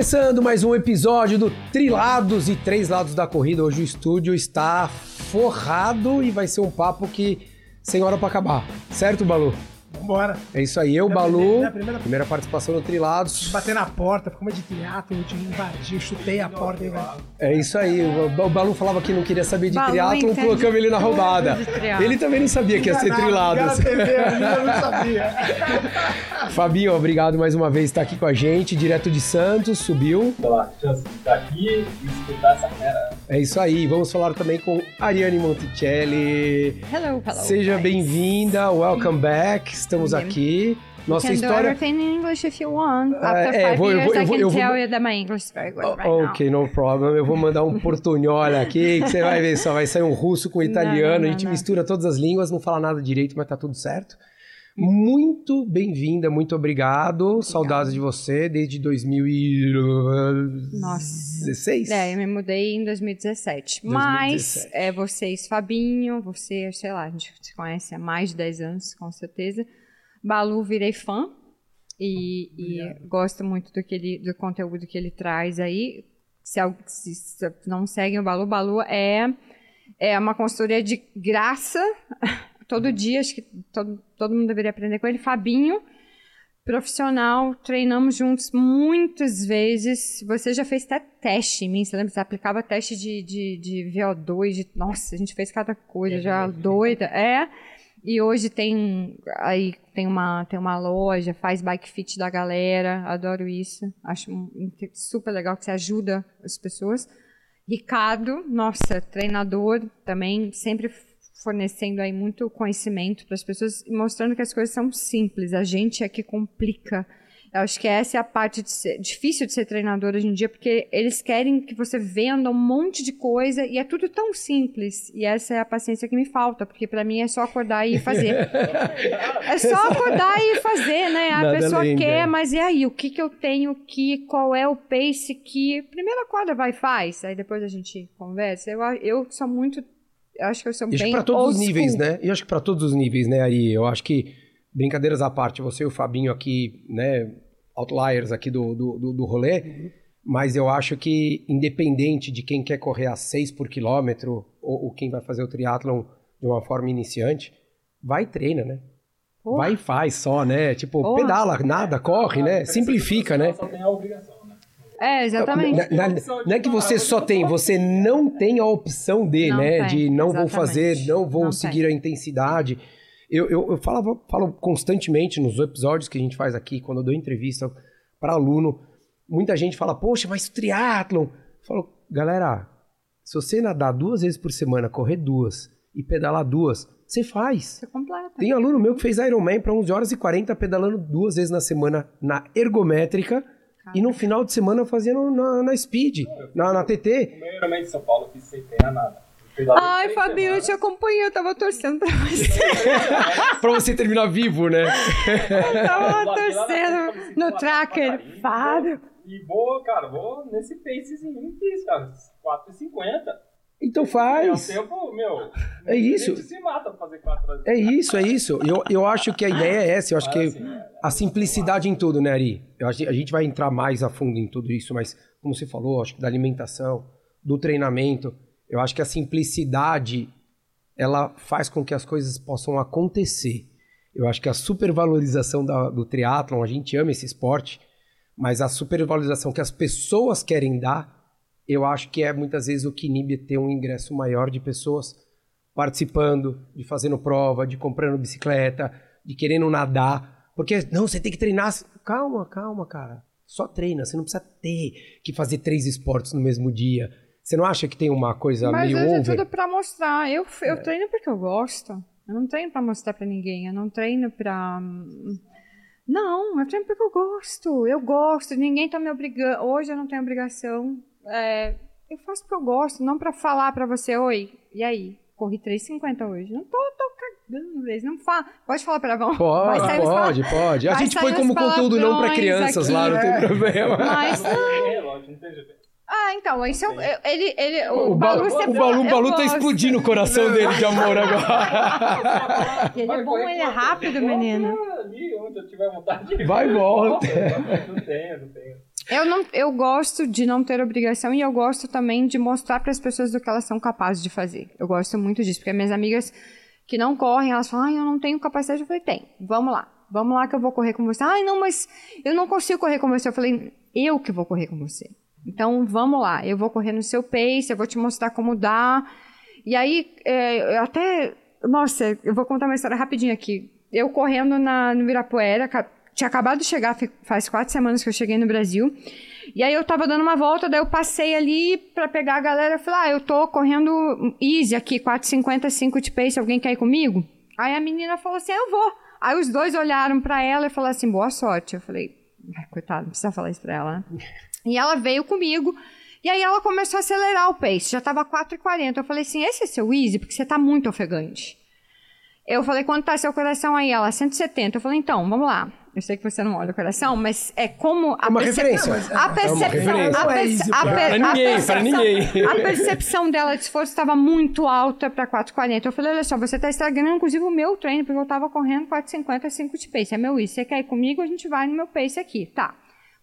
Começando mais um episódio do Trilados e Três Lados da Corrida. Hoje o estúdio está forrado e vai ser um papo que sem hora para acabar. Certo, Balu? Vambora. É isso aí, eu, Minha Balu. primeira- primeira- Primeira participação no Trilados. Bater na porta, como é de teatro, eu te invadi, eu chutei a porta e velho. É isso aí. O o Balu falava que não queria saber de Balu triatlon, colocamos ele na roubada. Ele também não sabia que ia ser Trilados. eu não sabia. Fabinho, obrigado mais uma vez por estar aqui com a gente, direto de Santos, subiu. pela chance de estar aqui e escutar essa fera. É isso aí. Vamos falar também com Ariane Monticelli. Hello, hello. Seja bem-vinda, welcome back. Estamos aqui. Nossa you can do história. everything in English if you want. Ah, After é, five vou- eu years, vou- eu I vou- can eu vou- tell you that my English is very good right now. ok, no problem. Eu vou mandar um portunhola aqui, que você vai ver só. Vai sair um russo com italiano. Não, não, a gente não. mistura todas as línguas, não fala nada direito, mas tá tudo certo. Muito bem-vinda, muito obrigado. Saudades de você desde 2016. Nossa. É, eu me mudei em 2017. 2017. Mas é, vocês, Fabinho, você, sei lá, a gente se conhece há mais de 10 anos, com certeza. Balu, virei fã. E, e gosto muito do, que ele, do conteúdo que ele traz aí. Se, se- se não seguem o Balu, Balu é, é uma consultoria de graça. Todo dia, acho que todo, todo mundo deveria aprender com ele. Fabinho, profissional, treinamos juntos muitas vezes. Você já fez até teste em mim, você lembra? Você aplicava teste de, de, de VO2, de, nossa, a gente fez cada coisa já doida. É. E hoje tem aí tem uma, tem uma loja, faz bike fit da galera, adoro isso. Acho super legal que você ajuda as pessoas. Ricardo, nossa, treinador também, sempre fornecendo aí muito conhecimento para as pessoas e mostrando que as coisas são simples. A gente é que complica. Eu acho que essa é a parte de ser- difícil de ser treinador hoje em dia, porque eles querem que você venda um monte de coisa e é tudo tão simples. E essa é a paciência que me falta, porque para mim é só acordar e fazer. É só acordar e fazer, né? A Nada pessoa além, quer, né? mas e aí? O que, que eu tenho que, qual é o pace que. Primeiro acorda, vai e faz. Aí depois a gente conversa. Eu, eu sou muito. Eu acho que eu sou E acho que bem. para todos os níveis, né? E acho que para todos os níveis, né, Ari? Eu acho que, brincadeiras à parte, você e o Fabinho aqui, né, outliers aqui do, do, do, do rolê, mas eu acho que, independente de quem quer correr a 6 por quilômetro ou, ou quem vai fazer o triatlon de uma forma iniciante, vai e treina, né? Porra. Vai e faz só, né? Tipo, Porra. pedala, nada, corre, né? Simplifica, né? Só tem a obrigação? É, exatamente. Na- na- não é que você só tem, você não tem a opção de, Não né? tem, de não vou exatamente. fazer, não vou Não seguir a intensidade. Eu, eu, eu falava, falo constantemente nos episódios que a gente faz aqui, quando eu dou entrevista para aluno, muita gente fala, poxa, mas triatlon. Eu falo, galera, se você nadar duas vezes por semana, correr duas e pedalar duas, você faz. Você completa. Tem aluno meu que fez Ironman para 11 horas e 40 pedalando duas vezes na semana na ergométrica e no final de semana fazendo na, na speed, na, na TT. O meu Ironman de São Paulo eu fiz sem treinar nada. Ai, Fabinho, eu te acompanhei, eu tava torcendo pra você. pra você terminar vivo, né? Eu tava lá torcendo no "Pô, tracker. Fábio. E vou, cara, vou nesse pacezinho que fiz, cara. 4,50. Então É um faz. tempo, meu. É isso. A gente se mata pra fazer 4 horas. É isso, é isso. Eu, eu acho que a ideia é essa. Eu acho que Assim, a simplicidade em tudo, né, Ari? Eu acho que a gente vai entrar mais a fundo em tudo isso, mas como você falou, acho que da alimentação, do treinamento, eu acho que a simplicidade ela faz com que as coisas possam acontecer. Eu acho que a supervalorização da, do triatlon, a gente ama esse esporte, mas a supervalorização que as pessoas querem dar, eu acho que é muitas vezes o que inibe ter um ingresso maior de pessoas participando, de fazendo prova, de comprando bicicleta, de querendo nadar. Porque, não, você tem que treinar. Calma, calma, cara. Só treina. Você não precisa ter que fazer três esportes no mesmo dia. Você não acha que tem uma coisa Mas meio hoje é over? tudo pra mostrar. Eu, eu treino porque eu gosto. Eu não treino pra mostrar pra ninguém. Eu não treino pra. Não, eu treino porque eu gosto. Eu gosto. Ninguém tá me obrigando. Hoje eu não tenho obrigação. É, eu faço porque eu gosto, não pra falar pra você, oi, e aí? Corri 3,50 hoje. Não tô, tô cagando vezes. Não fala. Pode falar? Vai Pode, os pode, pode. A gente põe como conteúdo não pra palavrões crianças aqui, lá, não tem é. problema. Mas, Tem relógio, não tem GPS. Ah, então, isso é, o- ele, ele, O, o, Balu, sempre o Balu, o Balu tá explodindo o coração dele de amor agora. Ele é bom, ele é rápido, menino. Ali onde eu tiver vontade de ir. Vai e volta. Não tenho, não tenho. Eu, não, eu gosto de não ter obrigação e eu gosto também de mostrar para as pessoas do que elas são capazes de fazer. Eu gosto muito disso, porque minhas amigas que não correm, elas falam, ai, eu não tenho capacidade. Eu falei, tem, vamos lá, vamos lá que eu vou correr com você. Ai, não, mas eu não consigo correr com você. Eu falei, eu que vou correr com você. Então, vamos lá, eu vou correr no seu pace, eu vou te mostrar como dá. E aí, é, eu até. Nossa, eu vou contar uma história rapidinho aqui. Eu correndo na, no Virapuera, tinha acabado de chegar, faz quatro semanas que eu cheguei no Brasil. E aí eu tava dando uma volta, daí eu passei ali pra pegar a galera e falei, ah, eu tô correndo easy aqui, 4,55 de pace, alguém quer ir comigo? Aí a menina falou assim, eu vou. Aí os dois olharam pra ela e falaram assim, boa sorte. Eu falei, coitado, não precisa falar isso pra ela, né? E ela veio comigo. E aí ela começou a acelerar o pace, já tava 4,40. Eu falei assim, esse é seu easy? Porque você tá muito ofegante. Eu falei, quanto tá seu coração aí? Ela, 170. Eu falei, então, vamos lá. Eu sei que você não olha o coração, mas é como a é uma referência. A percepção, é a, perce a, per ninguém, para ninguém. A percepção dela de esforço estava muito alta para 4,40. Eu falei, olha só, você está estragando inclusive o meu treino, porque eu estava correndo 4,50, 5 de pace. É meu isso. Você quer ir comigo? A gente vai no meu pace aqui. Tá.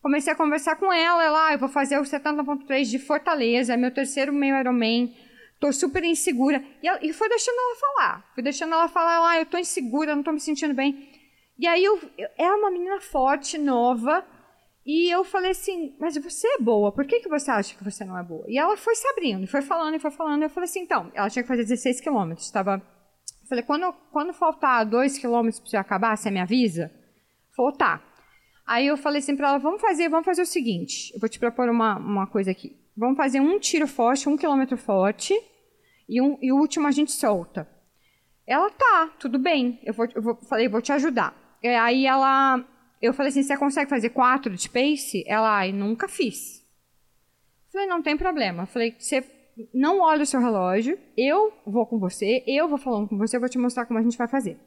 Comecei a conversar com ela, ela, ah, eu vou fazer o 70.3 de Fortaleza, meu terceiro meio Ironman. Tô super insegura. E, ela, e foi deixando ela falar. Fui deixando ela falar, ah, eu tô insegura, não tô me sentindo bem. E aí eu, eu é uma menina forte, nova, e eu falei assim, mas você é boa, por que, que você acha que você não é boa? E ela foi se abrindo, foi falando e foi falando. Eu falei assim, então, ela tinha que fazer 16 quilômetros. Estava. Falei, quando, quando faltar 2 quilômetros para acabar, você me avisa? Falou, tá. Aí eu falei assim para ela, vamos fazer, vamos fazer o seguinte, eu vou te propor uma, uma coisa aqui. Vamos fazer um tiro forte, um quilômetro forte, e, um, e o último a gente solta. Ela, tá, tudo bem. Eu, vou, eu vou, falei, vou te ajudar. É, aí ela. Eu falei assim: você consegue fazer quatro de pace? Ela, ai, nunca fiz. Falei, não tem problema. Falei, você não olha o seu relógio, eu vou com você, eu vou falando com você, eu vou te mostrar como a gente vai fazer.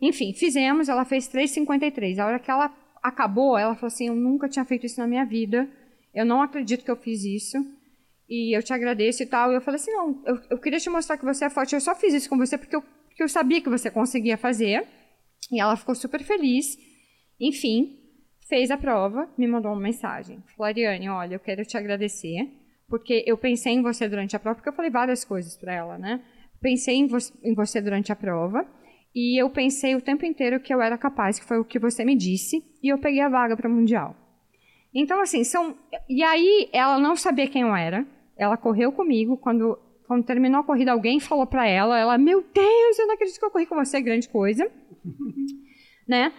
Enfim, fizemos, ela fez 3,53. A hora que ela acabou, ela falou assim: eu nunca tinha feito isso na minha vida, eu não acredito que eu fiz isso. E eu te agradeço e tal. E eu falei assim: não, eu, eu queria te mostrar que você é forte. Eu só fiz isso com você porque eu, porque eu sabia que você conseguia fazer. E ela ficou super feliz. Enfim, fez a prova, me mandou uma mensagem. Floriane, olha, eu quero te agradecer, porque eu pensei em você durante a prova, porque eu falei várias coisas para ela, né? Pensei em, vo em você durante a prova, e eu pensei o tempo inteiro que eu era capaz, que foi o que você me disse, e eu peguei a vaga para o Mundial. Então, assim, são. E aí, ela não sabia quem eu era, ela correu comigo, quando, quando terminou a corrida, alguém falou para ela, ela, meu Deus, eu não acredito que eu corri com você, grande coisa né?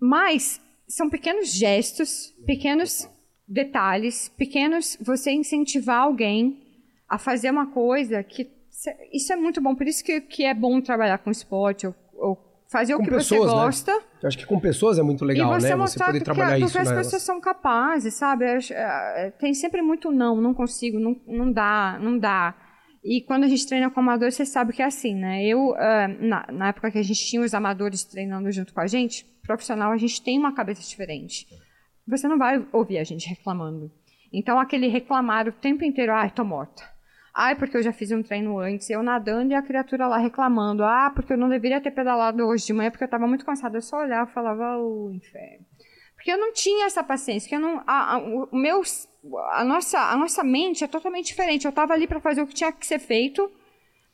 Mas são pequenos gestos, pequenos detalhes, pequenos você incentivar alguém a fazer uma coisa que isso é muito bom, por isso que, que é bom trabalhar com esporte ou, ou fazer com o que pessoas, você né? gosta. Né? Eu acho que com pessoas é muito legal, e você né? Você poder trabalhar que, isso. Porque as pessoas são capazes, sabe? É, tem sempre muito não, não consigo, não, não dá, não dá. E quando a gente treina com amador, você sabe que é assim, né? Eu, uh, na, na, época que a gente tinha os amadores treinando junto com a gente, profissional, a gente tem uma cabeça diferente. Você não vai ouvir a gente reclamando. Então, aquele reclamar o tempo inteiro, ai, tô morta. Ai, porque eu já fiz um treino antes, eu nadando e a criatura lá reclamando. Ah, porque eu não deveria ter pedalado hoje de manhã, porque eu estava muito cansada. Eu só olhava e falava, ô, oh, inferno. Porque eu não tinha essa paciência, que eu não, a, a, o meu a nossa, a nossa mente é totalmente diferente. Eu estava ali para fazer o que tinha que ser feito.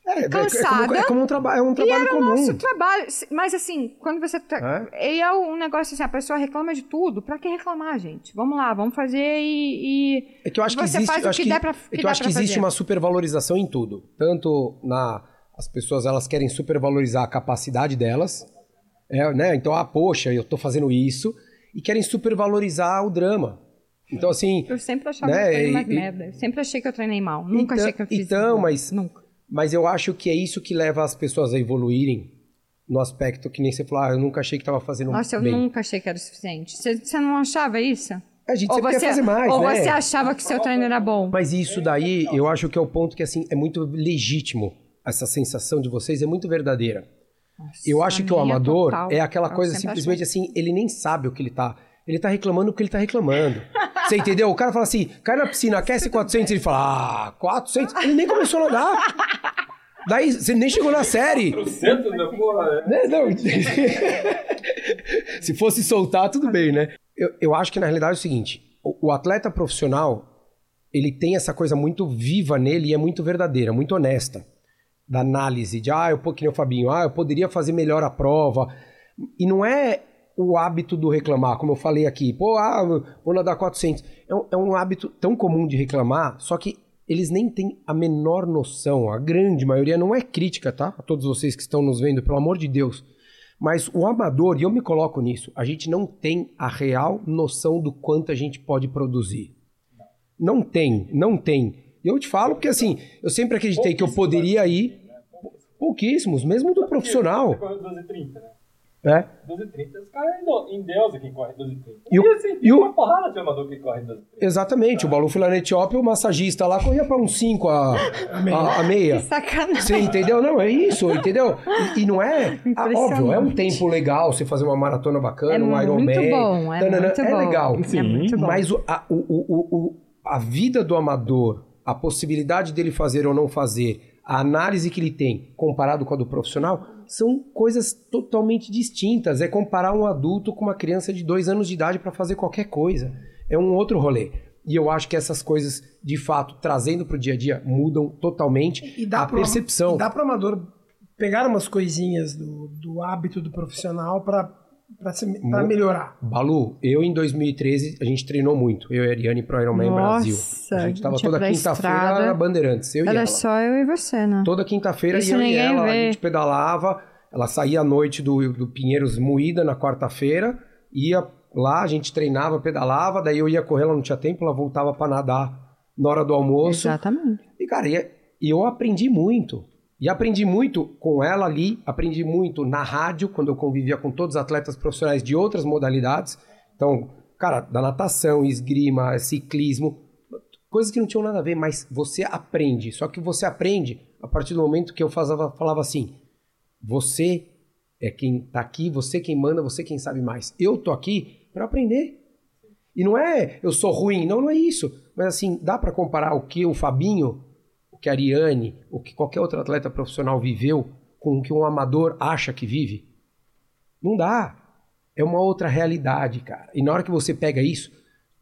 É, cansada. É como, é como um, traba é um trabalho e era comum. o nosso trabalho. Mas assim, quando você. Tá, é? E é um negócio assim, a pessoa reclama de tudo. Pra que reclamar, gente? Vamos lá, vamos fazer e. e é que eu acho que existe. Faz o que, que, der pra, que é que eu acho que existe fazer. uma supervalorização em tudo. Tanto na. As pessoas elas querem supervalorizar a capacidade delas. É, né? Então, ah, poxa, eu tô fazendo isso. E querem supervalorizar o drama. Então, assim. Eu sempre achava né, que eu treinei mais merda. Eu sempre achei que eu treinei mal. Nunca então, achei que eu fiz Então, mas. Nunca. Mas eu acho que é isso que leva as pessoas a evoluírem no aspecto que nem você falou, ah, eu nunca achei que estava fazendo Nossa, bem. eu nunca achei que era o suficiente. Você, você não achava isso? A gente ou sempre você, quer fazer mais, ou né? você achava que seu treino era bom. Mas isso daí, eu acho que é o ponto que, assim, é muito legítimo. Essa sensação de vocês é muito verdadeira. Nossa, eu acho que o amador total. é aquela coisa simplesmente assim, ele nem sabe o que ele tá ele tá reclamando porque ele tá reclamando. Você entendeu? O cara fala assim, cai na piscina, aquece 400, ele fala, ah, 400? Ele nem começou a nadar. Daí, você nem chegou na série. 400 da porra, né? Não. Se fosse soltar, tudo bem, né? Eu, eu acho que na realidade é o seguinte, o, o atleta profissional, ele tem essa coisa muito viva nele e é muito verdadeira, muito honesta. Da análise de, ah, eu, que nem o Fabinho, ah, eu poderia fazer melhor a prova. E não é o hábito do reclamar, como eu falei aqui, pô, ah, vou nadar 400. É um, é um hábito tão comum de reclamar, só que eles nem têm a menor noção, a grande maioria não é crítica, tá? A todos vocês que estão nos vendo, pelo amor de Deus. Mas o amador, e eu me coloco nisso, a gente não tem a real noção do quanto a gente pode produzir. Não tem, não tem. E eu te falo porque assim, eu sempre acreditei que eu poderia ir. Pouquíssimos, mesmo do profissional. Você correu 12 30? É. 12 30, os caras em Deus aqui corre 12 30. E o- E, assim, e o- uma porrada de amador que corre 12 30. Exatamente. O Balu foi lá na Etiópia, o massagista lá corria para uns 5 a, a, a meia. Sacanagem. Você entendeu? Não, é isso, entendeu? E, e não é. ah, óbvio, é um tempo legal você fazer uma maratona bacana, É um muito Ironman. bom, é tanana, muito é bom. legal. É muito bom. Mas o, a, o, o, o, o- a vida do amador, a possibilidade dele fazer ou não fazer, a análise que ele tem comparado com a do profissional, são coisas totalmente distintas. É comparar um adulto com uma criança de dois anos de idade para fazer qualquer coisa. É um outro rolê. E eu acho que essas coisas, de fato, trazendo para o dia a dia, mudam totalmente E dá a percepção. e Dá pro amador pegar umas coisinhas do, do hábito do profissional pra, Mu- melhorar. Balu, eu em 2013, a gente treinou muito. Eu e a Ariane pro Ironman Nossa, Brasil. A gente tava a gente toda quinta-feira na Bandeirantes, eu e Era ela. só eu e você, né? Toda quinta-feira eu e ela, a vê. gente pedalava. Ela saía à noite do, do Pinheiros moída na quarta-feira, ia lá, a gente treinava, pedalava, daí eu ia correr, ela não tinha tempo, ela voltava para nadar na hora do almoço. Exatamente. E, cara, e e eu aprendi muito. E aprendi muito com ela ali, aprendi muito na rádio, quando eu convivia com todos os atletas profissionais de outras modalidades. Então, cara, da natação, esgrima, ciclismo, coisas que não tinham nada a ver, mas você aprende. Só que você aprende a partir do momento que eu fazava, falava assim: você é quem tá aqui, você quem manda, você quem sabe mais. Eu tô aqui para aprender. E não é eu sou ruim, não, não é isso. Mas assim, dá para comparar o que o Fabinho, que a Ariane, o que qualquer outro atleta profissional viveu com o que um amador acha que vive? Não dá. É uma outra realidade, cara. E na hora que você pega isso,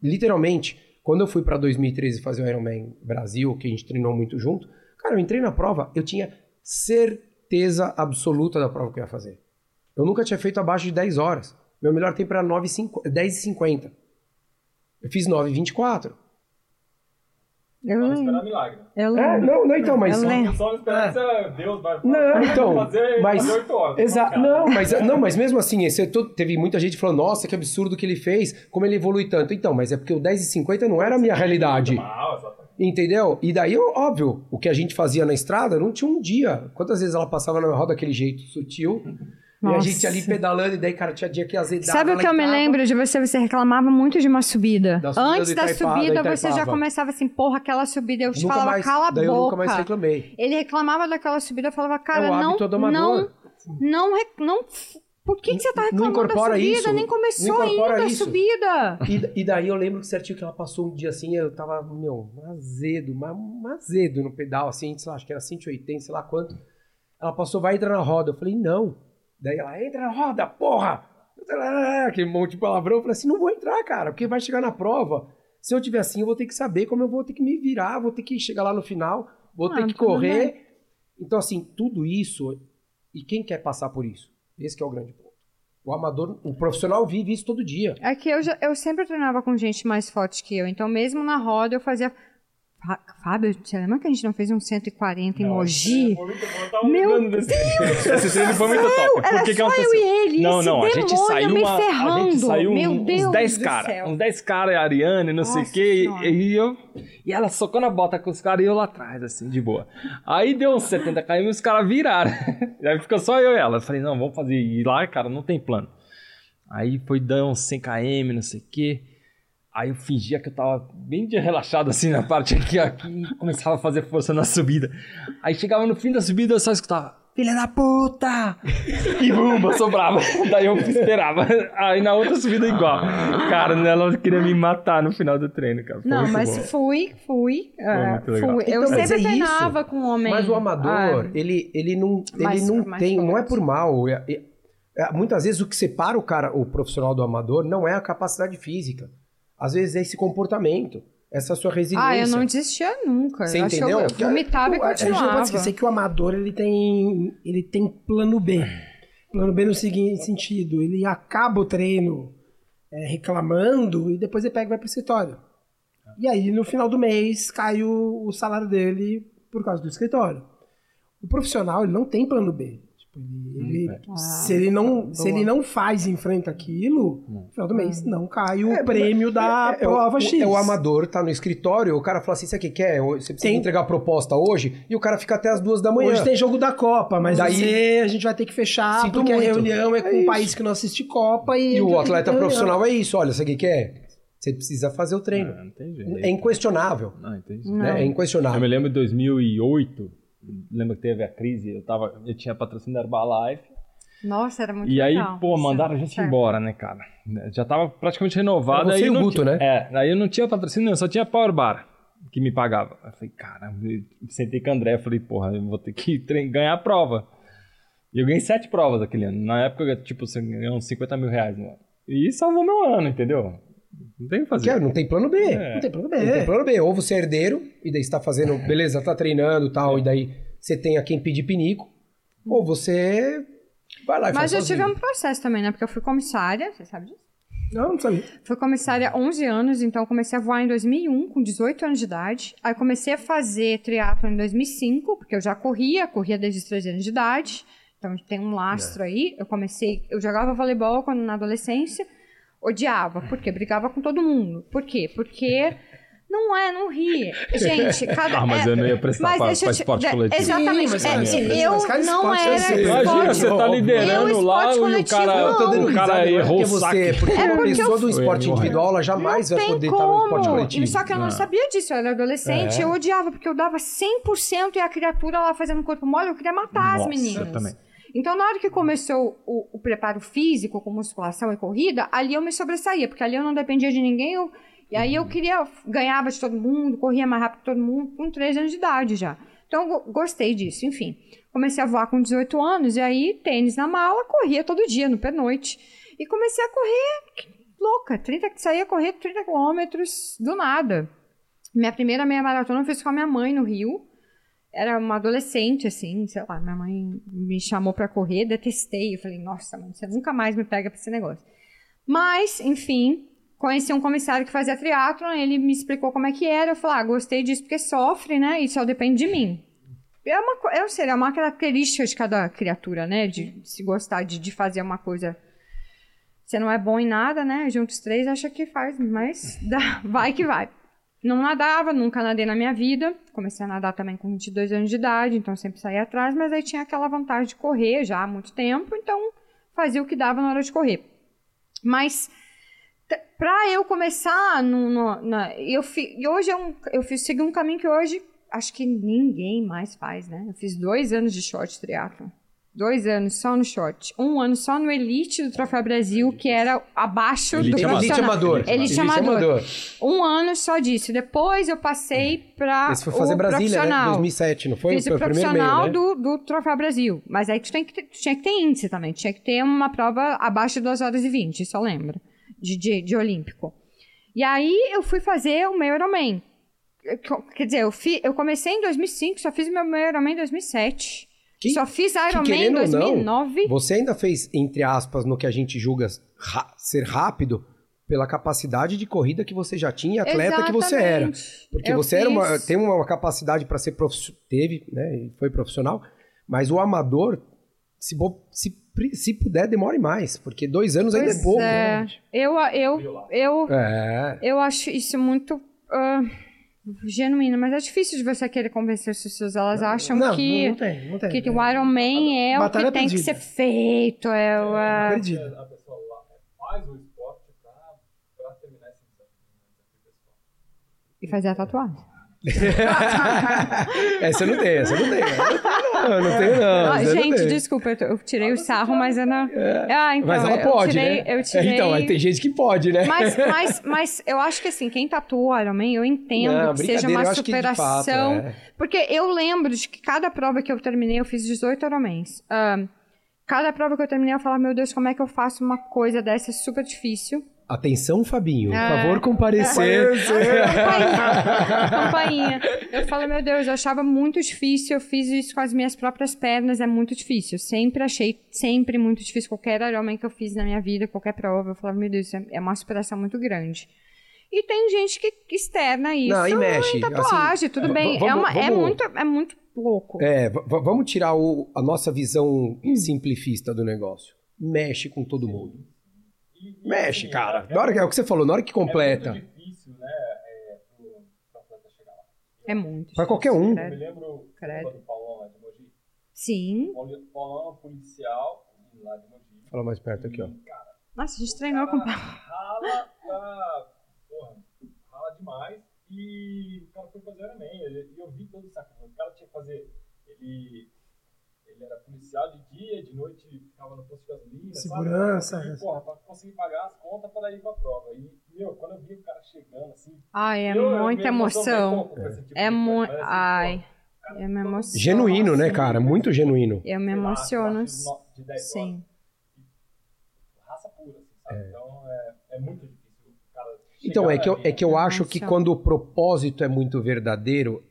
literalmente, quando eu fui para 2013 fazer o Ironman Brasil, que a gente treinou muito junto, cara, eu entrei na prova, eu tinha certeza absoluta da prova que eu ia fazer. Eu nunca tinha feito abaixo de 10 horas. Meu melhor tempo era 9,50 10,50. Eu fiz 9,24. Eu Só lembro. esperar milagre. Eu É, não, não, então, mas. Eu. Só esperar que você- Deus vai Não, então, fazer, mas- fazer 8 horas. Exato. Não, mas, não, mas mesmo assim, esse, teve muita gente falando, nossa, que absurdo que ele fez, como ele evolui tanto. Então, mas é porque o 10,50 não era a minha realidade. Mal, exatamente. Entendeu? E daí, óbvio, o que a gente fazia na estrada não tinha um dia. Quantas vezes ela passava na minha roda daquele jeito sutil? E a Nossa. gente ali pedalando, e daí, cara, tinha dia que azedava. Sabe o que eu me lembro de você? Você reclamava muito de uma subida. Da subida Antes da subida, da você já começava assim, porra, aquela subida. Eu te Nunca falava, mais, cala a boca. eu nunca mais reclamei. Ele reclamava daquela subida, eu falava, cara, É não, não, não, rec- não, por que, que você tá Não reclamando da incorpora subida? isso, Nem não começou ainda isso. a subida. E, e daí eu lembro certinho que ela passou um dia assim, eu tava, meu, azedo, mas um azedo no pedal, assim, sei lá, acho que era 180, sei lá quanto. Ela passou, vai entrar na roda. Eu falei, não. Daí ela, entra na roda, porra! Aquele monte de palavrão. Eu falei assim, não vou entrar, cara, porque vai chegar na prova. Se eu tiver assim, eu vou ter que saber como eu vou ter que me virar, vou ter que chegar lá no final, vou Ah, ter que correr. Então, assim, tudo isso, e quem quer passar por isso? Esse que é o grande ponto. O amador, o profissional vive isso todo dia. É que eu, já- eu sempre treinava com gente mais forte que eu, então mesmo na roda eu fazia. Fá- Fábio, você lembra que a gente não fez um 140 em Mogi? Eu tava Meu desse Esse treino foi muito top. Era Porque que só eu aconteceu? e ele, Não, não, a gente saiu uma, a gente ferrando. saiu Meu um- Deus uns 10 do caras, uns 10 caras, a Ariane, não sei o Nossa quê, e, e eu e ela socando a bota com os caras e eu lá atrás assim, de boa. Aí deu uns 70 km e os caras viraram. Aí ficou só eu e ela. Eu falei: "Não, vamos fazer e lá, cara, não tem plano". Aí foi dar uns 100 km, não sei o quê. Aí eu fingia que eu tava bem de relaxado assim na parte aqui, aqui e começava a fazer força na subida. Aí chegava no fim da subida eu só escutava, filha da puta! E bumba, sobrava. Daí eu esperava. Aí na outra subida igual. Cara, ela queria me matar no final do treino, cara. Foi Não, mas bom. fui, fui. muito legal. fui. Eu Então, sempre é treinava com homem. Mas o amador, Ah, ele, ele não, ele Mais- não mais tem, não é forte. por mal. É- é- é- muitas vezes o que separa o cara, o profissional do amador, não é a capacidade física. Às vezes é esse comportamento, essa sua resiliência. Ah, eu não desistia nunca. Você eu entendeu? Eu vomitava e A gente não continuava. pode esquecer que o amador ele tem, ele tem plano B. Plano B no seguinte sentido, ele acaba o treino é, reclamando e depois ele pega e vai pro escritório. E aí no final do mês cai o, o salário dele por causa do escritório. O profissional ele não tem plano B. Tipo, ele- ele- Ah, se ele não se ele não faz e enfrenta aquilo, no final do mês não cai o prêmio da É, é o- prova o, X. É o amador, tá no escritório, o cara fala assim, você que quer? Você precisa Tem- entregar a proposta hoje, e o cara fica até as duas da manhã. Hoje tem jogo da Copa, mas Daí- você, a gente vai ter que fechar Sinto porque muito. a reunião é com É um país que não assiste Copa e, E o atleta profissional é isso, olha, você que quer? Você precisa fazer o treino. Não, não tem jeito. É inquestionável. Não, entendi. Não. Né? É Eu inquestionável. me lembro de 2008, lembro que teve a crise, eu, tava, eu tinha patrocínio da Herbalife, Nossa, era muito e aí, legal. pô, Isso, mandaram a gente certo. embora, né, cara? Já tava praticamente renovado. Era você aí e o Guto, né? É, aí eu não tinha patrocínio, eu só tinha Power Bar que me pagava. Eu falei, cara, eu sentei com o André, falei, porra, eu vou ter que ganhar a prova. E eu ganhei sete provas aquele ano. Na época, tipo, você ganhou uns 50 mil reais no ano. E salvou meu ano, entendeu? Não tem o que fazer. Não tem plano B. É. Não tem plano Não tem B. plano B. Ou você é herdeiro, e daí você tá fazendo, beleza, tá treinando e tal, e daí você tem a quem pedir pinico. Ou você vai lá e Mas faz eu sozinho. tive um processo também, né? Porque eu fui comissária, você sabe disso? Não, não sabia. Fui comissária há 11 anos, então comecei a voar em 2001, com 18 anos de idade. Aí comecei a fazer triatlo em 2005, porque eu já corria, corria desde os 13 anos de idade. Então tem um lastro aí. Eu comecei, eu jogava voleibol quando na adolescência, odiava, porque brigava com todo mundo. Por quê? Porque não é, não ri. Gente, cada Ah, mas é- eu não ia prestar mas pra- deixa pra eu te- esporte de- coletivo. Exatamente. Sim, mas, é, mas, eu mas não esporte era é assim. Imagina, esporte. você tá Eu, liderando lá esporte e o coletivo, cara, não. Eu tô dando o cara não é errou porque o saque. você, porque É uma pessoa eu- do esporte individual, ela jamais não vai tem poder como. estar no esporte coletivo. Só que eu não Ah. sabia disso, eu era adolescente, É. eu odiava, porque eu dava 100% e a criatura lá fazendo corpo mole, eu queria matar as Nossa, meninas. eu também. Então, na hora que começou o, o preparo físico, com musculação e corrida, ali eu me sobressaía, porque ali eu não dependia de ninguém, eu- e aí eu queria, ganhava de todo mundo, corria mais rápido que todo mundo, com 13 anos de idade já. Então, eu go- gostei disso, enfim. Comecei a voar com 18 anos, e aí, tênis na mala, corria todo dia, no pernoite. E comecei a correr, louca, 30, saía correr 30 quilômetros do nada. Minha primeira meia maratona eu fiz com a minha mãe no Rio. Era uma adolescente, assim, sei lá, minha mãe me chamou pra correr, detestei. Eu falei, nossa, mãe, você nunca mais me pega pra esse negócio. Mas, enfim, conheci um comissário que fazia triatlon, ele me explicou como é que era. Eu falei, ah, gostei disso porque sofre, né? E só depende de mim. É uma, eu sei, é uma característica de cada criatura, né? De se gostar de, de fazer uma coisa. Você não é bom em nada, né? Junta os três, acha que faz, mas dá, vai que vai. Não nadava, nunca nadei na minha vida. Comecei a nadar também com 22 anos de idade, então sempre saía atrás, mas aí tinha aquela vantagem de correr já há muito tempo, então fazia o que dava na hora de correr. Mas pra eu começar no, no- na, eu fi, hoje é um, eu fiz segui um caminho que hoje acho que ninguém mais faz, né? Eu fiz dois anos de short triathlon. Dois anos só no short. Um ano só no Elite do Troféu Brasil, que era abaixo Elite do amador. Elite profissional. amador. Elite amador. Um ano só disso. Depois eu passei pra Esse foi fazer o Brasília, né? profissional. 2007, não foi? Fiz foi o primeiro meio, profissional né? do, do Troféu Brasil. Mas aí tu, tem que ter, tu tinha que ter índice também. Tinha que ter uma prova abaixo de 2 horas e 20, só lembra. De, de, de olímpico. E aí eu fui fazer o meu Ironman. Quer dizer, eu, fi, eu comecei em 2005, só fiz o meu meu Ironman em 2007. Que- só fiz que Ironman em querendo ou não, 2009. Você ainda fez, entre aspas, no que a gente julga ser rápido, pela capacidade de corrida que você já tinha, e atleta que você era. Exatamente. Porque Eu você era uma, fiz- tem uma capacidade para ser profissional, teve, né? e Foi profissional, mas o amador, se, se, se puder, demore mais, porque dois anos ainda Pois é pouco. é. né? Eu, eu, eu, É. eu acho isso muito ah, genuíno, mas é difícil de você querer convencer as pessoas. Elas acham não, que, não tem, não tem. que o Iron Man é o que tem que ser feito. É o, ah, Perdido. A pessoa lá faz o esporte pra, pra terminar esse e fazer a tatuagem. essa eu não tenho, essa eu não tenho. Não, não tenho, não. Ah, não gente, tenho. desculpa, eu, eu tirei o sarro, mas eu não. Ah, então, Mas ela pode, tirei, né? Tirei... Então, aí tem gente que pode, né? Mas, mas, mas eu acho que assim, quem tatua o Iron Man, eu entendo Não, que seja uma de fato, superação. é. Porque eu lembro de que cada prova que eu terminei, eu fiz 18 Ironmans. Ahn, cada prova que eu terminei, eu falava, meu Deus, como é que eu faço uma coisa dessa super difícil? Atenção, Fabinho. Por Ah. favor, comparecer. Campainha. Campainha. Eu falo, meu Deus, eu achava muito difícil. Eu fiz isso com as minhas próprias pernas, é muito difícil. Eu sempre achei, sempre muito difícil. Qualquer Ironman que eu fiz na minha vida, qualquer prova, eu falava, meu Deus, isso é- é uma superação muito grande. E tem gente que externa isso Não, e mexe, em tatuagem, assim, tudo v- bem. vamos- é, uma- é vamos- muito, é muito louco. É, vamos tirar o- a nossa visão simplifista do negócio. Mexe com todo mundo. E- e, Mexe, assim, cara. é- Na hora que, é o que você falou, na hora que É completa. muito difícil, né, é, pro, pro atleta chegar lá. É muito. Pra qualquer um. Eu me credo. lembro Credo. do Paulão lá de Mogi. Sim. O Paulão policial lá de Mogi. Fala mais perto aqui, ó. E, cara, Nossa, a gente treinou com. rala pra... Porra, rala demais. E o cara foi fazer Ironman. E eu vi todo o sacrifício. O cara tinha que fazer... Ele... Ele era policial de dia, de noite ficava no posto de gasolina. Segurança, Sabe? E, porra, pra conseguir pagar as contas para ir pra prova. E, meu, quando eu vi o cara chegando assim. Ai, é eu- eu muita emocionei emoção. pouco esse tipo É muito. assim, Ai, cara, eu me emociono. Genuíno, né, cara? Muito genuíno. Eu me emociono. de no- de 10 Sim. horas, raça pura, assim, sabe? Então é, é muito difícil o cara. Então, é que eu, é que eu acho que quando o propósito é muito verdadeiro,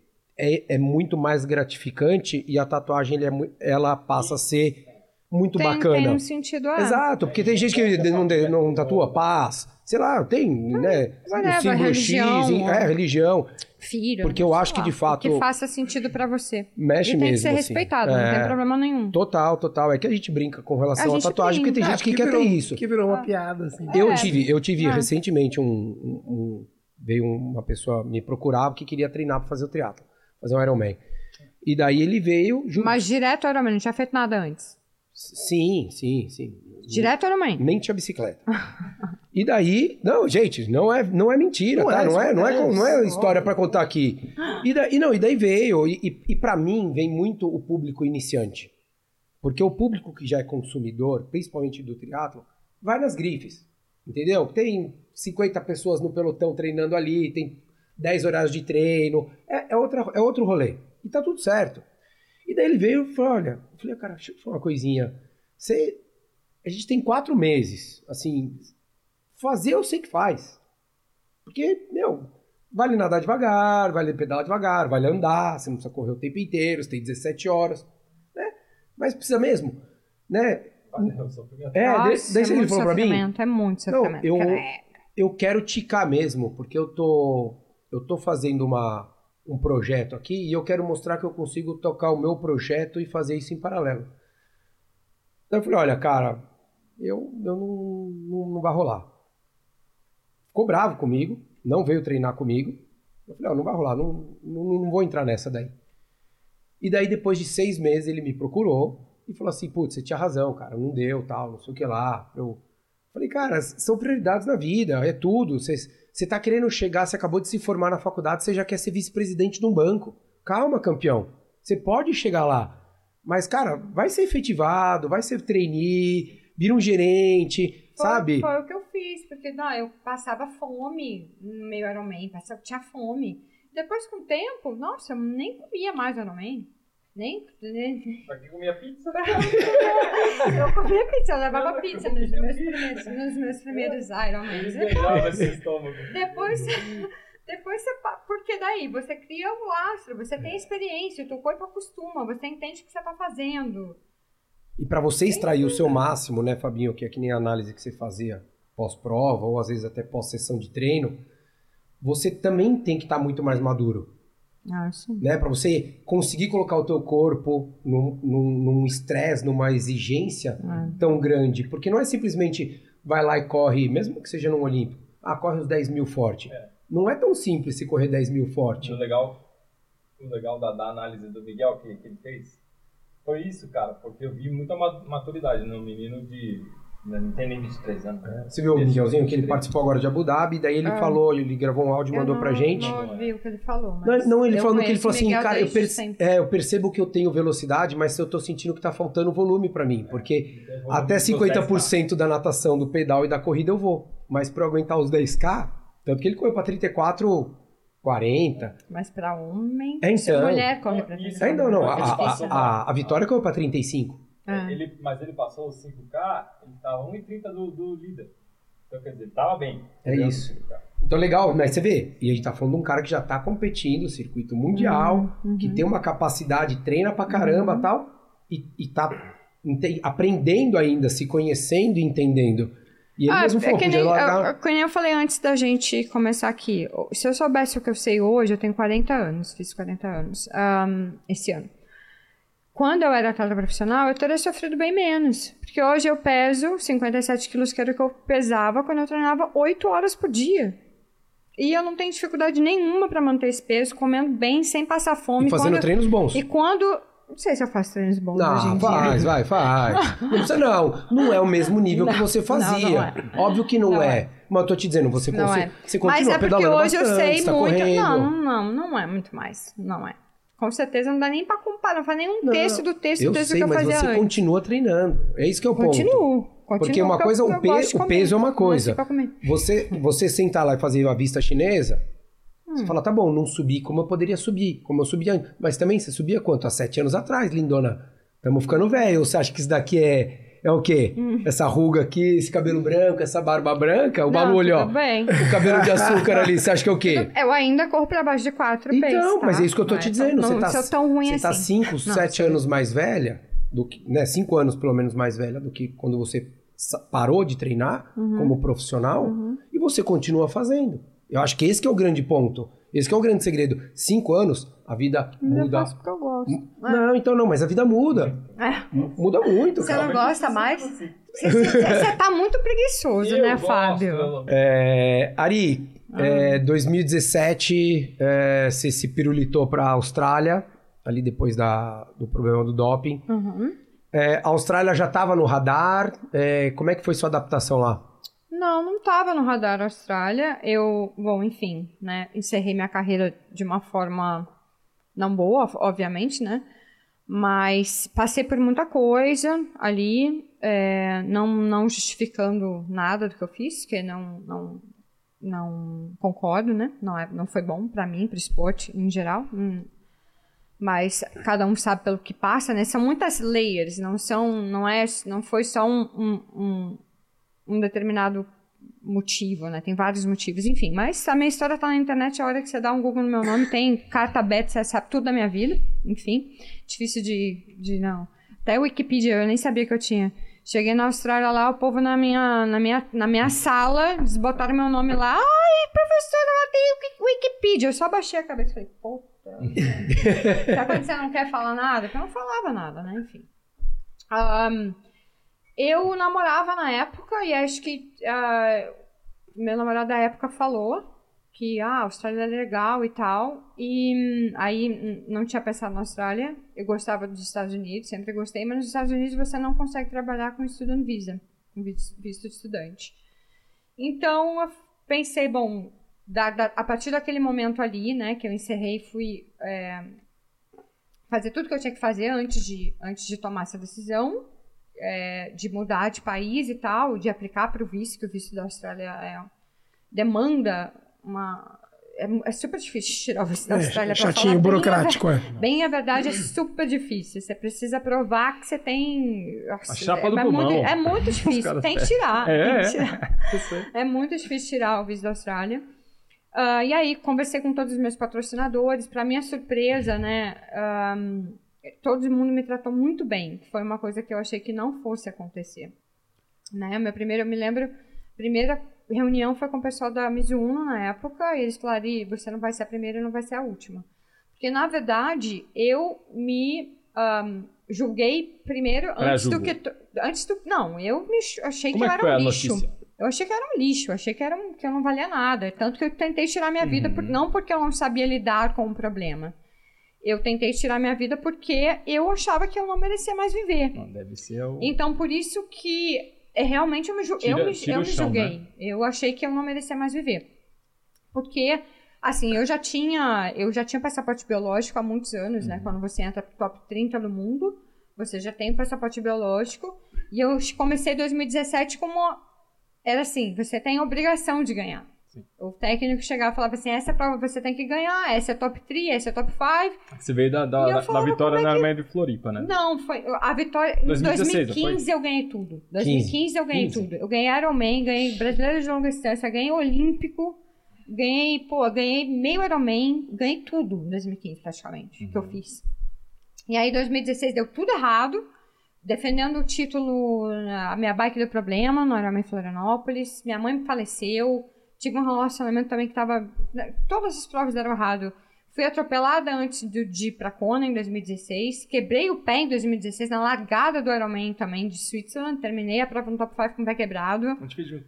é, é muito mais gratificante e a tatuagem ele é ela passa a ser muito Tem, bacana. tem um sentido. ah, Exato, porque tem gente que não, não tatua paz, sei lá, tem, né? whatever, o símbolo religião, X, em- é, religião, Filho. Porque eu acho que, de fato, que faça sentido pra você. mexe e tem mesmo. que ser assim. respeitado, não É, tem problema nenhum. Total, total. É que a gente brinca com relação A à tatuagem, porque tem brinca. gente que que quer virou, ter isso. Que virou uma piada, assim. Eu É. tive, eu tive Ah. recentemente um, um- um- Veio uma pessoa me procurar que queria treinar pra fazer o triatlo, fazer um Ironman. E daí ele veio. Junto. Mas direto Ironman, não tinha feito nada antes. Sim, sim, sim. Direto Ironman. Nem tinha bicicleta. E daí, não, gente, não é, não é mentira, Não tá? é, não, é, não, é, isso não é é história pra contar aqui. E daí, não, e daí veio, e, e, e para mim vem muito o público iniciante. Porque o público que já é consumidor, principalmente do triatlo, vai nas grifes, entendeu? Tem 50 pessoas no pelotão treinando ali, tem 10 horários de treino, é, é, outra, é outro rolê. E tá tudo certo. E daí ele veio e falou, olha, eu falei, cara, deixa eu falar uma coisinha. Você, a gente tem quatro meses, assim, fazer eu sei que faz. Porque, meu, vale nadar devagar, vale pedalar devagar, vale andar, você não precisa correr o tempo inteiro, você tem 17 horas, né? Mas precisa mesmo, né? Sofrimento. É, Nossa, daí, daí é ele falou pra mim, sofrimento, É muito Não, sofrimento. eu- Credo. eu quero ticar mesmo, porque eu tô, eu tô fazendo uma, um projeto aqui e eu quero mostrar que eu consigo tocar o meu projeto e fazer isso em paralelo. Daí eu falei, olha, cara, eu, eu não, não, não vai rolar. Ficou bravo comigo, não veio treinar comigo. Eu falei, ó, não vai rolar, não, não, não vou entrar nessa daí. E daí, depois de seis meses, ele me procurou e falou assim, putz, você tinha razão, cara, não deu, tal, não sei o que lá. Eu falei, cara, são prioridades na vida, é tudo. Você, você tá querendo chegar, você acabou de se formar na faculdade, você já quer ser vice-presidente de um banco. Calma, campeão. Você pode chegar lá. Mas, cara, vai ser efetivado, vai ser trainee, vira um gerente, Foi- sabe? Foi o que eu fiz, porque não, eu passava fome no meio Ironman, passava, tinha fome. Depois, com o tempo, nossa, eu nem comia mais Ironman. Nem, que comia pizza? Eu comia pizza, eu levava pizza nos meus primeiros, nos meus primeiros Ironmans. Beijava esse estômago. Depois, depois você. Porque daí você cria o lastro, você tem experiência, o teu corpo acostuma, você entende o que você está fazendo. E para você extrair o seu máximo, né, Fabinho, que é que nem a análise que você fazia pós-prova ou às vezes até pós-sessão de treino, você também tem que estar muito mais maduro, Ah, né? Para você conseguir colocar o teu corpo num- num num estresse, numa exigência tão grande, porque não é simplesmente vai lá e corre, mesmo que seja no Olímpico, ah, corre os 10 mil forte. Não é tão simples se correr 10 mil forte. O legal, o legal da, da análise do Miguel que, que ele fez foi isso, cara, porque eu vi muita ma- maturidade no menino de. Não tem nem 23 anos. né? Você viu o Miguelzinho que ele participou agora de Abu Dhabi, daí ele Ah. falou, ele gravou um áudio e Eu mandou não, pra gente. Não ouvi o que ele falou. Não, Mas não, ele eu falou que ele falou assim, Miguel cara, eu, perce- é, eu percebo que eu tenho velocidade, mas eu tô sentindo que tá faltando volume pra mim, porque até 50% da natação, do pedal e da corrida eu vou, mas pra eu aguentar os 10k, tanto que ele correu pra 34, 40. Mas pra homem. É, se então. mulher corre pra Isso, frente. Ainda não, a, Ele a, passou- a, a Vitória correu pra 35. Ah. Ele, mas ele passou os 5K, ele tava 1,30 do, do líder. Então, quer dizer, tava bem. É isso. Então, legal, mas você vê, e a gente tá falando de um cara que já tá competindo, circuito mundial, Uhum. que tem uma capacidade, treina pra caramba e tal, e, e tá ente- aprendendo ainda, se conhecendo e entendendo. E ele Ah, mesmo é falou, que podia nem, largar... eu, que nem eu falei antes da gente começar aqui. Se eu soubesse o que eu sei hoje, eu tenho 40 anos, fiz 40 anos ahm, esse ano. Quando eu era atleta profissional, eu teria sofrido bem menos. Porque hoje eu peso 57 quilos, que era o que eu pesava quando eu treinava 8 horas por dia. E eu não tenho dificuldade nenhuma para manter esse peso, comendo bem, sem passar fome. E fazendo quando, treinos bons. E quando. Não sei se eu faço treinos bons hoje Não, em dia. faz, vai, faz. Não precisa, não. Não é o mesmo nível que Não, você não, fazia. não é. Óbvio que não, Não é. é. Mas eu tô te dizendo, você, Não consi- é. você continua Mas é porque hoje eu bastante, sei você tá muito. correndo. Não, não, não é muito mais. Não é. Com certeza não dá nem pra comparar. Não faz nenhum Não, terço do texto Eu do texto sei, que eu mas fazia você antes. continua treinando. É isso que é o ponto. Continuo. continuo. Porque uma porque coisa, eu- o, eu pe- o peso é uma coisa. Você, você sentar lá e fazer a vista chinesa, Hum. você fala, tá bom, não subi como eu poderia subir, como eu subia antes. Mas também você subia quanto? Há sete anos atrás, lindona. Estamos ficando velho. Você acha que isso daqui é, é o quê? Essa ruga aqui, esse cabelo branco, essa barba branca, o Hum. Não, barulho, ó. bem. O cabelo de açúcar ali, você acha que é o quê? Eu ainda corro pra baixo de quatro Então, paces, tá? mas é isso que eu tô Não te é dizendo. tão- você não tá, sou tão ruim você tá assim. cinco, Não, sete sou- anos mais velha, do que, né? Cinco anos pelo menos mais velha do que quando você parou de treinar Uhum. como profissional e você continua fazendo. Eu acho que esse que é o grande ponto. Esse que é o grande segredo. Cinco anos, a vida eu muda. faço porque eu gosto. Não, então não, mas a vida muda. É. Muda muito, Você cara. não gosta mais? Você, você- você tá muito preguiçoso, né, Fábio? É, Ari, Ah. é, 2017, é, você se pirulitou pra Austrália, ali depois da, do problema do doping. Uhum. É, a Austrália já estava no radar. é, como é que foi sua adaptação lá? Não, não estava no radar Austrália. Eu, bom, enfim, né, encerrei minha carreira de uma forma não boa, obviamente, né? Mas passei por muita coisa ali, é, não, não justificando nada do que eu fiz, que não, não, não concordo, né? Não, é, não foi bom para mim, para o esporte em geral. Hum. Mas cada um sabe pelo que passa, né? São muitas layers, não são, não é, não foi só um, um, um um determinado motivo, né? Tem vários motivos, enfim. Mas a minha história tá na internet, a hora que você dá um Google no meu nome, tem carta aberta, você sabe tudo da minha vida, enfim. Difícil de, de não. Até Wikipedia, eu nem sabia que eu tinha. Cheguei na Austrália lá, o povo na minha, na minha, na minha sala, eles botaram meu nome lá. Ai, professora, lá tem Wikipedia. Eu só baixei a cabeça e falei, puta. Sabe quando você não quer falar nada? Porque eu não falava nada, né? Enfim. Ahn, eu namorava na época e acho que ah, meu namorado da época falou que ah, a Austrália é legal e tal. E hum, aí hum, não tinha pensado na Austrália. Eu gostava dos Estados Unidos, sempre gostei, mas nos Estados Unidos você não consegue trabalhar com student visa, com vis- visto de estudante. Então eu pensei, bom, da- da- a partir daquele momento ali, né, que eu encerrei, fui é, fazer tudo que eu tinha que fazer antes de, antes de tomar essa decisão é, de mudar de país e tal, de aplicar para o visto, que o visto da Austrália é, demanda uma. É, é super difícil tirar o visto da Austrália É, chatinho, falar bem burocrático, é. Bem, a verdade é super difícil. Você precisa provar que você tem. Nossa, A chapa é, do é pulmão. muito, é muito difícil. caras Tem que tirar. É, tem que é. tirar. É muito difícil tirar o visto da Austrália. Ah, e aí, conversei com todos os meus patrocinadores. Para minha surpresa, né? ahm, todo mundo me tratou muito bem. Foi uma coisa que eu achei que não fosse acontecer. Né? Meu primeiro, eu me lembro, a primeira reunião foi com o pessoal da Mizuno na época. E eles falaram: "Ih, você não vai ser a primeira e não vai ser a última. Porque, na verdade, eu me ahm, julguei primeiro antes do que. Antes do. Não, eu me ch- achei Como que é eu que era um lixo. notícia? Eu achei que era um lixo, eu achei que, era um- que eu não valia nada. Tanto que eu tentei tirar minha vida, Uhum. por- não porque eu não sabia lidar com o problema. Eu tentei tirar minha vida porque eu achava que eu não merecia mais viver. Não, deve ser o... Então, por isso que é, realmente eu me, ju- Tira- eu me, eu me chão, julguei. né? Eu achei que eu não merecia mais viver. Porque, assim, eu já tinha, eu já tinha passaporte biológico há muitos anos, Uhum. né? Quando você entra pro top 30 do mundo, você já tem passaporte biológico. E eu comecei 2017 como era assim, você tem a obrigação de ganhar. O técnico chegava e falava assim: essa prova você tem que ganhar, essa é top 3, essa é top 5. Você veio da, da, da- da vitória é na que- Arménia de Floripa, né? Não, foi a vitória. Em 2016, 2015 não eu ganhei tudo. 2015 eu ganhei 15. tudo. Eu ganhei Ironman, ganhei Brasileiro de Longa Distância, ganhei Olímpico, ganhei, pô, ganhei meio Ironman, ganhei tudo em 2015 praticamente, que eu fiz. E aí 2016 deu tudo errado, defendendo o título, a minha bike deu problema no Ironman Florianópolis, minha mãe faleceu, tive um relacionamento também que tava, todas as provas deram errado. Fui atropelada antes do, de ir pra Kona em 2016. Quebrei o pé em 2016 na largada do Ironman também de Switzerland. Terminei a prova no top 5 com o pé quebrado. Fez junto.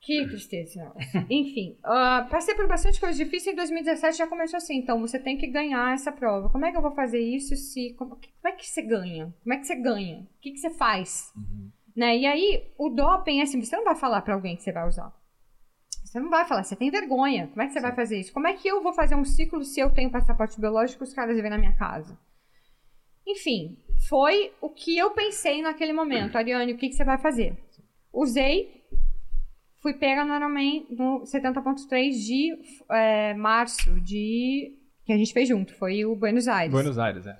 Que tristeza. Enfim, ah, passei por bastante coisa difícil. Em 2017 já começou assim. Então, você tem que ganhar essa prova. Como é que eu vou fazer isso se... Como, como é que você ganha? Como é que você ganha? O que, que você faz? Né? E aí, o doping é assim, você não vai falar pra alguém que você vai usar. Você não vai falar, você tem vergonha. Como é que você vai fazer isso? Como é que eu vou fazer um ciclo se eu tenho passaporte biológico e os caras vêm na minha casa? Enfim, foi o que eu pensei naquele momento. Ariane, o que, que você vai fazer? Usei, fui pega no Ironman no 70.3 de é, março de... Que a gente fez junto, foi o Buenos Aires. Buenos Aires, é.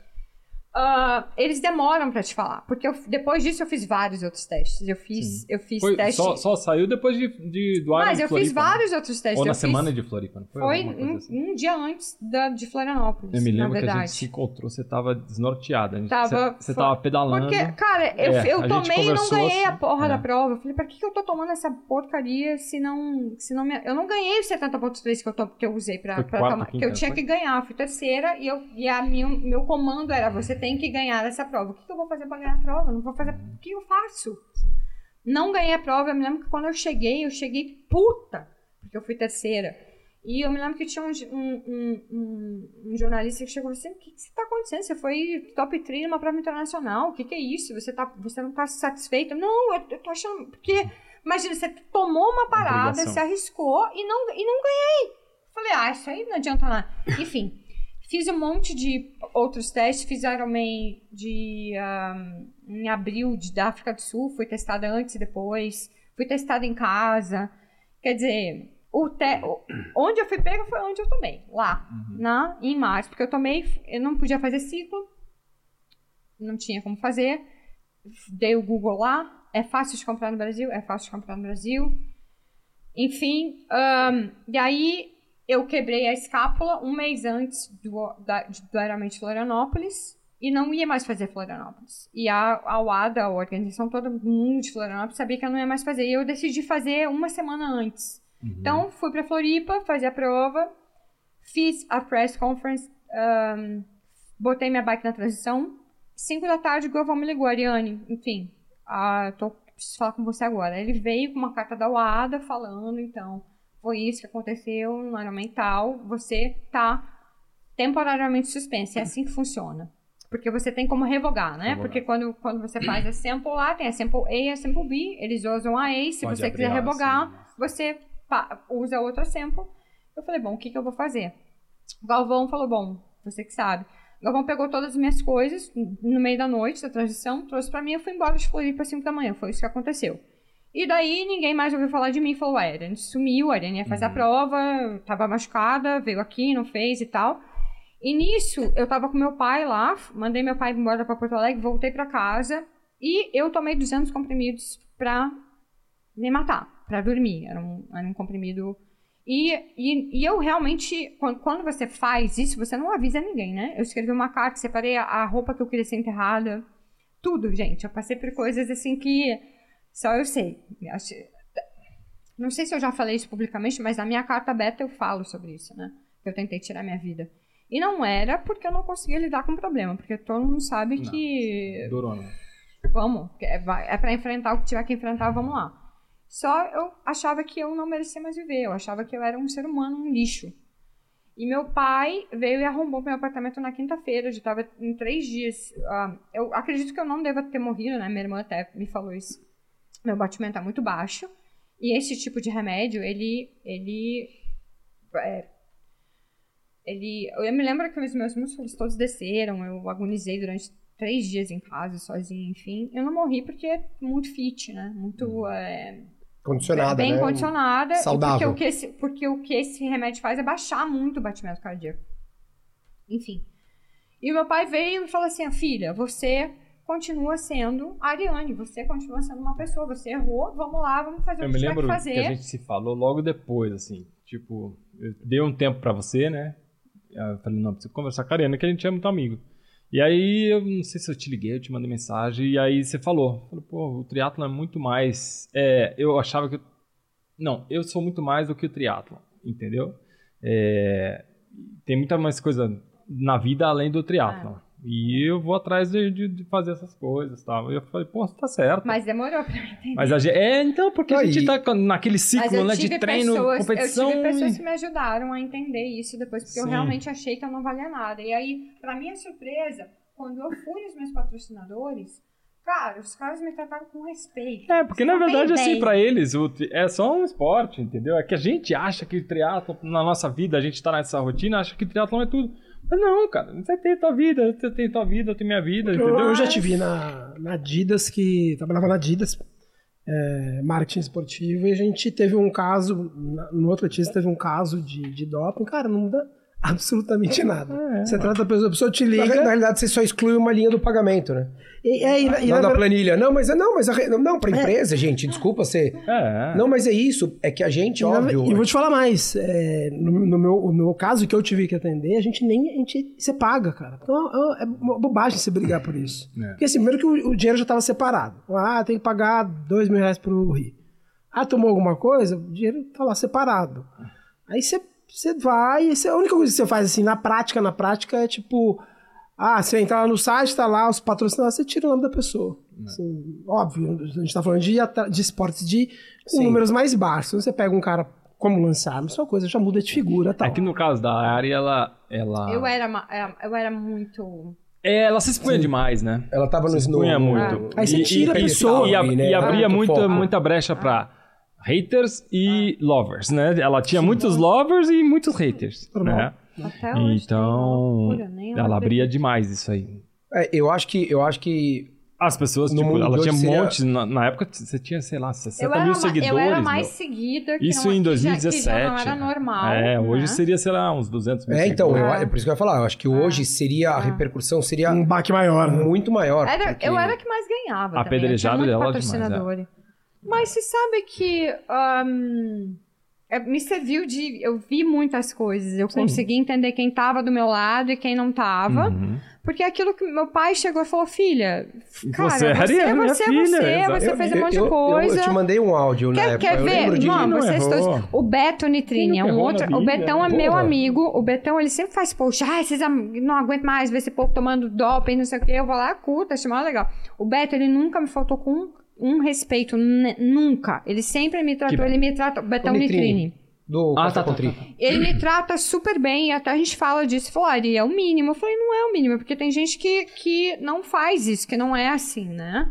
Ah, eles demoram pra te falar, porque eu- depois disso eu fiz vários outros testes. Eu fiz, eu fiz Foi, teste. só, só saiu depois de, de, do Mas Iron eu Floripa, fiz né? vários outros testes. Ou na eu fiz- semana de Floripa, não foi? Foi um, assim. um dia antes da, de Florianópolis. Eu me lembro que a gente se encontrou, você tava desnorteada. A gente- Tava- Você, você tava pedalando. Porque, cara, eu, É, eu a tomei e não ganhei a assim, porra é. da prova. Eu falei, pra que, que eu tô tomando essa porcaria se não. Se não me... Eu não ganhei os 70.3 que eu, to... que eu usei pra, pra quarta, tomar. quinta, que eu não tinha foi? que ganhar. Eu fui terceira e, eu, e a minha, meu comando era: você tem que ganhar essa prova. O que, que eu vou fazer pra ganhar a prova? Não vou fazer. O que eu faço? Não ganhei a prova. Eu me lembro que quando eu cheguei, eu cheguei puta, porque eu fui terceira. E eu me lembro que tinha um, um, um- um- jornalista que chegou assim: o que, que você tá acontecendo? Você foi top 3 numa prova internacional. O que, que é isso? Você, tá, você não tá satisfeito? Não, eu, eu tô achando. Porque, imagina, você tomou uma parada, se arriscou e não, e não ganhei. Falei, ah, isso aí não adianta nada. Enfim, fiz um monte de outros testes. Fiz Ironman de, ah, em abril de, da África do Sul. Fui testada antes e depois. Fui testada em casa. Quer dizer, o te, onde eu fui pega foi onde eu tomei. Lá, na, em março. Porque eu tomei, eu não podia fazer ciclo. Não tinha como fazer. Dei o Google lá. É fácil de comprar no Brasil? É fácil de comprar no Brasil. Enfim, ahn, e aí eu quebrei a escápula um mês antes do, da, do de Florianópolis e não ia mais fazer Florianópolis. E a, a UADA, a organização todo mundo de Florianópolis, sabia que eu não ia mais fazer. E eu decidi fazer uma semana antes. Então, fui pra Floripa, fazer a prova, fiz a press conference, ahn, botei minha bike na transição. Cinco da tarde, o Govão me ligou, Ariane, enfim, ah, tô, preciso falar com você agora. Ele veio com uma carta da UADA falando, então, foi isso que aconteceu no Ironman tal, você tá temporariamente suspenso. É assim que funciona. Porque você tem como revogar, né? Revogar. Porque quando, quando você faz a sample lá, tem a sample A e a sample B, eles usam a A, se Pode você quiser revogar, assim. você usa outra sample. Eu falei, bom, o que, que eu vou fazer? O Galvão falou, bom, você que sabe. O Galvão pegou todas as minhas coisas no meio da noite da transição, trouxe pra mim, eu fui embora de Floripa às 5 da manhã. Foi isso que aconteceu. E daí ninguém mais ouviu falar de mim, falou, ué, a Ariane sumiu, a Ariane ia fazer a prova, tava machucada, veio aqui, não fez e tal. E nisso, eu tava com meu pai lá, mandei meu pai embora pra Porto Alegre, voltei pra casa e eu tomei 200 comprimidos pra me matar, pra dormir. Era um, era um comprimido. E, e, e eu realmente, quando, quando você faz isso, você não avisa ninguém, né? Eu escrevi uma carta, separei a, a roupa que eu queria ser enterrada. Tudo, gente. Eu passei por coisas assim que só eu sei. Não sei se eu já falei isso publicamente, mas na minha carta beta eu falo sobre isso, né? Eu tentei tirar minha vida. E não era porque eu não conseguia lidar com o problema, porque todo mundo sabe Não. que Durou, né? vamos, é, é para enfrentar o que tiver que enfrentar, vamos lá. Só eu achava que eu não merecia mais viver, eu achava que eu era um ser humano, um lixo. E meu pai veio e arrombou meu apartamento na quinta-feira, eu já tava em três dias. Ah, eu acredito que eu não deva ter morrido, né? Minha irmã até me falou isso. Meu batimento tá muito baixo. E esse tipo de remédio, ele. ele é, ele, eu me lembro que os meus músculos todos desceram, eu agonizei durante três dias em casa, sozinha, enfim. Eu não morri porque é muito fit, né? Muito. é, Condicionada, bem né? condicionada. Saudável. Porque o, que esse, porque o que esse remédio faz é baixar muito o batimento cardíaco. Enfim. E o meu pai veio e falou assim: "Ah, filha, você continua sendo a Ariane, você continua sendo uma pessoa, você errou, vamos lá, vamos fazer Eu o que me tiver lembro que que, fazer. a gente se falou logo depois, assim. Tipo, eu dei um tempo pra você, né? Eu falei, não, preciso conversar com a Ariana, que a gente é muito amigo. E aí, eu não sei se eu te liguei, eu te mandei mensagem, e aí você falou. Falei, pô, o triatlo é muito mais... É, eu achava que... eu- Não, eu sou muito mais do que o triatlo, entendeu? É, tem muita mais coisa na vida além do triatlo. E eu vou atrás de, de- de fazer essas coisas e tal. E eu falei, pô, tá certo. Mas demorou pra eu entender. Mas a gente, é, então, porque a Aí- gente tá naquele ciclo eu né, de treino, pessoas, competição. Eu tive pessoas que me ajudaram a entender isso depois, porque eu Sim. realmente achei que eu não valia nada. E aí, pra minha surpresa, quando eu fui nos meus patrocinadores, cara, os caras me trataram com respeito. É, porque na Super verdade, assim, pra eles, o é só um esporte, entendeu? É que a gente acha que o triatlo, na nossa vida, a gente tá nessa rotina, acha que triatlon é tudo. Não, cara, você tem tua vida, você tem tua vida, eu tenho minha vida, Eu, entendeu? eu já te vi na, na Adidas, que trabalhava na Adidas, é, marketing esportivo, e a gente teve um caso, no atletismo teve um caso de, de doping, cara, não dá absolutamente nada. É. Você trata a pessoa, a pessoa te Na, liga, re- na realidade, você só exclui uma linha do pagamento, né? e, é, e, e, Lá na na ver- planilha. Não, mas não, mas a não, pra empresa, gente, desculpa ser. É. Não, mas é isso. É que a gente, E, na- óbvio. e eu vou te falar mais. é, no, no meu, no meu caso que eu tive que atender, a gente nem. A gente, você paga, cara. Então é, é uma bobagem você brigar por isso. É. Porque assim, primeiro que o, o dinheiro já estava separado. Ah, tem que pagar dois mil reais pro Rio. Ah, tomou alguma coisa? O dinheiro tá lá separado. Aí você, você vai. e você- a única coisa que você faz assim, na prática, na prática, é tipo. Ah, você entra lá no site, tá lá os patrocinadores, você tira o nome da pessoa. Assim, óbvio, a gente tá falando de, de esportes de com Sim. números mais baixos. Você pega um cara como lançar, a mesma coisa, já muda de figura e tal. É que no caso da Ari, ela. Ela, Eu era, era- eu era muito. é, ela se expunha demais, né? Ela tava no Se expunha no- muito. no- Aí você E- tira a e- pessoa E, a- ali, né? e abria Muito muita, foco. muita brecha pra haters e lovers, né? Ela tinha muitos lovers e muitos haters, Normal. né? Até hoje. Então, loucura, nem eu ela abria acredito. demais isso aí. É, eu acho que eu acho que As pessoas, No tipo, ela tinha um hoje seria- monte. Na, na época você tinha, sei lá, 60 Eu era, mil seguidores. eu era mais meu. seguida que Isso não, em que já- 2017. Que já, não era normal. É, hoje né? seria, sei lá, uns 200 mil é, então, eu, seguidores. Ah. é por isso que eu ia falar, eu acho que hoje seria a repercussão seria Um baque maior, né? muito maior. Era, porque- Eu era a que mais ganhava. A também. apedrejada eu tinha dela é demais, patrocinador. Mas você sabe que ahn, é, me serviu de. Eu vi muitas coisas. Eu consegui entender quem tava do meu lado e quem não tava. Uhum. Porque é aquilo que meu pai chegou e falou: filha, cara, Você você, é você, minha você, filha, você, você fez um monte eu- de coisa. Eu, eu te mandei um áudio na Quer, quer eu ver? de... Não vocês dois. O Beto Nitrini é Quem um outro. O? Betão é meu Porra. amigo. O Betão, ele sempre faz post. Ai, vocês não aguentam mais ver esse povo tomando doping, não sei o quê. Eu vou lá, curta, acho mó legal. O Beto, ele nunca me faltou com um, um respeito. Nunca. Ele sempre me tratou, Que ele me trata. Betão Nitrini. Do Ah, tá, tá, Tri. tá. Ele me trata super bem, e até a gente fala disso. Falou, Ari, é o mínimo. Eu falei, não é o mínimo, porque tem gente que, que não faz isso, que não é assim, né?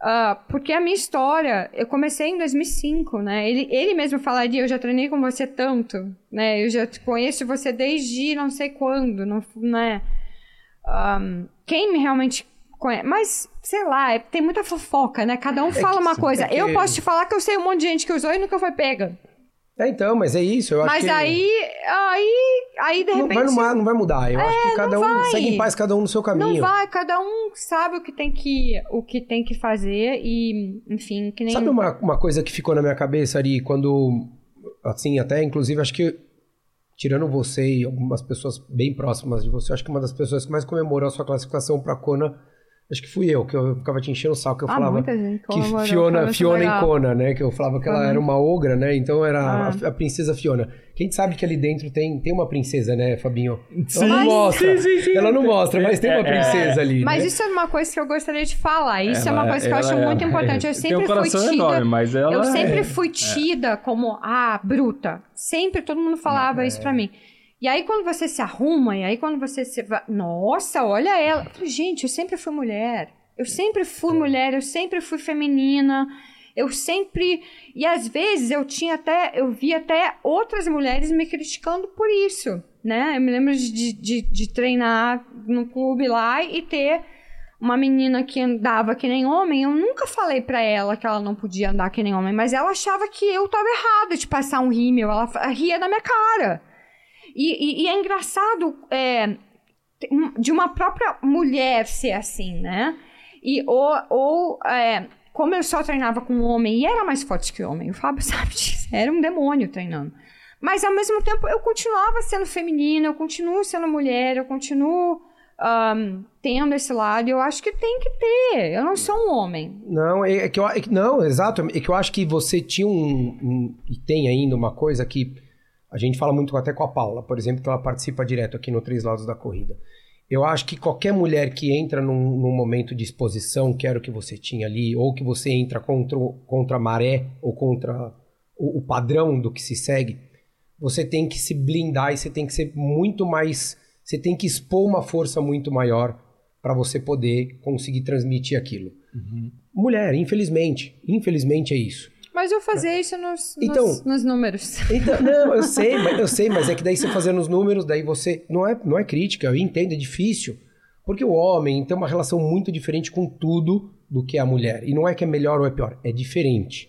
Ah, porque a minha história, eu comecei em 2005, né? Ele, ele mesmo falaria, eu já treinei com você tanto, né? Eu já te conheço você desde não sei quando, não, né? Ahm, quem me realmente conhece... Mas, sei lá, é- tem muita fofoca, né? Cada um fala que uma coisa. é Eu posso te falar que eu sei um monte de gente que usou e nunca foi pega. É, então, mas é isso. Eu acho Mas que aí, aí, aí de não repente... vai, não, vai- não vai mudar. Eu acho que cada um vai. segue em paz, cada um no seu Não caminho. vai, cada um sabe o que tem que, o que, tem que fazer e, enfim, que nem... Sabe uma, uma coisa que ficou na minha cabeça, Ari, quando, assim, até inclusive, acho que, tirando você e algumas pessoas bem próximas de você, acho que uma das pessoas que mais comemorou a sua classificação pra Kona, acho que fui eu, que eu ficava te enchendo o saco, que eu Ah, falava muita gente que Fiona, Fiona. Kona, né, que eu falava que ela Uhum. era uma ogra, né, então era Ah. a, a princesa Fiona. Quem sabe que ali dentro tem, tem uma princesa, né, Fabinho? Sim, ela não mostra, sim, sim, sim. ela não mostra, mas tem uma É, é, princesa ali, Mas né? isso é uma coisa que eu gostaria de falar. Isso é uma Ela- coisa que eu acho ela é- muito importante. Eu tem sempre um fui tida. enorme, mas ela eu sempre é- fui tida como ah, bruta. Sempre todo mundo falava isso É. pra mim. E aí quando você se arruma, e aí quando você se nossa, olha ela. Eu falei, gente, eu sempre fui mulher. Eu sempre fui mulher, eu sempre fui feminina. Eu sempre e às vezes eu tinha até eu vi até outras mulheres me criticando por isso, né? Eu me lembro de, de, de treinar no clube lá e ter uma menina que andava que nem homem, eu nunca falei pra ela que ela não podia andar que nem homem, mas ela achava que eu tava errada de passar um rímel, ela ria da minha cara. E, e- e é engraçado é, um- de uma própria mulher ser assim, né? E ou, ou é, como eu só treinava com um homem e era mais forte que homem, o Fábio sabe disso, era um demônio treinando. Mas ao mesmo tempo eu continuava sendo feminina, eu continuo sendo mulher, eu continuo ahn, tendo esse lado. Eu acho que tem que ter. Eu não sou um homem. Não, é, é que eu, é não, exato. É que eu acho que você tinha um, um- e tem ainda uma coisa que a gente fala muito até com a Paula, por exemplo, que ela participa direto aqui no Três Lados da Corrida. Eu acho que qualquer mulher que entra num, num momento de exposição, que era o que você tinha ali, ou que você entra contra, contra a maré ou contra o, o padrão do que se segue, você tem que se blindar e você tem que ser muito mais. Você tem que expor uma força muito maior para você poder conseguir transmitir aquilo. Mulher, infelizmente. Infelizmente é isso. Mas eu fazia isso nos, nos, Então- nos números. Então, não, eu sei, mas, eu sei, mas é que daí você fazendo os números, daí você. Não é, não é crítica, eu entendo, é difícil. Porque o homem tem uma relação muito diferente com tudo do que a mulher. E não é que é melhor ou é pior, é diferente.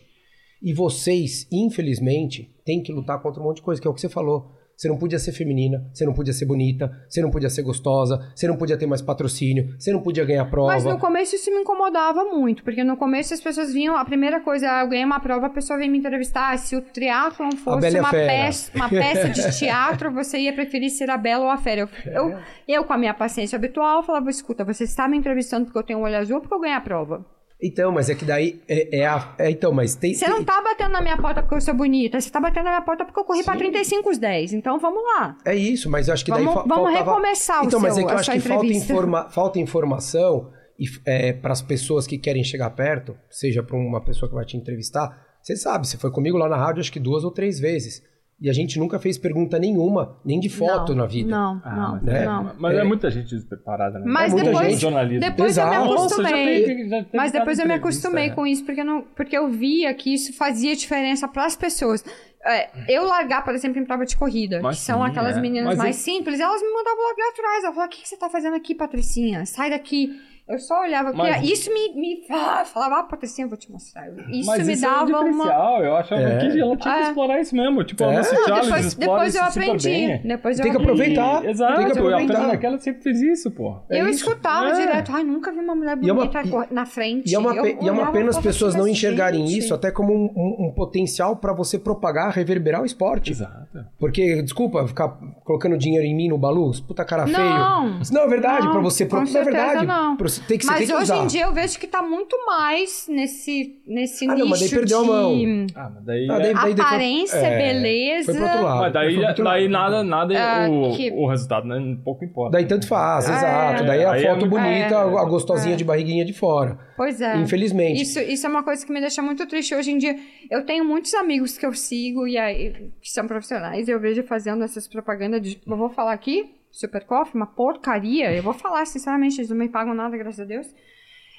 E vocês, infelizmente, têm que lutar contra um monte de coisa, que é o que você falou. Você não podia ser feminina, você não podia ser bonita, você não podia ser gostosa, você não podia ter mais patrocínio, você não podia ganhar prova. Mas no começo isso me incomodava muito, porque no começo as pessoas vinham, a primeira coisa, ah, eu ganhei uma prova, a pessoa veio me entrevistar, se o triatlon fosse a uma peça, uma peça de teatro, você ia preferir ser a Bela ou a Fera. Eu, eu, eu, com a minha paciência habitual, falava, escuta, você está me entrevistando porque eu tenho um olho azul ou porque eu ganhei a prova? Então, mas é que daí é, é a. é, então, mas tem. Você não tá batendo na minha porta porque eu sou bonita, você tá batendo na minha porta porque eu corri pra 35 os 10, então vamos lá. É isso, mas eu acho que daí Vamos- fa- vamos faltava... recomeçar o Então, mas é que eu acho que falta, informa... falta informação e para as pessoas que querem chegar perto, seja para uma pessoa que vai te entrevistar. Você sabe, você foi comigo lá na rádio acho que duas ou três vezes. E a gente nunca fez pergunta nenhuma, nem de foto Não, na vida. Não, Ah, não, mas, né? não. mas é. É. muita gente despreparada, né? Mas É muita depois, gente. jornalismo. depois eu me Exato. Nossa, já acostumei. já teve Mas depois eu me acostumei né? com isso, porque, não, porque eu via que isso fazia diferença para as pessoas. É, eu largar, por exemplo, em prova de corrida, Mas que são sim, aquelas é. meninas Mas mais eu- simples, elas me mandavam largar atrás. Ela falava, o que, que você tá fazendo aqui, Patricinha? Sai daqui. Eu só olhava, porque Mas- isso me, me ah, falava, ah, Patricinha, eu vou te mostrar. Isso Mas me isso é um dava uma... diferencial. Eu achava É. que ela tinha que É. explorar isso mesmo. Tipo, a É. Lucy Não, Charles depois, eu aprendi. bem. Depois eu Tem que aprendi. aproveitar. Exato, Tem que a aproveitar. Fernanda Keller sempre fez isso, pô. É eu isso. escutava É. direto, ai, nunca vi uma mulher é uma- bonita cor- na frente. E é uma, pe- e é uma pena as pessoas não "Gente, enxergarem isso até como um, um- um potencial para você propagar, reverberar o esporte. Exato. Porque, desculpa, ficar colocando dinheiro em mim no Balu, puta cara feio. Não. Não é verdade Não, pra você. Não é verdade. não. Tem que, você Mas tem que hoje usar. em dia eu vejo que tá muito mais nesse, nesse Ah, nicho não, mas daí perdeu a de mão. Ah, mas daí... Ah, é- daí- daí- aparência, é, beleza. Foi pro outro lado. Mas daí, daí nada, nada Ah, o, que- o resultado né, pouco importa. Daí tanto faz, É. exato. Daí a é foto bonita, é. a gostosinha de barriguinha de fora. Pois é. Infelizmente. Isso, isso é uma coisa que me deixa muito triste. Hoje em dia, eu tenho muitos amigos que eu sigo e aí, que são profissionais e eu vejo fazendo essas propagandas de. Eu vou falar aqui, Super Coffee, uma porcaria. Eu vou falar, sinceramente, eles não me pagam nada, graças a Deus.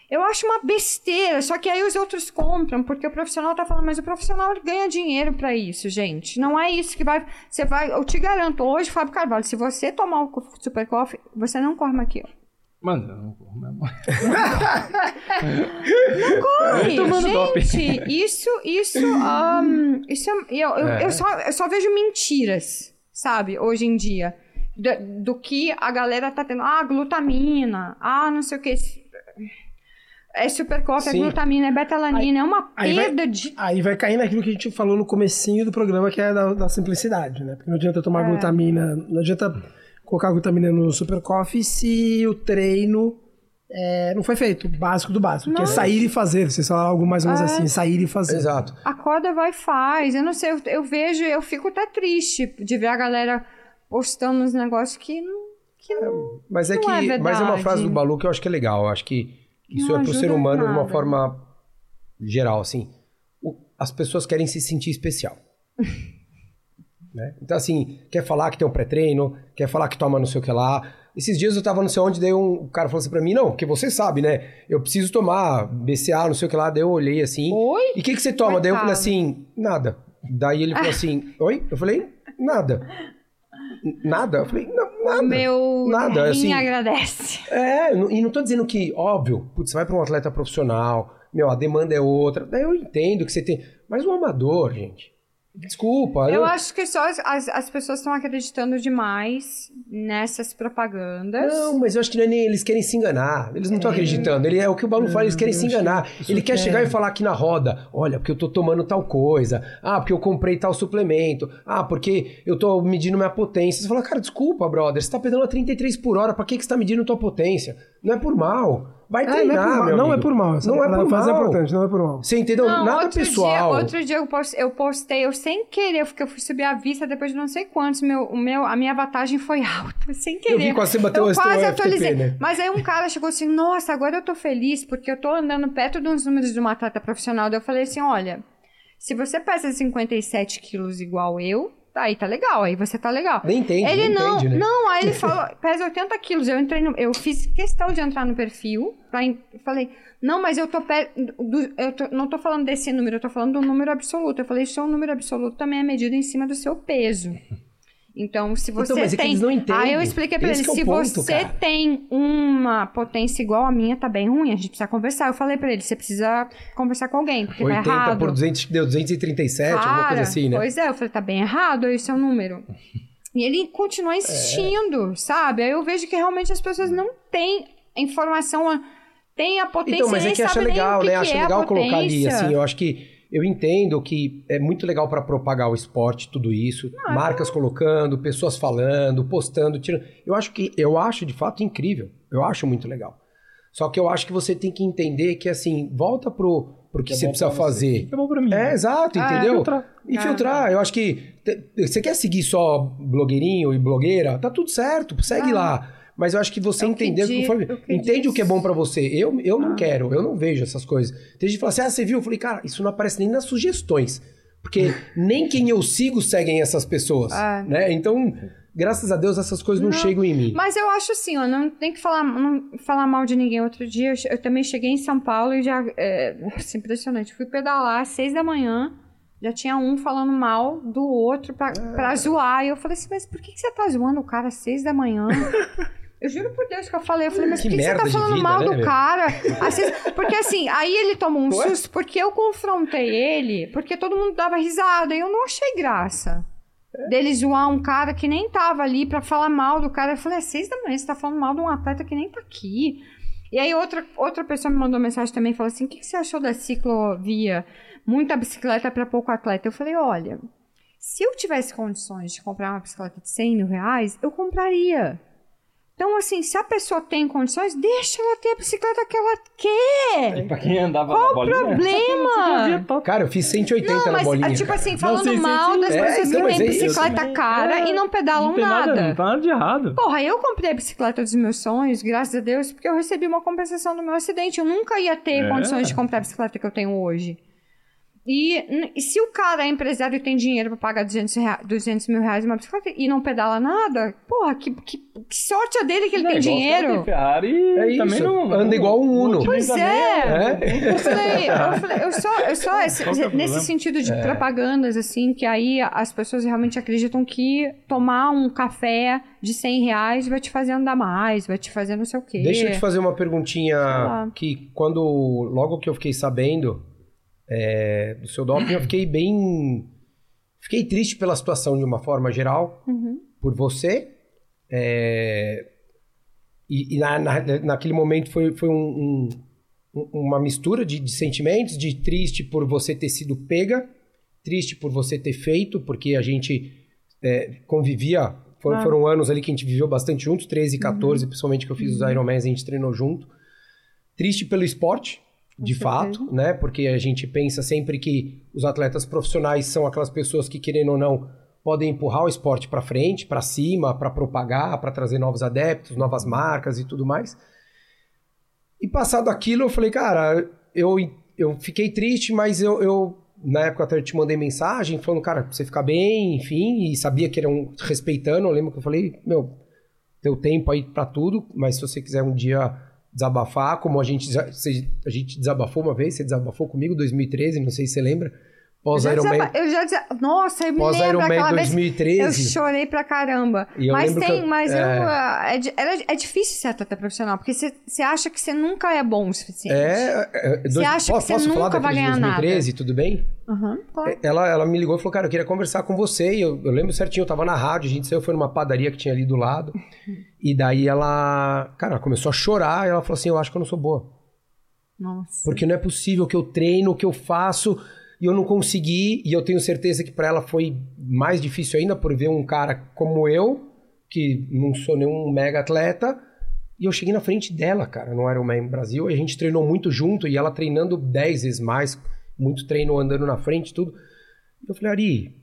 Eu acho uma besteira, só que aí os outros compram, porque o profissional tá falando, mas o profissional ganha dinheiro pra isso, gente. Não é isso que vai. Você vai. Eu te garanto, hoje, Fábio Carvalho, se você tomar o Super Coffee, você não corre aqui. Mano, eu não vou mesmo. Corre, tomando gente, isso, isso, ahn, isso é, eu, eu, É. eu só, eu só vejo mentiras, sabe, hoje em dia, do, do que a galera tá tendo, ah, glutamina, ah, não sei o que, é super coffee, é glutamina, é betalanina, é uma aí vai- perda de... Aí vai cair naquilo que a gente falou no comecinho do programa, que é da, da simplicidade, né? Porque não adianta tomar É. glutamina, não adianta colocar glutamina no super coffee se o treino é, não foi feito, básico do básico, que é Não. sair e fazer. Vocês falaram algo mais ou menos É. assim, sair e fazer. Exato. Acorda, vai e faz. Eu não sei, eu, eu vejo, eu fico até triste de ver a galera postando uns negócios que não... Que não Mas é Não que. é mas é uma verdade. frase do Balu que eu acho que é legal. Eu acho que isso Não é pro ajuda ser humano de uma forma geral, assim. O- as pessoas querem se sentir especial. né? Então, assim, quer falar que tem um pré-treino, quer falar que toma não sei o que lá. Esses dias eu tava não sei onde, daí um cara falou assim pra mim, não, porque você sabe, né? Eu preciso tomar BCA, não sei o que lá. Daí eu olhei assim. Oi? E o que, que você toma? Daí eu falei Coitado. assim, nada. Daí ele falou assim, oi? Eu falei, nada. Nada? Eu falei, não, o meu nada, assim- agradece. É, e não tô dizendo que, óbvio, putz, você vai pra um atleta profissional, meu, a demanda é outra. Daí eu entendo que você tem. Mas o amador, gente. Desculpa. Eu acho que só as, as, as pessoas estão acreditando demais nessas propagandas. Não, mas eu acho que não é nem eles querem se enganar. Eles não estão acreditando. Ele é o que o Balu fala, eles querem se enganar. Ele quer chegar e falar aqui na roda: olha, porque eu tô tomando tal coisa. Ah, porque eu comprei tal suplemento. Ah, porque eu tô medindo minha potência. Você fala, cara, desculpa, brother. Você tá pedalando a 33 por hora. Pra que, que você tá medindo tua potência? Não é por mal. Vai É, não, treinar, é por mal, meu não é por mal. Não é por mal. é importante, não é por mal. Você entendeu? Não, Nada outro pessoal. Dia, outro dia eu postei, eu postei, eu sem querer, porque eu fui subir a vista depois de não sei quantos, meu, o meu, a minha watagem foi alta, sem querer. Eu vi quase bateu eu o quase FTP, atualizei. né? Mas aí um cara chegou assim, nossa, agora eu tô feliz, porque eu tô andando perto dos números de uma atleta profissional. Daí eu falei assim, olha, se você pesa 57 quilos igual eu, aí tá legal, aí você tá legal. Nem entende, Ele nem não, entende, né? não, aí ele falou, pesa 80 quilos. Eu entrei no, eu fiz questão de entrar no perfil, pra, falei, não, mas eu tô, pe- do- eu tô- não tô falando desse número, eu tô falando do número absoluto. Eu falei, seu número absoluto também é medido em cima do seu peso. Então, se você Então, mas é que tem. eles não entendem. Aí eu expliquei pra Esse ele: que é se ponto, você cara. tem uma potência igual a minha, tá bem ruim, a gente precisa conversar. Eu falei pra ele: você precisa conversar com alguém, porque 80 tá errado. por 200, deu 237, alguma coisa Cara, assim, né? Pois é, eu falei, tá bem errado esse é o número. E ele continua insistindo, sabe? Aí eu vejo que realmente as pessoas não têm informação, têm a potência Então, mas é que acha legal, que né? que Acha é legal colocar ali, assim, eu acho que eu entendo que é muito legal para propagar o esporte, tudo isso, é marcas colocando, pessoas falando, postando, tirando. Eu acho que eu acho de fato incrível. Eu acho muito legal. Só que eu acho que você tem que entender que assim, volta pro pro que, é você precisa você. fazer. É bom pra mim. É, exato, Ah, entendeu? filtrar. E Ah, filtrar. Eu acho que te- você quer seguir só blogueirinho e blogueira, tá tudo certo, segue Ah. lá. Mas eu acho que você que entender, di- conforme- entende o que é bom pra você. Eu, eu não Ah. quero, eu não vejo essas coisas. Tem gente que fala assim, ah, você viu? Eu falei, cara, isso não aparece nem nas sugestões. Porque nem quem eu sigo seguem essas pessoas, Ah. né? Então, graças a Deus, essas coisas não, Não, chegam em mim. Mas eu acho assim, ó, não tem que falar, não falar mal de ninguém. Outro dia eu, eu também cheguei em São Paulo e já. É, nossa, impressionante. Fui pedalar às seis da manhã, já tinha um falando mal do outro pra, pra zoar. E eu falei assim, mas por que, que você tá zoando o cara às seis da manhã? Eu juro por Deus que eu falei. Eu falei, mas Que por que, você tá falando vida, mal né, do meu? cara? Às seis- Porque assim, aí ele tomou um susto porque eu confrontei ele, porque todo mundo dava risada e eu não achei graça dele zoar um cara que nem tava ali pra falar mal do cara. Eu falei, é seis da manhã, você tá falando mal de um atleta que nem tá aqui. E aí outra, outra pessoa me mandou mensagem também, falou assim, o que, que você achou da ciclovia? Muita bicicleta pra pouco atleta. Eu falei, olha, se eu tivesse condições de comprar uma bicicleta de 100 mil reais, eu compraria. Então, assim, se a pessoa tem condições, deixa ela ter a bicicleta que ela quer. E pra quem andava Qual na o bolinha... problema? Cara, eu fiz 180 Não, na mas bolinha. tipo cara. assim, falando sim, mal das É, pessoas então, que têm bicicleta cara É, e não pedalam Não tem nada, não tá nada de errado. Porra, eu comprei a bicicleta dos meus sonhos, graças a Deus, porque eu recebi uma compensação do meu acidente. Eu nunca ia ter É. condições de comprar a bicicleta que eu tenho hoje. E, e se o cara é empresário e tem dinheiro pra pagar 200, rea- 200 mil reais numa bicicleta e não pedala nada, porra, que, que, que sorte a dele que ele Não, tem os caras dinheiro. têm Ferrari É também isso, não... anda igual um Uno. Pois é. a- Eu falei, eu falei, eu só, eu só esse- é nesse sentido de propagandas, assim, que aí as pessoas realmente acreditam que tomar um café de 100 reais vai te fazer andar mais, vai te fazer não sei o quê. Deixa eu te fazer uma perguntinha que quando logo que eu fiquei sabendo é, do seu doping, eu fiquei bem fiquei triste pela situação de uma forma geral Uhum. por você é, e, e na, na- naquele momento foi, foi um- um- uma mistura de, de sentimentos de triste por você ter sido pega triste por você ter feito porque a gente é, convivia foram, Ah. foram anos ali que a gente viveu bastante juntos 13 e 14 principalmente que eu fiz os Ironmans a gente treinou junto triste pelo esporte de fato, né? Porque a gente pensa sempre que os atletas profissionais são aquelas pessoas que, querendo ou não, podem empurrar o esporte para frente, para cima, para propagar, para trazer novos adeptos, novas marcas e tudo mais. E passado aquilo, eu falei, cara, eu, eu fiquei triste, mas eu, eu na época até te mandei mensagem falando, cara, pra você ficar bem, enfim, e sabia que eram respeitando. Eu lembro que eu falei, meu, teu tempo aí pra tudo, mas se você quiser um dia desabafar, como a gente, a gente desabafou uma vez, você desabafou comigo em 2013, não sei se você lembra, Pós-Ironman. Eu já dizia, nossa, eu me lembro aquela vez. 2013. Eu chorei pra caramba. Mas lembro tem, que mas eu, é. ah, é, é, é difícil ser atleta profissional, porque você você acha que você nunca é bom o suficiente. É, é, dois- acha que posso, você posso falar nunca vai ganhar 2013, tudo bem? Aham, claro. Ela, ela me ligou e falou, cara, eu queria conversar com você. E eu, eu lembro certinho, eu tava na rádio, a gente saiu, foi numa padaria que tinha ali do lado. E daí ela, cara, ela começou a chorar e ela falou assim, eu acho que eu não sou boa. Nossa. Porque não é possível que eu treino, que eu faço e eu não consegui. E eu tenho certeza que pra ela foi mais difícil ainda por ver um cara como eu, que não sou nenhum mega atleta. E eu cheguei na frente dela, cara, no Ironman Brasil. E a gente treinou muito junto e ela treinando 10 vezes mais, muito treino andando na frente, tudo. Eu falei, Ari,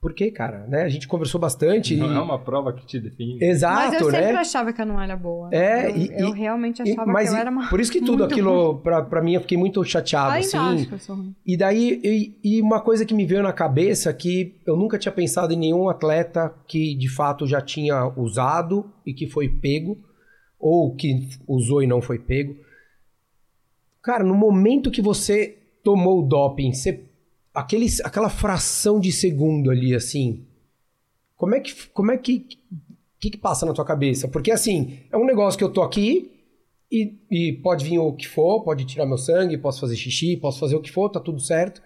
por que, cara? Né? A gente conversou bastante. Não e- é uma prova que te define. Exato, Mas eu né? sempre achava que eu não era boa. É, eu, e- eu realmente E- achava mas que eu era uma. por isso que tudo muito aquilo, pra, pra mim, eu fiquei muito chateado, Ainda assim. acho que eu sou ruim. E daí, e, e uma coisa que me veio na cabeça que eu nunca tinha pensado em nenhum atleta que de fato já tinha usado e que foi pego, ou que usou e não foi pego. Cara, no momento que você tomou o doping, você, aquele, aquela fração de segundo ali, assim, como é que, como é que, que, que passa na tua cabeça? Porque assim, é um negócio que eu tô aqui, e, e pode vir o que for, pode tirar meu sangue, posso fazer xixi, posso fazer o que for, tá tudo certo.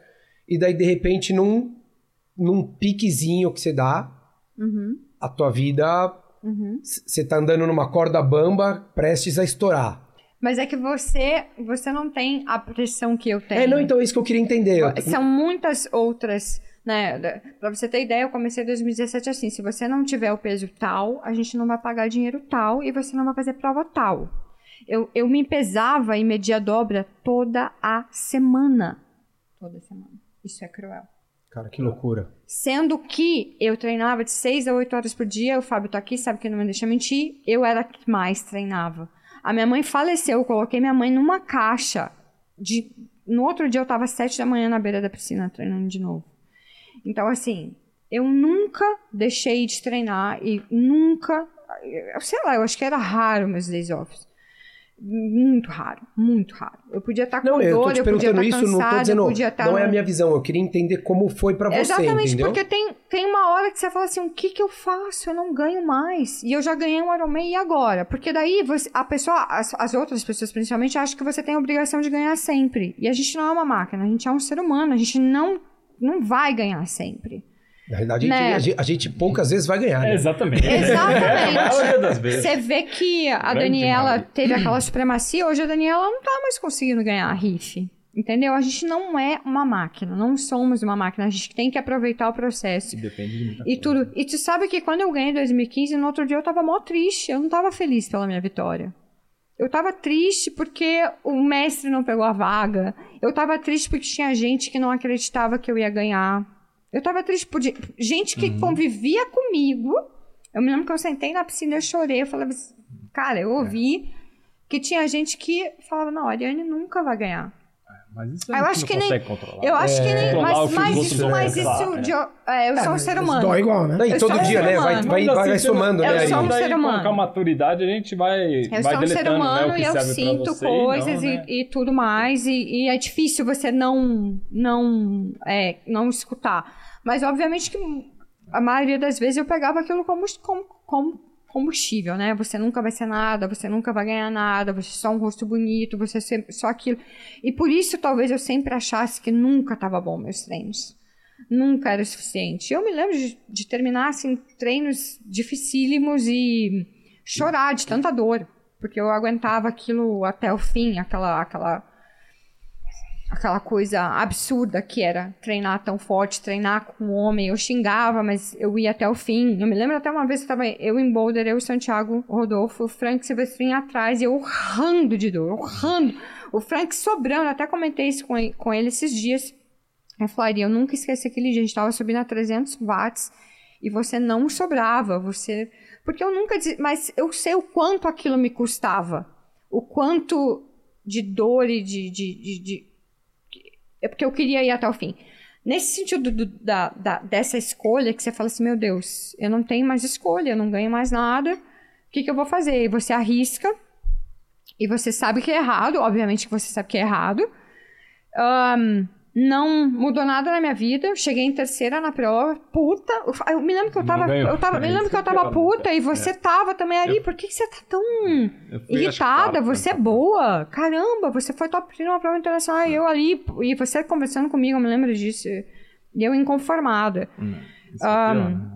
E daí, de repente, num, num piquezinho que você dá, Uhum, a tua vida, uhum. você tá andando numa corda bamba prestes a estourar. Mas é que você, você não tem a pressão que eu tenho. É, não, então é isso que eu queria entender. São muitas outras, né? Pra você ter ideia, eu comecei em 2017 assim: se você não tiver o peso tal, a gente não vai pagar dinheiro tal e você não vai fazer prova tal. Eu, eu me pesava e media dobra toda a semana. Toda semana. Isso é cruel. Cara, que loucura. Sendo que eu treinava de 6 a 8 horas por dia, o Fábio tá aqui, sabe que não me deixa mentir, eu era a que mais treinava. A minha mãe faleceu, eu coloquei minha mãe numa caixa. De... No outro dia eu tava às 7 da manhã na beira da piscina treinando de novo. Então, assim, eu nunca deixei de treinar e nunca. eu Sei lá, eu acho que era raro meus days offs. Muito raro, muito raro. Eu podia estar com Não, eu tô dor, te eu podia perguntando estar isso, não tô cansada, eu dizendo. podia estar. Não é a minha visão, eu queria entender como foi pra você, Exatamente, entendeu? porque tem, tem uma hora que você fala assim, o que que eu faço? Eu não ganho mais. E eu já ganhei um Ironman, e agora? Porque daí você, a pessoa, as, as outras pessoas principalmente, acham que você tem a obrigação de ganhar sempre. E a gente não é uma máquina, a gente é um ser humano, a gente não, não vai ganhar sempre. Na realidade, Né? a, gente, a gente poucas vezes vai ganhar. É, né? exatamente. Exatamente. Vezes. Você vê que a Grande Daniela teve aquela supremacia, hoje a Daniela não tá mais conseguindo ganhar a riff. Entendeu? A gente não é uma máquina, não somos uma máquina, a gente tem que aproveitar o processo. Depende de muita E coisa. tudo. E tu sabe que quando eu ganhei em 2015, no outro dia eu tava mó triste. Eu não tava feliz pela minha vitória. Eu tava triste porque o mestre não pegou a vaga. Eu tava triste porque tinha gente que não acreditava que eu ia ganhar. Eu tava triste por gente que convivia comigo. Eu me lembro que eu sentei na piscina e eu chorei. Eu falava assim, cara, eu ouvi que tinha gente que falava, não, a Ariane nunca vai ganhar. Mas isso Eu acho não que nem- consegue controlar. Eu acho que nem. Mas, mas isso, mas isso. é. de- é, eu sou um ser humano. Dói igual, né? E Eu todo um dia, né? Vai, vai, vai, somando, eu né, sou um ser com- humano. Com a maturidade, a gente vai, Eu vai sou um ser né, humano e eu sinto você e não, coisas e, né? e tudo mais. E, e é difícil você não, não, é, não escutar. Mas, obviamente, que a maioria das vezes eu pegava aquilo como, como, combustível, né? Você nunca vai ser nada, você nunca vai ganhar nada, você é só um rosto bonito, você é só aquilo. E por isso, talvez, eu sempre achasse que nunca estava bom meus treinos. Nunca era suficiente. Eu me lembro de, de terminar, assim, treinos dificílimos e chorar de tanta dor. Porque eu aguentava aquilo até o fim, aquela, aquela, aquela coisa absurda que era treinar tão forte, treinar com um homem. Eu xingava, mas eu ia até o fim. Eu me lembro até uma vez que estava eu em Boulder, eu, Santiago, Rodolfo, o Frank Silvestrin atrás, e eu urrando de dor, urrando. O Frank sobrando, até comentei isso com ele, com ele esses dias. Eu falaria, eu nunca esqueci aquele dia, a gente estava subindo a 300 watts e você não sobrava, você... Porque eu nunca... Mas eu sei o quanto aquilo me custava. O quanto de dor e de... de, de, de... É porque eu queria ir até o fim. Nesse sentido do, da, da, dessa escolha, que você fala assim, meu Deus, eu não tenho mais escolha, eu não ganho mais nada, o que, que eu vou fazer? E você arrisca, e você sabe que é errado, obviamente que você sabe que é errado, Ahn, não mudou nada na minha vida. Eu cheguei em terceira na prova, puta. Eu me lembro que eu tava. Eu tava me É, lembro que eu é tava pior, puta né? e você tava também ali. Por que, que você tá tão irritada? Você é boa. Caramba, você foi top 3 numa prova internacional. E eu ali. E você conversando comigo, eu me lembro disso. E eu inconformada. Hum, isso é Ah, pior, né?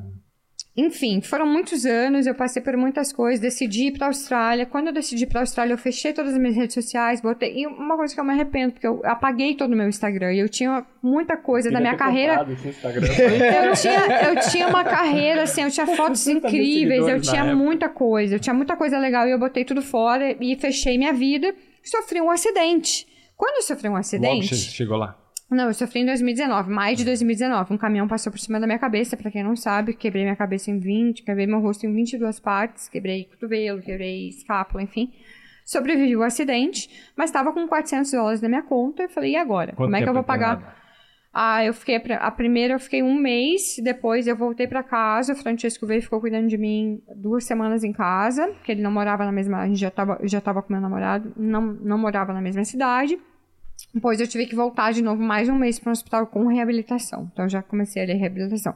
Enfim, foram muitos anos, eu passei por muitas coisas, decidi ir pra Austrália. Quando eu decidi ir pra Austrália, eu fechei todas as minhas redes sociais, botei. E uma coisa que eu me arrependo, porque eu apaguei todo o meu Instagram. E eu tinha muita coisa da Queria minha carreira. Eu tinha, eu tinha uma carreira, assim, eu tinha fotos incríveis, eu tinha época. muita coisa, eu tinha muita coisa legal e eu botei tudo fora e fechei minha vida. Sofri um acidente. Quando eu sofri um Logo acidente. che- chegou lá. Não, eu sofri em 2019, mais de 2019. Um caminhão passou por cima da minha cabeça, pra quem não sabe, quebrei minha cabeça em 20, quebrei meu rosto em 22 partes, quebrei cotovelo, quebrei escápula, enfim. Sobrevivi ao acidente, mas estava com 400 dólares na minha conta. Eu falei, e agora? Quanto Como é que eu vou pagar? Ah, eu fiquei. A primeira eu fiquei um mês, depois eu voltei pra casa. O Francesco veio e ficou cuidando de mim duas semanas em casa, porque ele não morava na mesma. A gente já tava, eu já tava com meu namorado, não, não morava na mesma cidade. Depois eu tive que voltar de novo mais um mês para um hospital com reabilitação. Então eu já comecei ali a reabilitação.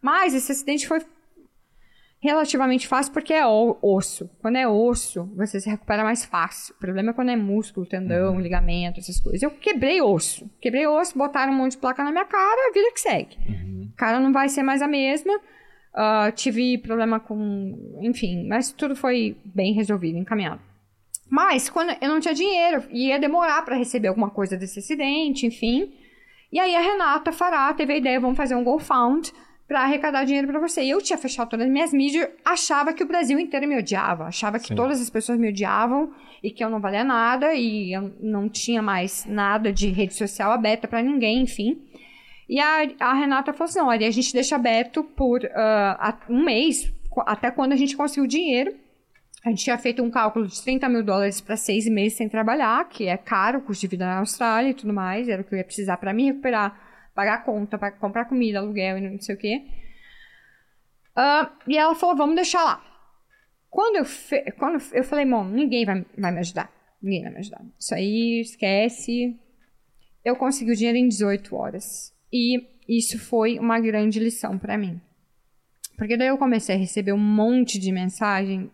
Mas esse acidente foi relativamente fácil porque é osso. Quando é osso, você se recupera mais fácil. O problema é quando é músculo, tendão, ligamento, essas coisas. Eu quebrei osso. Quebrei osso, botaram um monte de placa na minha cara, a vida que segue. A cara não vai ser mais a mesma. Ah, tive problema com. Enfim, mas tudo foi bem resolvido, encaminhado. Mas quando eu não tinha dinheiro, ia demorar para receber alguma coisa desse acidente, enfim. E aí a Renata Fará teve a ideia, vamos fazer um GoFund para arrecadar dinheiro para você. E eu tinha fechado todas as minhas mídias, achava que o Brasil inteiro me odiava, achava que Sim. todas as pessoas me odiavam e que eu não valia nada e eu não tinha mais nada de rede social aberta para ninguém, enfim. E a, a Renata falou assim: não, Ari, a gente deixa aberto por a- um mês, até quando a gente conseguir o dinheiro. A gente tinha feito um cálculo de 30 mil dólares para seis meses sem trabalhar, que é caro, custo de vida na Austrália e tudo mais, era o que eu ia precisar para me recuperar, pagar a conta, para comprar comida, aluguel e não sei o quê. Ah, e ela falou: vamos deixar lá. Quando eu, fe- quando eu falei, bom, ninguém vai, vai me ajudar. Ninguém vai me ajudar. Isso aí, esquece. Eu consegui o dinheiro em 18 horas. E isso foi uma grande lição para mim. Porque daí eu comecei a receber um monte de mensagem,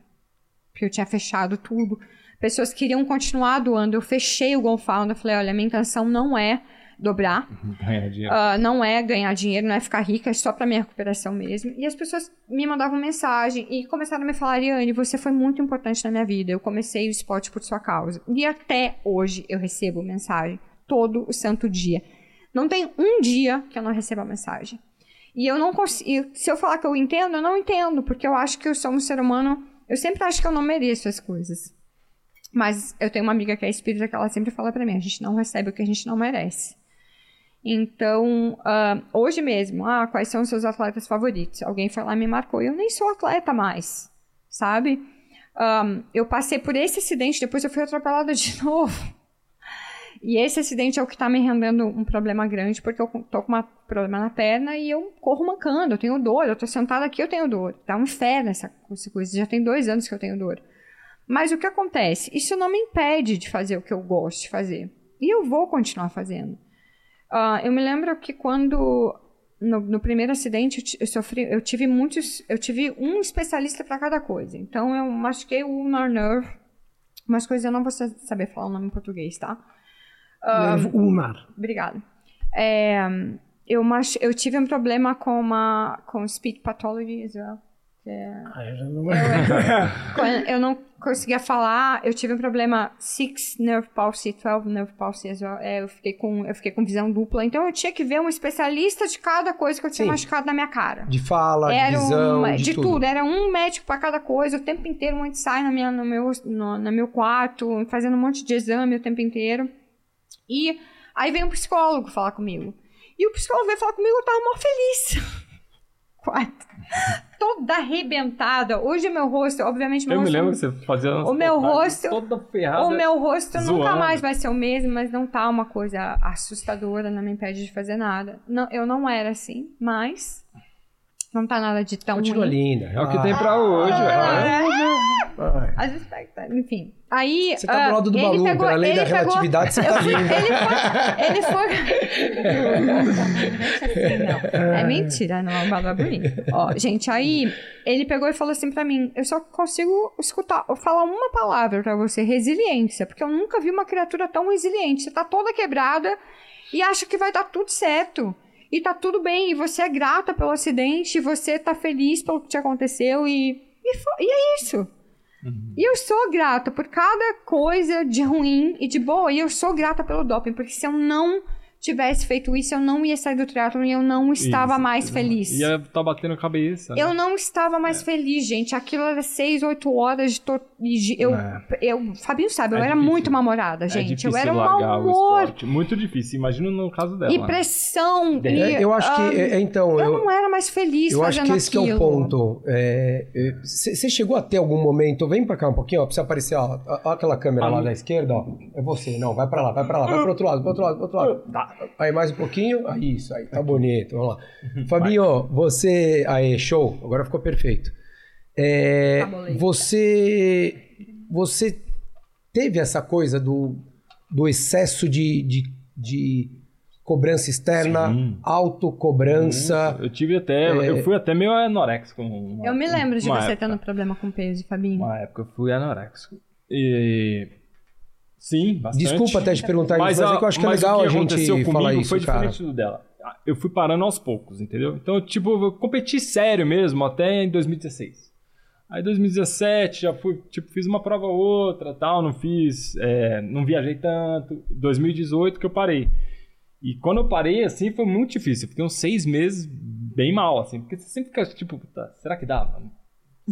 porque eu tinha fechado tudo. Pessoas queriam continuar doando. Eu fechei o GoFund. Eu falei, olha, minha intenção não é dobrar. Ganhar dinheiro. Ah, não é ganhar dinheiro, não é ficar rica, é só pra minha recuperação mesmo. E as pessoas me mandavam mensagem e começaram a me falar, Ariane, você foi muito importante na minha vida. Eu comecei o esporte por sua causa. E até hoje eu recebo mensagem todo o santo dia. Não tem um dia que eu não receba mensagem. E eu não consigo. Se eu falar que eu entendo, eu não entendo, porque eu acho que eu sou um ser humano. Eu sempre acho que eu não mereço as coisas. Mas eu tenho uma amiga que é espírita que ela sempre fala pra mim: a gente não recebe o que a gente não merece. Então, ah, hoje mesmo, ah, quais são os seus atletas favoritos? Alguém foi lá e me marcou. Eu nem sou atleta mais, sabe? Ah, eu passei por esse acidente, depois eu fui atropelada de novo. E esse acidente é o que tá me rendendo um problema grande, porque eu tô com um problema na perna e eu corro mancando, eu tenho dor, eu tô sentada aqui, eu tenho dor. Tá um inferno essa, coisa, já tem dois anos que eu tenho dor. Mas o que acontece? Isso não me impede de fazer o que eu gosto de fazer. E eu vou continuar fazendo. Ah, eu me lembro que quando no, no primeiro acidente eu, sofri, eu tive muitos, eu tive um especialista para cada coisa. Então eu machuquei o ulnar nerve, umas coisas eu não vou sa- saber falar o nome em português, tá? Nervo ulnar. Obrigada. É, eu, machu, eu tive um problema com uma com speech pathology as well. é- Ah, eu não... quando eu não conseguia falar, eu tive um problema six nerve palsy, 12 nerve palsy as well. É, eu fiquei com eu fiquei com visão dupla, então eu tinha que ver um especialista de cada coisa que eu tinha Sim. machucado na minha cara. De fala, de Era visão, uma- de, tudo. era um médico para cada coisa, o tempo inteiro um ensaio na minha, no, meu, no, no meu quarto, fazendo um monte de exame o tempo inteiro. E aí veio um psicólogo falar comigo. E o psicólogo veio falar comigo, eu tava mó feliz. Quarto. Toda arrebentada. Hoje o meu rosto, obviamente, meu Eu me rosto. lembro que você fazia umas O meu rosto- Toda ferrada. O meu rosto nunca zoando. mais vai ser o mesmo, mas não tá uma coisa assustadora, não me impede de fazer nada. Não, eu não era assim, mas não tá nada de tão Continua ruim. linda. É o que tem pra hoje, velho. É, Ai. Pega, tá, enfim. Aí. Você tá ah, do lado do ele Balu, pegou- pela lei da pegou- relatividade, você tá fui-. Ele foi. Ele foi. Não. É mentira, não. O Balu é bonito. Ó, gente, aí ele pegou e falou assim pra mim: eu só consigo escutar, falar uma palavra pra você, resiliência. Porque eu nunca vi uma criatura tão resiliente. Você tá toda quebrada e acha que vai dar tudo certo. E tá tudo bem, e você é grata pelo acidente, e você tá feliz pelo que te aconteceu, e, e, fo- e é isso. E eu sou grata por cada coisa de ruim e de boa, e eu sou grata pelo doping, porque se eu não tivesse feito isso, eu não ia sair do triatlon e eu não estava Isso. mais feliz. Ia tá batendo cabeça. né? Eu não estava mais feliz, gente. Aquilo era seis, oito horas de, tor- e de- eu, eu, Fabinho sabe, eu É era difícil. muito mal-humorada, É gente. eu era um amor. Muito difícil. Imagina no caso dela. e né? pressão. É, e, eu acho que, é, é, então, eu, eu, não era mais feliz eu acho que esse que é o aquilo. ponto. Você chegou a ter algum momento, vem pra cá um pouquinho, ó, pra você aparecer, ó, ó, aquela câmera lá Ah, da esquerda, ó, é você, não, vai pra lá, vai pra lá, vai pro outro lado, pro outro lado, pro outro lado. Tá. Aí mais um pouquinho, aí isso, aí, tá bonito, vamos lá. Fabinho, você, aí, show, agora ficou perfeito. É, Tá você, você teve essa coisa do, do excesso de, de, de cobrança externa, Sim. autocobrança. Eu tive até. É. Eu fui até meio anoréxico. Uma, Eu me lembro de você época. tendo problema com peso, Fabinho. Uma época eu fui anoréxico. E. Sim, bastante. Desculpa até te perguntar Mas, isso, mas é a- que eu acho que é legal que a gente falar isso, foi cara. diferente do dela. Eu fui parando aos poucos, entendeu? Então, tipo, eu competi sério mesmo até em 2016. Aí 2017 já fui, tipo, fiz uma prova ou outra, tal, não fiz, é, não viajei tanto. 2018 que eu parei. E quando eu parei, assim, foi muito difícil. Eu fiquei uns seis meses bem mal, assim, porque você sempre fica, tipo, "Puta, será que dava?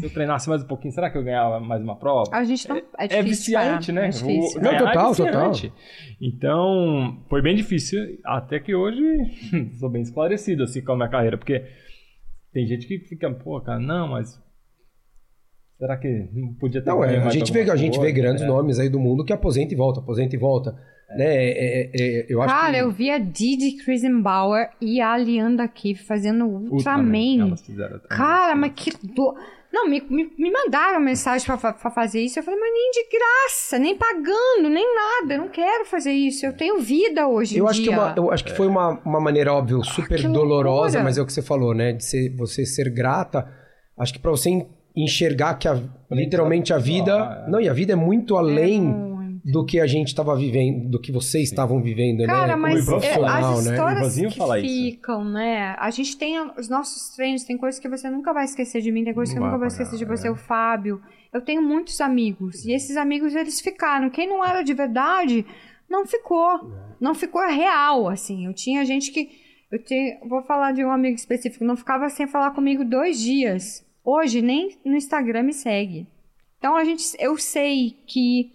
Se eu treinasse mais um pouquinho, será que eu ganhava mais uma prova? A gente não. É, é difícil viciante, parar, né? É difícil. O- Não, ganhar total, é viciante. Então, foi bem difícil. Até que hoje, sou bem esclarecido, assim, com a minha carreira. Porque tem gente que fica, pô, cara, não, mas... Será que não podia ter Não, é, a gente, vê, a gente vê grandes É. nomes aí do mundo que aposenta e volta, aposenta e volta. Né? É, é, é, eu acho Cara, que... eu vi a Didi Krisenbauer e a Alianda Keefe fazendo Ultraman, Ultraman. Cara, mas que dor. Não, me, me, me mandaram mensagem pra fazer isso. Eu falei, mas nem de graça, nem pagando, nem nada. Eu não quero fazer isso. Eu tenho vida hoje Eu em acho, que dia. uma- eu acho que foi uma, uma maneira, óbvio, super que dolorosa, loucura. mas é o que você falou, né? De ser, você ser grata. Acho que pra você en- enxergar que a- literalmente a vida. Ah, é. Não, e a vida é muito além muito. Do que a gente estava vivendo, do que vocês estavam vivendo, Cara, né? Mas é, profissional, as né? Histórias Ivanzinho que fala isso. ficam, né? A gente tem os nossos treinos, tem coisas que você nunca vai esquecer de mim, tem coisas que eu nunca vai vou esquecer de você, é. o Fábio. Eu tenho muitos amigos, e esses amigos eles ficaram. Quem não era de verdade, não ficou. Não ficou real, assim. Eu tinha gente que. Eu tenho, vou falar de um amigo específico, não ficava sem falar comigo dois dias. Hoje, nem no Instagram me segue. Então, a gente, eu sei que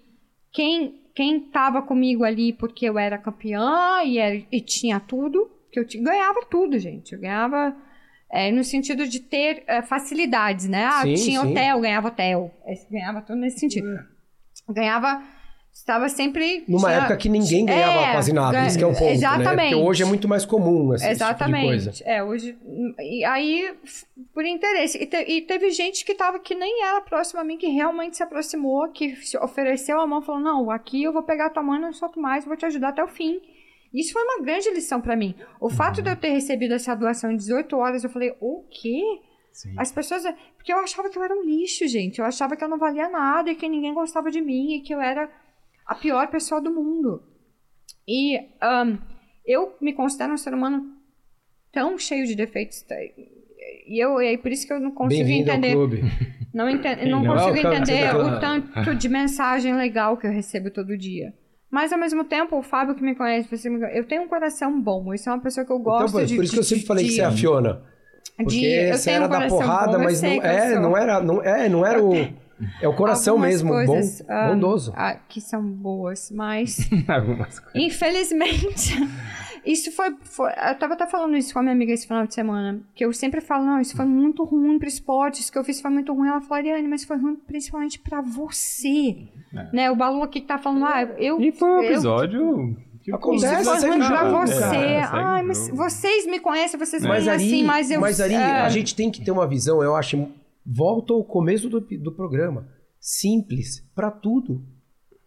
quem quem tava comigo ali porque eu era campeã e, era- e tinha tudo, que eu ti- ganhava tudo, gente. Eu ganhava é, no sentido de ter é, facilidades, né? Ah, Sim, tinha sim. hotel, ganhava hotel. Esse- Ganhava tudo nesse sentido. Ganhava, estava sempre... Numa tinha- época que ninguém ganhava É, quase nada, ganha- isso que é um ponto, né? Exatamente. Porque hoje é muito mais comum esse tipo de coisa. Exatamente. É, hoje. E aí, por interesse. E, te- e teve gente que tava que nem era próxima a mim, que realmente se aproximou, que se ofereceu a mão, falou: Não, aqui eu vou pegar a tua mão e não solto mais, vou te ajudar até o fim. Isso foi uma grande lição pra mim. O fato de eu ter recebido essa doação em 18 horas, eu falei: O quê? Sim. As pessoas. Porque eu achava que eu era um lixo, gente. Eu achava que eu não valia nada e que ninguém gostava de mim e que eu era a pior pessoa do mundo. E ahn, eu me considero um ser humano tão cheio de defeitos. tá? E eu, e é por isso que eu não consigo entender. Não, enten- não Não, consigo entender tá- o tanto de mensagem legal que eu recebo todo dia. Mas ao mesmo tempo, o Fábio que me conhece, eu tenho um coração bom. Isso é uma pessoa que eu Então, gosto por, de. por isso que eu de- sempre falei que de- você é a Fiona. de- Porque eu você tenho era um da porrada, bom, eu mas não que eu é, não era, não é, não era o é o coração Algumas mesmo, coisas, bom, ah, bondoso. ah, que são boas, mas Algumas coisas. Infelizmente, isso foi, foi- Eu tava até falando isso com a minha amiga esse final de semana. Que eu sempre falo, não, isso foi muito ruim pro esporte, isso que eu fiz foi muito ruim. Ela falou, Ariane, mas foi ruim principalmente pra você. Né? O Balu aqui que tá falando, ah, eu. E foi um eu- episódio. que Acontece, Isso foi ruim o pra você. cara, segue Ai, mas vocês me conhecem, vocês veem Ari, assim, mas eu. mas Ari, é, a gente tem que ter uma visão, eu acho, volta ao começo do, do programa. simples pra tudo.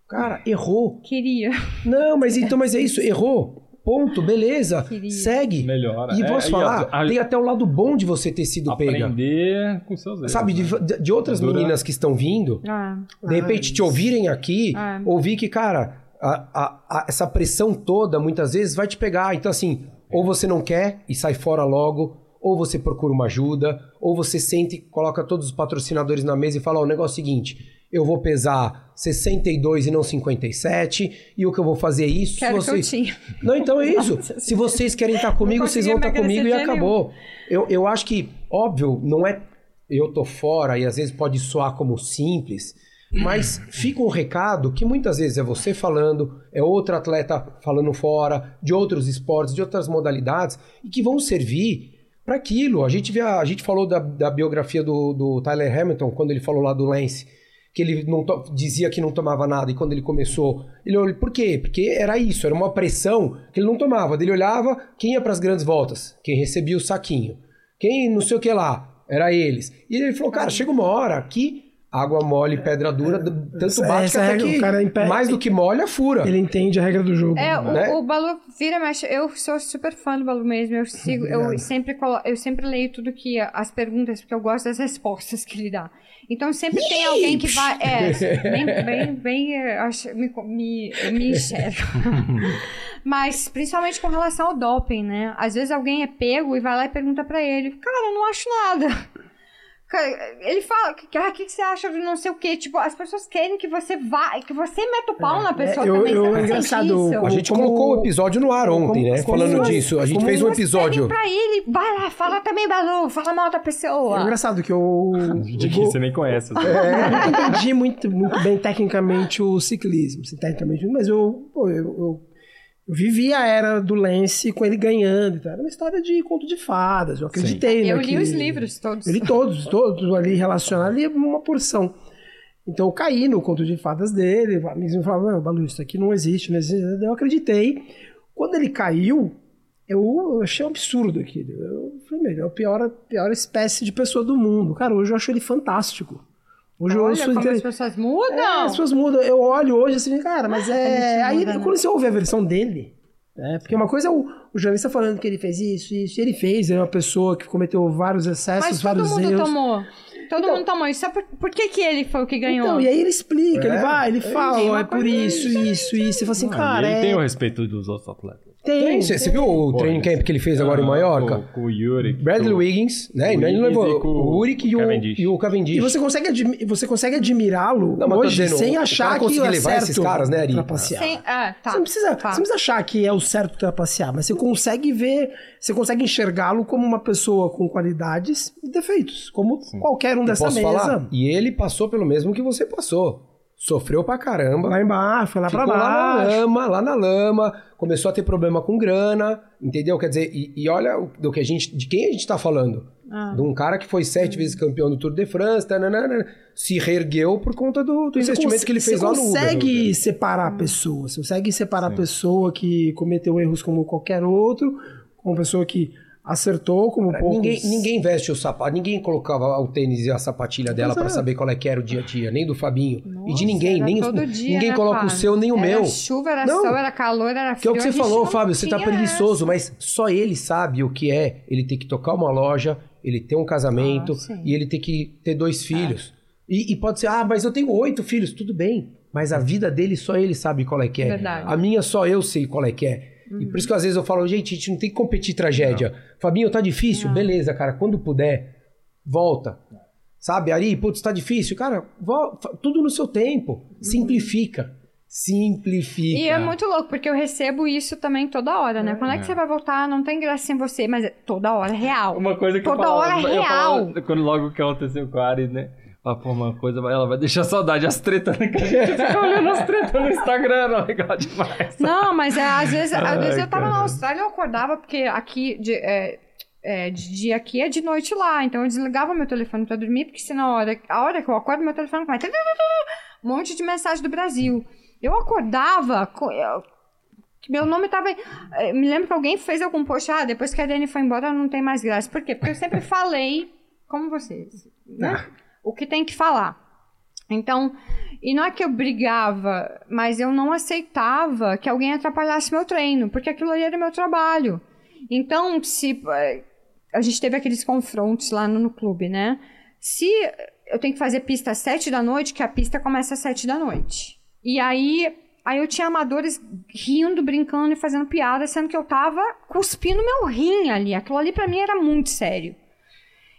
Cara, errou. Queria. Não, mas então, mas é isso, errou. Ponto, beleza. Queria. Segue. Melhora. E É, posso e falar, a- a- tem até o lado bom de você ter sido pega. Aprender com seus erros. Sabe, de, né? de- de outras Dura. meninas que estão vindo, Ah, de repente te ouvirem aqui, Ah. ouvir que, cara, a- a- a- essa pressão toda muitas vezes vai te pegar. Então, assim, ou você não quer e sai fora logo, ou você procura uma ajuda, ou você sente e coloca todos os patrocinadores na mesa e fala: Ó, o negócio é o seguinte. Eu vou pesar 62 e não 57, e o que eu vou fazer é isso. quero que vocês... tinha. Não, então é isso. Se vocês querem estar comigo, vocês vão estar comigo e acabou. Eu, eu acho que, óbvio, não é eu tô fora e às vezes pode soar como simples, mas fica um recado que muitas vezes é você falando, é outro atleta falando fora, de outros esportes, de outras modalidades, e que vão servir para aquilo. A gente, vê a, gente falou da, da biografia do, do Tyler Hamilton, quando ele falou lá do Lance, que ele não dizia que não tomava nada, e quando ele começou, ele olhou, por quê? Porque era isso, era uma pressão que ele não tomava. Ele olhava quem ia para as grandes voltas, quem recebia o saquinho, quem não sei o que lá, era eles. E ele falou, cara, chega uma hora que água mole, pedra dura, tanto essa- bate essa que até regra, que o cara impede- mais do que molha, fura. Ele entende a regra do jogo. É, o, Né? o Balu vira, mas eu sou super fã do Balu mesmo. Eu sigo, eu sempre colo- eu sempre leio tudo que as perguntas, porque eu gosto das respostas que ele dá. Então sempre tem alguém que vai. É, bem, bem, bem é, acho- me, me, me enxergo. Mas principalmente com relação ao doping, né? Às vezes alguém é pego e vai lá e pergunta pra ele, cara, eu não acho nada. Cara, Ele fala, que- ah, o que, que você acha de não sei o quê? Tipo, as pessoas querem que você vá, que você meta o pau na pessoa eu- também. eu- você é não engraçado, sente isso? A gente Como- colocou o episódio no ar ontem, como- né? como- Falando disso. A gente fez um episódio. pra ele, vai lá, fala também, Balu, fala mal da É pessoa. engraçado que eu, De que você nem conhece. assim. eu nunca entendi muito, muito bem tecnicamente o ciclismo. assim, tecnicamente, mas eu, eu, eu, eu vivi a era do Lance com ele ganhando. e tal. Era uma história de conto de fadas. Eu acreditei Eu naquele- li os livros todos. Eu li todos, todos ali relacionados, li uma porção. Então eu caí no conto de fadas dele, amigos me falavam, não, Balu, isso aqui não existe, não existe. Eu acreditei. Quando ele caiu, eu achei um absurdo aquilo. Eu falei, meu, ele é a pior, a pior espécie de pessoa do mundo. Cara, hoje eu acho ele fantástico. Hoje eu Olha sou como inter- as pessoas É, mudam. as pessoas mudam. Eu olho hoje assim, cara, mas A é. Aí muda, né? quando você ouve a versão dele, né? Porque uma coisa é o, o jornalista falando que ele fez isso, isso, e ele fez, é uma pessoa que cometeu vários excessos, Mas todo vários mundo erros. tomou. Todo Então- mundo tomou. E sabe por, por que, que ele foi o que ganhou? Então, e aí ele explica, É, ele vai, ele é fala, isso. ó, é por isso, isso, isso. Você fala assim, Ah, cara, e ele é... tem o respeito dos outros atletas. Tem, você, você viu o Pô, training camp que ele fez agora em Maiorca? Com, com o Yuri. Bradley com- Wiggins, né? o ele Wiggins levou e com o Uric e o Cavendish. e o Cavendish. E você consegue, admi- você consegue admirá-lo hoje dizendo, sem o achar cara que é levar certo esses caras, né, Ari? trapacear. Sem, ah, tá. Você não, precisa, Tá. você não precisa achar que é o certo trapacear, mas você consegue ver, você consegue enxergá-lo como uma pessoa com qualidades e defeitos, como qualquer um dessa Posso mesa. falar? E ele passou pelo mesmo que você passou. Sofreu pra caramba. Lá embaixo, foi lá pra Ficou lá na baixo. lama, lá na lama, começou a ter problema com grana, entendeu? Quer dizer, e, e olha do que a gente, de quem a gente tá falando. Ah. De um cara que foi sete vezes campeão do Tour de France, tananana, se reergueu por conta do, do Você investimento que ele fez você lá no Uber. consegue separar a pessoa. Você consegue separar a pessoa que cometeu erros como qualquer outro, com a pessoa que acertou como poucos. Ninguém, ninguém veste o sapato, ninguém colocava o tênis e a sapatilha dela pra é. saber qual é que era o dia a dia, nem do Fabinho. e Nossa, de ninguém, nem todo dia, ninguém né, coloca o seu, nem o era meu. chuva, era Não. sol, era calor, era Que frio. é o que você falou, Fábio, você tá preguiçoso, essa. mas só ele sabe o que é ele ter que tocar uma loja, ele ter um casamento Ah, e ele ter que ter dois filhos. E, e pode ser, ah, mas eu tenho oito filhos, tudo bem. Mas a vida dele só ele sabe qual é que é. Verdade. A minha só eu sei qual é que é. E por isso que às vezes eu falo, gente, a gente não tem que competir tragédia. Fabinho, tá difícil? Beleza, cara, quando puder, volta. Sabe, Ari, putz, tá difícil? Cara, vol- fa- tudo no seu tempo. Simplifica. Simplifica. E é muito louco, porque eu recebo isso também toda hora, né? Quando é que você vai voltar? Não tem graça sem você, mas é toda hora, real. Uma coisa que Toda eu falava, hora é eu real. falava quando logo que aconteceu com a Ari, né? Ela, pô, uma coisa, ela vai deixar saudade, as tretas, né? Que a gente fica olhando as tretas no Instagram, não, legal demais. Não, mas é, às vezes, às Ai, vezes eu tava na. Austrália e eu acordava, porque aqui de, é, é, de dia aqui é de noite lá. Então eu desligava meu telefone pra dormir, porque senão a hora, a hora que eu acordo, meu telefone vai. Um monte de mensagem do Brasil. Eu acordava. co- eu- meu nome tava. eh, Me lembro que alguém fez algum post, ah, depois que a Dani foi embora não tem mais graça. Por quê? Porque eu sempre falei, como vocês, né? O que tem que falar. Então, e não é que eu brigava, mas eu não aceitava que alguém atrapalhasse meu treino, porque aquilo ali era meu trabalho. Então, se eh, a gente teve aqueles confrontos lá no, no clube, né? Se eu tenho que fazer pista às sete da noite, que a pista começa às sete da noite. E aí, aí eu tinha amadores rindo, brincando e fazendo piada, sendo que eu tava cuspindo meu rim ali. Aquilo ali pra mim era muito sério.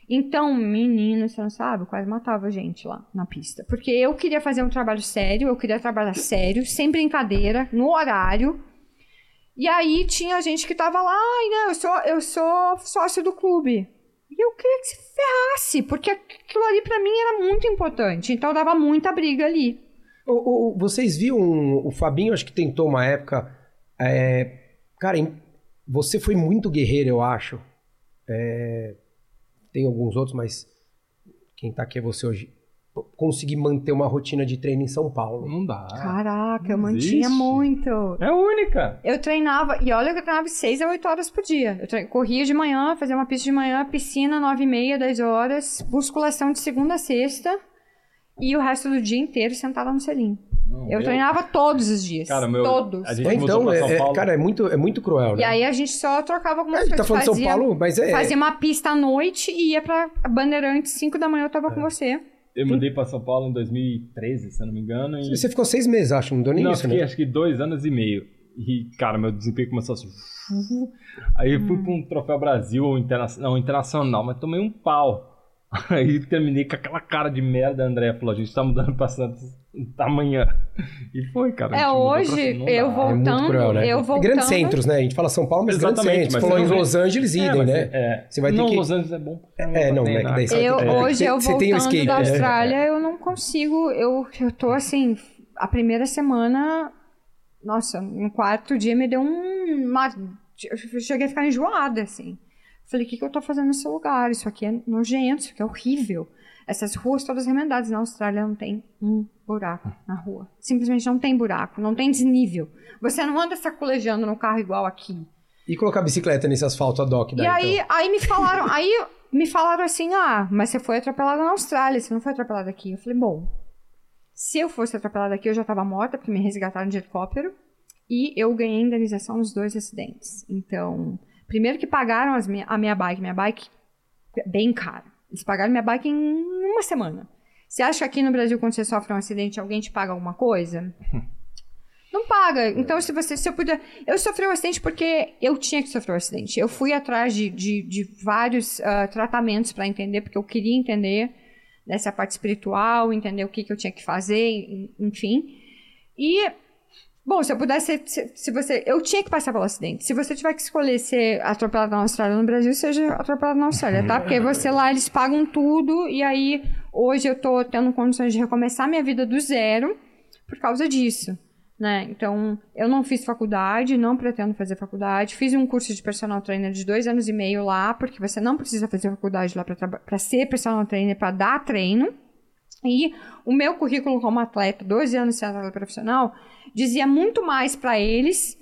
Então, menino, você não sabe, quase matava a gente lá na pista. Porque eu queria fazer um trabalho sério, eu queria trabalhar sério, sem brincadeira, no horário. E aí tinha gente que tava lá, ai, não, eu sou, eu sou sócio do clube. E eu queria que se ferrasse, porque aquilo ali pra mim era muito importante. Então dava muita briga ali. O- o- vocês viram o Fabinho, acho que tentou uma época. é, cara, você foi muito guerreiro, eu acho. É, tem alguns outros, mas quem tá aqui é você hoje. Conseguir manter uma rotina de treino em São Paulo. Não dá. Caraca, eu mantinha existe. muito. É única. Eu treinava, e olha que eu treinava de 6 a 8 horas por dia. Eu tre- corria de manhã, fazia uma pista de manhã, piscina 9 e meia, 10 horas, musculação de segunda a sexta, e o resto do dia inteiro sentada no selim. Não, Eu treinava todos os dias. Cara, meu- todos. a gente- então, pra São é- é- Paulo. cara, é muito, é muito cruel, né? E aí a gente só trocava algumas É, ele coisas. tá falando de São fazia, Paulo, mas é. fazia uma pista à noite e ia pra Bandeirantes, 5 da manhã eu tava com você. Eu mudei pra São Paulo em 2013, se eu não me engano. E... Você ficou seis meses, acho, não deu nem Não, isso, fiquei né? acho que dois anos e meio. E, cara, meu desempenho começou assim. Aí eu fui pra um troféu Brasil ou interna... não, internacional, mas tomei um pau. Aí terminei com aquela cara de merda, a André falou: a gente tá mudando pra Santos amanhã. E foi, cara. É, pra hoje eu dá. vou- É muito Voltando, cruel, né? eu voltando- Grandes centros, né? A gente fala São Paulo, mas grandes centros. mas falou em não Los Angeles, É, idem, né? é. Você vai ter não, que- Los Angeles é bom. É, não, né, daí você- Eu, É, hoje, eu você tem o voltando escape, da né? Austrália, eu não consigo. Eu, eu tô assim, a primeira semana, nossa, no quarto dia me deu um. Uma, eu cheguei a ficar enjoada, assim. Falei, o que, que eu tô fazendo nesse lugar? Isso aqui é nojento, isso aqui é horrível. Essas ruas todas remendadas. Na Austrália não tem um buraco na rua. Simplesmente não tem buraco, não tem desnível. Você não anda sacolejando no carro igual aqui. E colocar bicicleta nesse asfalto ad hoc daí, E aí, então. aí me falaram, aí me falaram assim, ah, mas você foi atropelada na Austrália, você não foi atropelada aqui. Eu falei, bom, se eu fosse atropelada aqui, eu já estava morta, porque me resgataram de helicóptero, e eu ganhei indenização nos dois acidentes. Então, primeiro que pagaram as minha, a minha bike, minha bike é bem cara. Eles pagaram minha bike em uma semana. Você acha que aqui no Brasil, quando você sofre um acidente, alguém te paga alguma coisa? Não paga. Então, se você, se eu puder. Eu sofri um acidente porque eu tinha que sofrer um acidente. Eu fui atrás de, de, de vários ah, tratamentos para entender, porque eu queria entender dessa parte espiritual, entender o que, que eu tinha que fazer, en- enfim. E, bom, se eu pudesse. Se, se você. Eu tinha que passar pelo acidente. Se você tiver que escolher ser atropelado na Austrália ou no Brasil, seja atropelado na Austrália, tá? Porque você lá, eles pagam tudo, e aí, hoje eu tô tendo condições de recomeçar minha vida do zero por causa disso né? Então, eu não fiz faculdade, não pretendo fazer faculdade. Fiz um curso de personal trainer de dois anos e meio lá, porque você não precisa fazer faculdade lá para ser personal trainer, para dar treino. E o meu currículo como atleta, 12 anos de atleta profissional, dizia muito mais para eles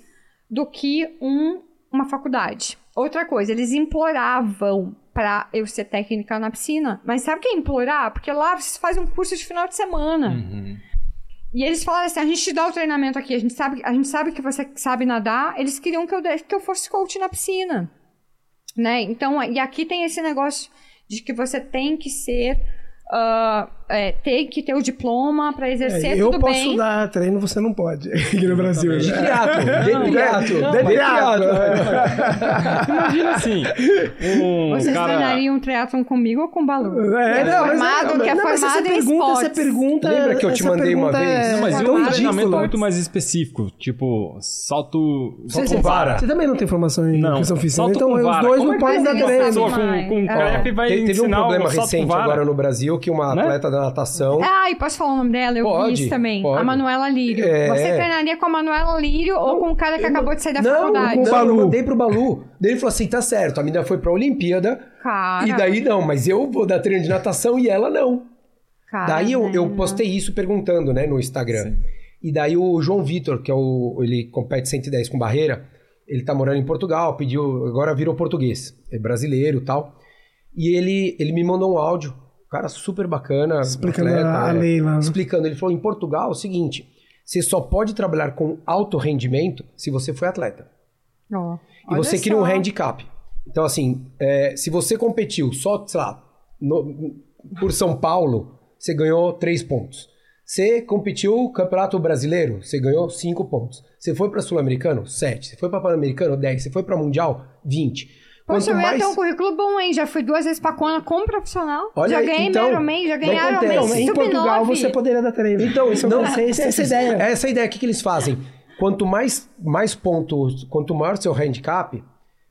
do que um, uma faculdade. Outra coisa, eles imploravam para eu ser técnica na piscina. Mas sabe o que é implorar? Porque lá você faz um curso de final de semana. Uhum. E eles falaram assim: a gente te dá o treinamento aqui, a gente sabe, a gente sabe que você sabe nadar. Eles queriam que eu, que eu fosse coach na piscina. Né? Então, e aqui tem esse negócio de que você tem que ser. ah, é, tem que ter o diploma para exercer É, eu tudo posso bem. dar treino, você não pode. Aqui no Brasil. De né? de triatlo, não, de mas- triatlo. Imagina assim, um Vocês cara... treinariam um triatlon comigo ou com o Balu? É, Que é não, mas formado, que é não, mas formado essa em pergunta, essa esportes. pergunta. Lembra que eu te essa mandei uma vez? É, Não, mas É eu um treinamento muito mais específico, tipo, salto... Você, salto você- com vara. você também não tem formação em Não, questão física, salto então os vara. dois Como não é que podem dar treino. pessoa com, com É. Teve um problema recente agora no Brasil que uma Né? atleta da natação. Ah, e posso falar o nome dela? Eu Pode, vi isso também. pode. A Manuela Lírio. É. Você treinaria com a Manuela Lírio ou com o cara que acabou de sair da não, faculdade? com o Não, Balu. eu Eu mandei pro Balu. Daí ele falou assim: tá certo, a menina foi pra Olimpíada. Cara, E daí não, mas eu vou dar treino de natação e ela não. cara, daí eu, eu postei isso perguntando, né, no Instagram. Sim. E daí o João Vitor, que é o. Ele compete 110 com barreira, ele tá morando em Portugal, pediu. Agora virou português. É brasileiro e tal. E ele, ele me mandou um áudio cara super bacana, Explicando atleta, a, é. lei lá. né? explicando. Ele falou: em Portugal é o seguinte: você só pode trabalhar com alto rendimento se você foi atleta. Ó, E você cria um só. handicap. Então, assim, é, se você competiu só, sei lá, no- por São Paulo, você ganhou três pontos. Você competiu no Campeonato Brasileiro, você ganhou cinco pontos. Você foi para Sul-Americano, sete. Você foi para Pan-Americano, 10. Você foi para Mundial, 20. Poxa, eu ia mais. ter um currículo bom, hein? Já fui duas vezes pra Kona como profissional. Olha já ganhei então, Ironman, já ganhei. Ironman em Sub-9. Portugal você poderia dar treino. Então, Isso não, essa, essa, essa ideia. Essa é ideia. O que, que eles fazem? Quanto mais, mais pontos, quanto maior seu handicap,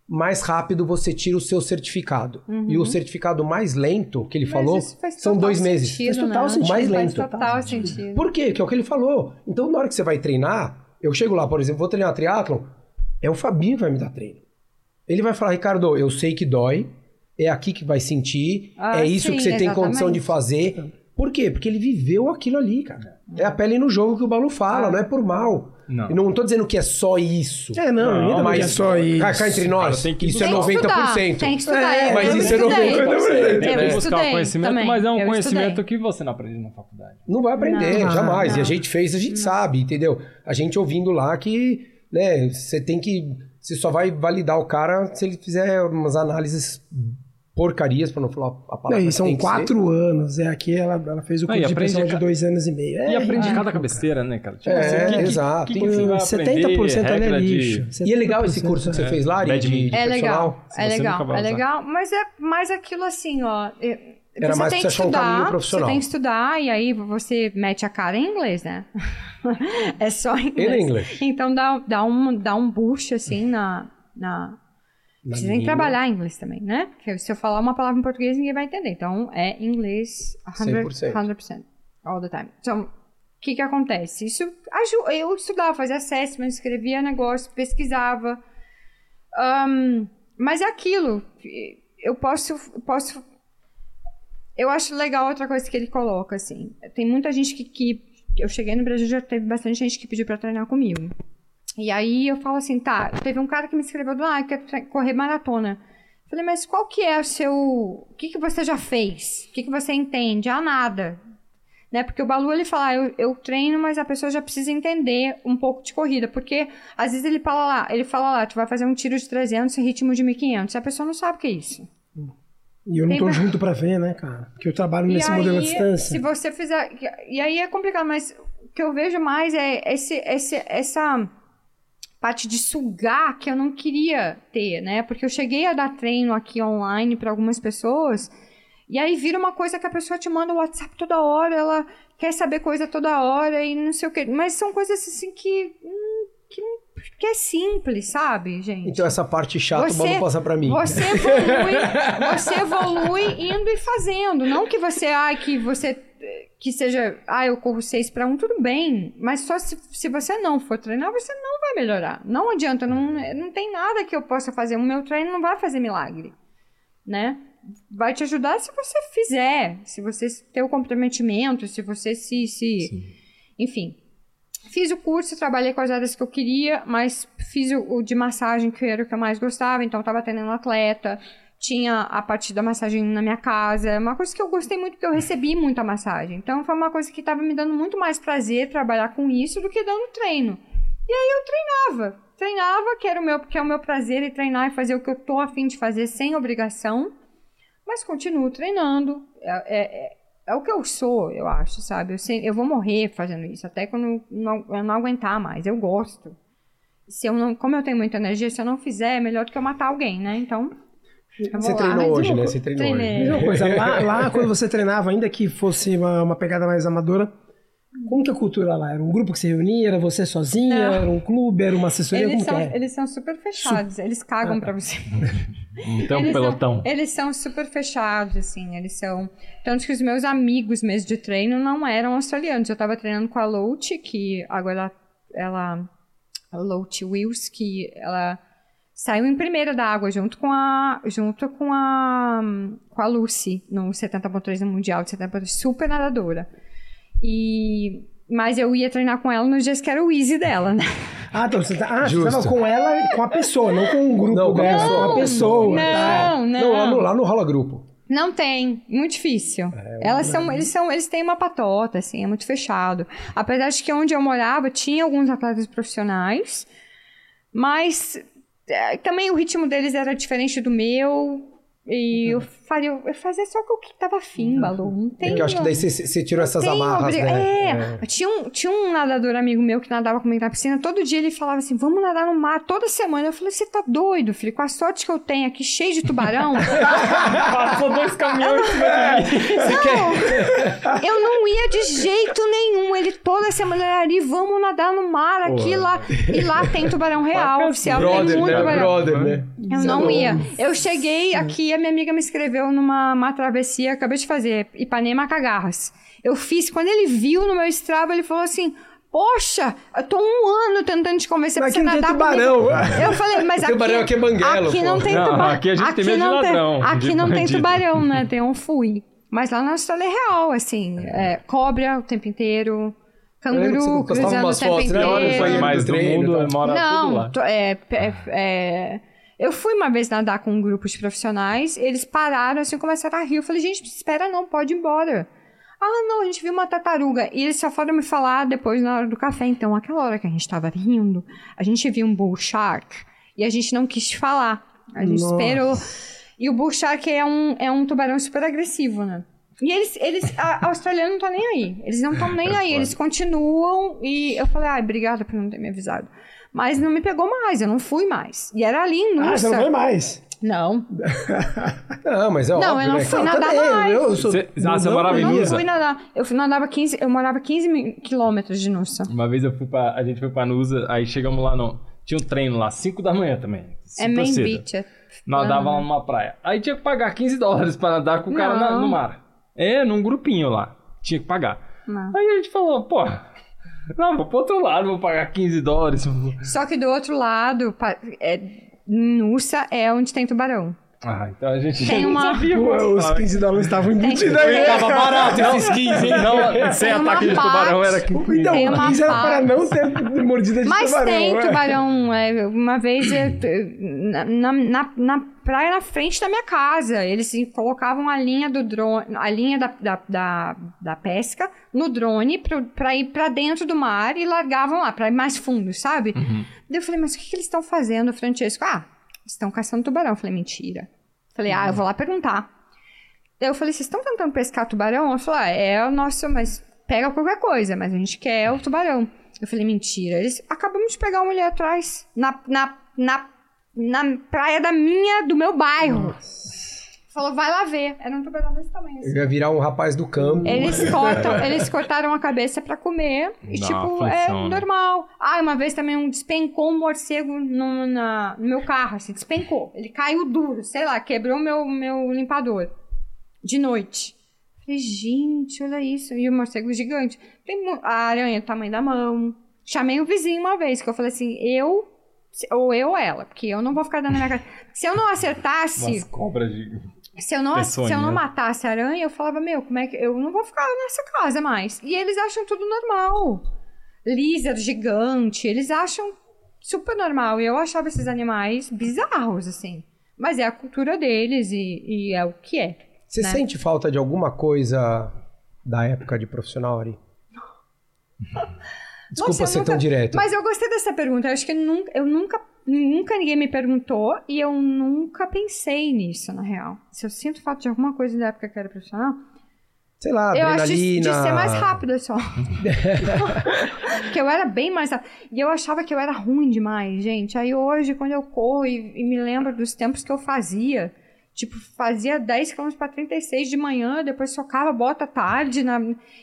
mais rápido você tira o seu certificado. E o certificado mais lento, que ele Uhum. Mas falou, faz são dois meses. sentido, Faz total né? sentido. Mais Faz lento. total sentido. Por quê? Que é o que ele falou. Então, na hora que você vai treinar, eu chego lá, por exemplo, vou treinar triatlon, é o Fabinho que vai me dar treino. Ele vai falar, Ricardo, eu sei que dói, é aqui que vai sentir, Ah, é isso sim, que você tem condição exatamente. de fazer. Por quê? Porque ele viveu aquilo ali, cara. É a pele no jogo que o Balu fala, Ah. não é por mal. Não. Não tô dizendo que é só isso. É, não, Não, mas é só isso. cá, cá entre nós, Cara, tem que isso é Tem que 90%. estudar, Tem que estudar. É, mas isso é estudei. 90%. Tem que buscar estudei conhecimento, também, mas é um eu conhecimento estudei. que você não aprende na faculdade. Não vai aprender, Não, jamais. não. E a gente fez, a gente sabe, entendeu? A gente ouvindo lá que, né, você tem que. Você só vai validar o cara se ele fizer umas análises porcarias, pra não falar a Não, palavra. e que são que quatro anos. É aqui ela, ela fez o Não, curso e de pessoal de ca- dois anos e meio. É, e aprende é, cada cabeceira, né, cara? Tipo, É, assim, que- que- exato. que que vai 70% aprender? ali é de- lixo. ser. E é legal esse 70% curso que você É. fez lá, Ari, de, de. É legal, é legal, é legal, mas é mais aquilo assim, ó. é- Era você mais tem que você achar um caminho estudar, profissional. Você tem que estudar e aí você mete a cara em inglês, né? é só em In inglês. English. Então dá, dá, um, dá um boost assim na. na... Na Você tem que trabalhar inglês também, né? Porque se eu falar uma palavra em português, ninguém vai entender. Então, é inglês 100%. 100%. 100%. All the time. Então, o que que acontece? Isso eu estudava, fazia assessment, escrevia negócio, pesquisava. Ahn, mas é aquilo. Eu posso, posso. Eu acho legal outra coisa que ele coloca, assim. Tem muita gente que, que eu cheguei no Brasil já teve bastante gente que pediu pra treinar comigo. E aí eu falo assim, tá, teve um cara que me escreveu do ah, quer correr maratona. Falei, mas qual que é o seu. O que, que você já fez? O que, que você entende? Ah, nada. Né? Porque o Balu ele fala, ah, eu, eu treino, mas a pessoa já precisa entender um pouco de corrida. Porque às vezes ele fala lá, ele fala lá, tu vai fazer um tiro de 300 em ritmo de 1500. E a pessoa não sabe o que é isso. E eu não pra- junto pra ver, né, cara? Porque eu trabalho nesse e modelo à aí, distância. Se você fizer. E aí é complicado, mas o que eu vejo mais é esse, esse, essa parte de sugar que eu não queria ter, né? Porque eu cheguei a dar treino aqui online para algumas pessoas. E aí vira uma coisa que a pessoa te manda o WhatsApp toda hora, ela quer saber coisa toda hora e não sei o quê. Mas são coisas assim que. hum, que, não- que é simples, sabe, gente? Então essa parte chata, Você- o Balu passa pra mim. Você evolui, você evolui indo e fazendo. Não que você, ai, que você que seja, ah, eu corro 6 para 1, tudo bem. Mas só se, se você não for treinar, você não vai melhorar. Não adianta, não, não tem nada que eu possa fazer. O meu treino não vai fazer milagre, né? Vai te ajudar se você fizer, se você ter o comprometimento, se você se, se enfim. Fiz o curso, trabalhei com as áreas que eu queria, mas fiz o, o de massagem, que era o que eu mais gostava, então estava atendendo atleta, tinha a parte da massagem na minha casa, é uma coisa que eu gostei muito, porque eu recebi muita massagem. Então foi uma coisa que estava me dando muito mais prazer trabalhar com isso do que dando treino. E aí eu treinava, treinava, que era o meu, que é o meu prazer e treinar e fazer o que eu tô afim de fazer sem obrigação, mas continuo treinando. É, é, é- é o que eu sou, eu acho, sabe? Eu, sei, eu vou morrer fazendo isso, até quando eu não, eu não aguentar mais. Eu gosto. Se eu não, como eu tenho muita energia, se eu não fizer, é melhor do que eu matar alguém, né? Então. Você lá. treinou hoje, né? Você treinou Treinei. Hoje. coisa, lá, lá quando você treinava, ainda que fosse uma, uma pegada mais amadora, como que é a cultura lá? Era um grupo que se reunia? Era você sozinha? Não. Era um clube? Era uma assessoria? Eles como são, que é? eles são super fechados, eles cagam pra você. Então, eles pelotão. São, eles são super fechados, assim, eles são... Tanto que os meus amigos mesmo de treino não eram australianos. Eu tava treinando com a Lotte, que agora ela... A Lotte Wills, que ela saiu em primeira da água junto com a junto com a com a Lucy no 70.3 no mundial de 70.3 super nadadora e mas eu ia treinar com ela nos dias que era o easy dela né Ah, então você, tá, ah, você tava com ela e com a pessoa, não com um grupo Não, com a dela, pessoa. com a pessoa. tá. não Não, lá no, não lá Rola Grupo. Não tem, muito difícil. Elas são, eles são, eles têm uma patota, assim, é muito fechado. Apesar de que onde eu morava tinha alguns atletas profissionais, mas é, também o ritmo deles era diferente do meu. E eu, faria, eu fazia só o que tava afim, Balu. Não tem. É que eu acho que daí você, tirou essas tem amarras, obri- né? É, Tinha, um, tinha um nadador amigo meu que nadava comigo na piscina. Todo dia ele falava assim: vamos nadar no mar toda semana. Eu falei: você tá doido, filho? Com a sorte que eu tenho aqui, cheio de tubarão. Passou dois caminhões de mim. eu não ia de jeito nenhum. Ele toda semana era ali: vamos nadar no mar aqui e lá. E lá tem tubarão real, oficial. tem Brother, muito né? tubarão. Brother, né? Eu não ia. Eu cheguei aqui, a minha amiga me escreveu numa uma travessia, acabei de fazer, Ipanema Cagarras. Eu fiz, quando ele viu no meu Strava, ele falou assim: Poxa, eu tô um ano tentando te convencer Mas pra você aqui não tem nadar tubarão. comigo. Eu falei, mas aqui... Tubarão aqui é banguelo, Aqui pô. não tem Não, tubarão. aqui a gente tem medo de não ladrão, Aqui de não tem bandido. tubarão, né? Tem um fui. Mas lá na Austrália é real, assim. É, cobra o tempo inteiro. Canguru cruzando o tempo fotos, né? inteiro. Olha Os animais do mundo tá? moram tudo Não, lá. tô- é, é- é- eu fui uma vez nadar com um grupo de profissionais, eles pararam assim, começaram a rir. Eu falei, gente, espera não, pode ir embora. Ah, não, a gente viu uma tartaruga. E eles só foram me falar depois na hora do café. Então, aquela hora que a gente tava rindo, a gente viu um bull shark e a gente não quis falar. A gente Nossa. esperou. E o bull shark é um, é um tubarão super agressivo, né? E eles, eles a, a australiana não tá nem aí. Eles não estão nem aí. Eles continuam. E eu falei, ai, obrigada por não ter me avisado. Mas não me pegou mais, eu não fui mais. E era ali em Ah, você não vai mais. Não, Não, mas é Não, óbvio, eu não né? fui nadar também, mais. Eu sou Você- ah, você morava em eu não Nusa? fui nadar. Eu fui nadava 15, eu morava 15 mi- quilômetros de Noosa. Uma vez eu fui pra, a gente foi pra Nusa, aí chegamos lá no... Tinha um treino lá, 5 da manhã também. É Main cedo. Beach. É Nadava lá numa praia. Aí tinha que pagar 15 dólares pra nadar com o cara na- Não. no mar. É, num grupinho lá. Tinha que pagar. Não. Aí a gente falou, pô, não, vou pro outro lado, vou pagar 15 dólares. Só que do outro lado, é, Noosa é onde tem tubarão. Ah, então a gente Tem uma- sabia Pô, os falar. 15 dólares estavam embutidos aí. Tava barato esses 15, hein? Não, sem ataque de tubarão era 15. Então, Tem uma 15 era para não ter mordida de Mas tubarão. tem é. tubarão. é, uma vez é, na, na, na- praia na frente da minha casa. Eles colocavam a linha do drone, a linha da, da, da, da pesca no drone pra ir pra dentro do mar e largavam lá, pra ir mais fundo, sabe? Daí eu falei, mas o que, que eles estão fazendo, Francesco? Ah, estão caçando tubarão. Eu falei, mentira. Falei, ah, eu vou lá perguntar. Eu falei, vocês estão tentando pescar tubarão? Eu falei, ah, é o nosso, mas pega qualquer coisa, mas a gente quer o tubarão. Eu falei, mentira. Eles acabamos de pegar uma mulher atrás, na, na, na, na praia da minha, do meu bairro. Falou, vai lá ver. Era um tubarão desse tamanho. assim. Eu ia virar um rapaz do campo. Eles cortam, eles cortaram a cabeça pra comer. E, Dá tipo, é né? normal. Ah, uma vez também um despencou um morcego no, na- no meu carro, assim, despencou. Ele caiu duro, sei lá, quebrou meu, meu limpador. De noite. Falei, gente, olha isso. E o morcego gigante. Tem a aranha do tamanho da mão. Chamei o vizinho uma vez, que eu falei assim, eu, ou eu ou ela, porque eu não vou ficar dando na minha casa. Se eu não acertasse, Umas cobras de... se eu, não, Peçonha. se eu não matasse a aranha, eu falava, meu, como é que. Eu não vou ficar nessa casa mais. E eles acham tudo normal. Lizard gigante, eles acham super normal. E eu achava esses animais bizarros, assim. Mas é a cultura deles e, e é o que é. Você né? sente falta de alguma coisa da época de profissional, Ari? Desculpa Nossa, eu ser nunca- tão direto. Mas eu gostei dessa pergunta. Eu acho que nunca, eu nunca, nunca ninguém me perguntou e eu nunca pensei nisso, na real. Se eu sinto falta de alguma coisa da época que eu era profissional, Sei lá, Eu acho de, de ser mais rápida só. Porque eu era bem mais rápida. E eu achava que eu era ruim demais, gente. Aí hoje, quando eu corro e, e me lembro dos tempos que eu fazia, tipo, fazia 10 km para 36 de manhã, depois socava bota tarde. Na...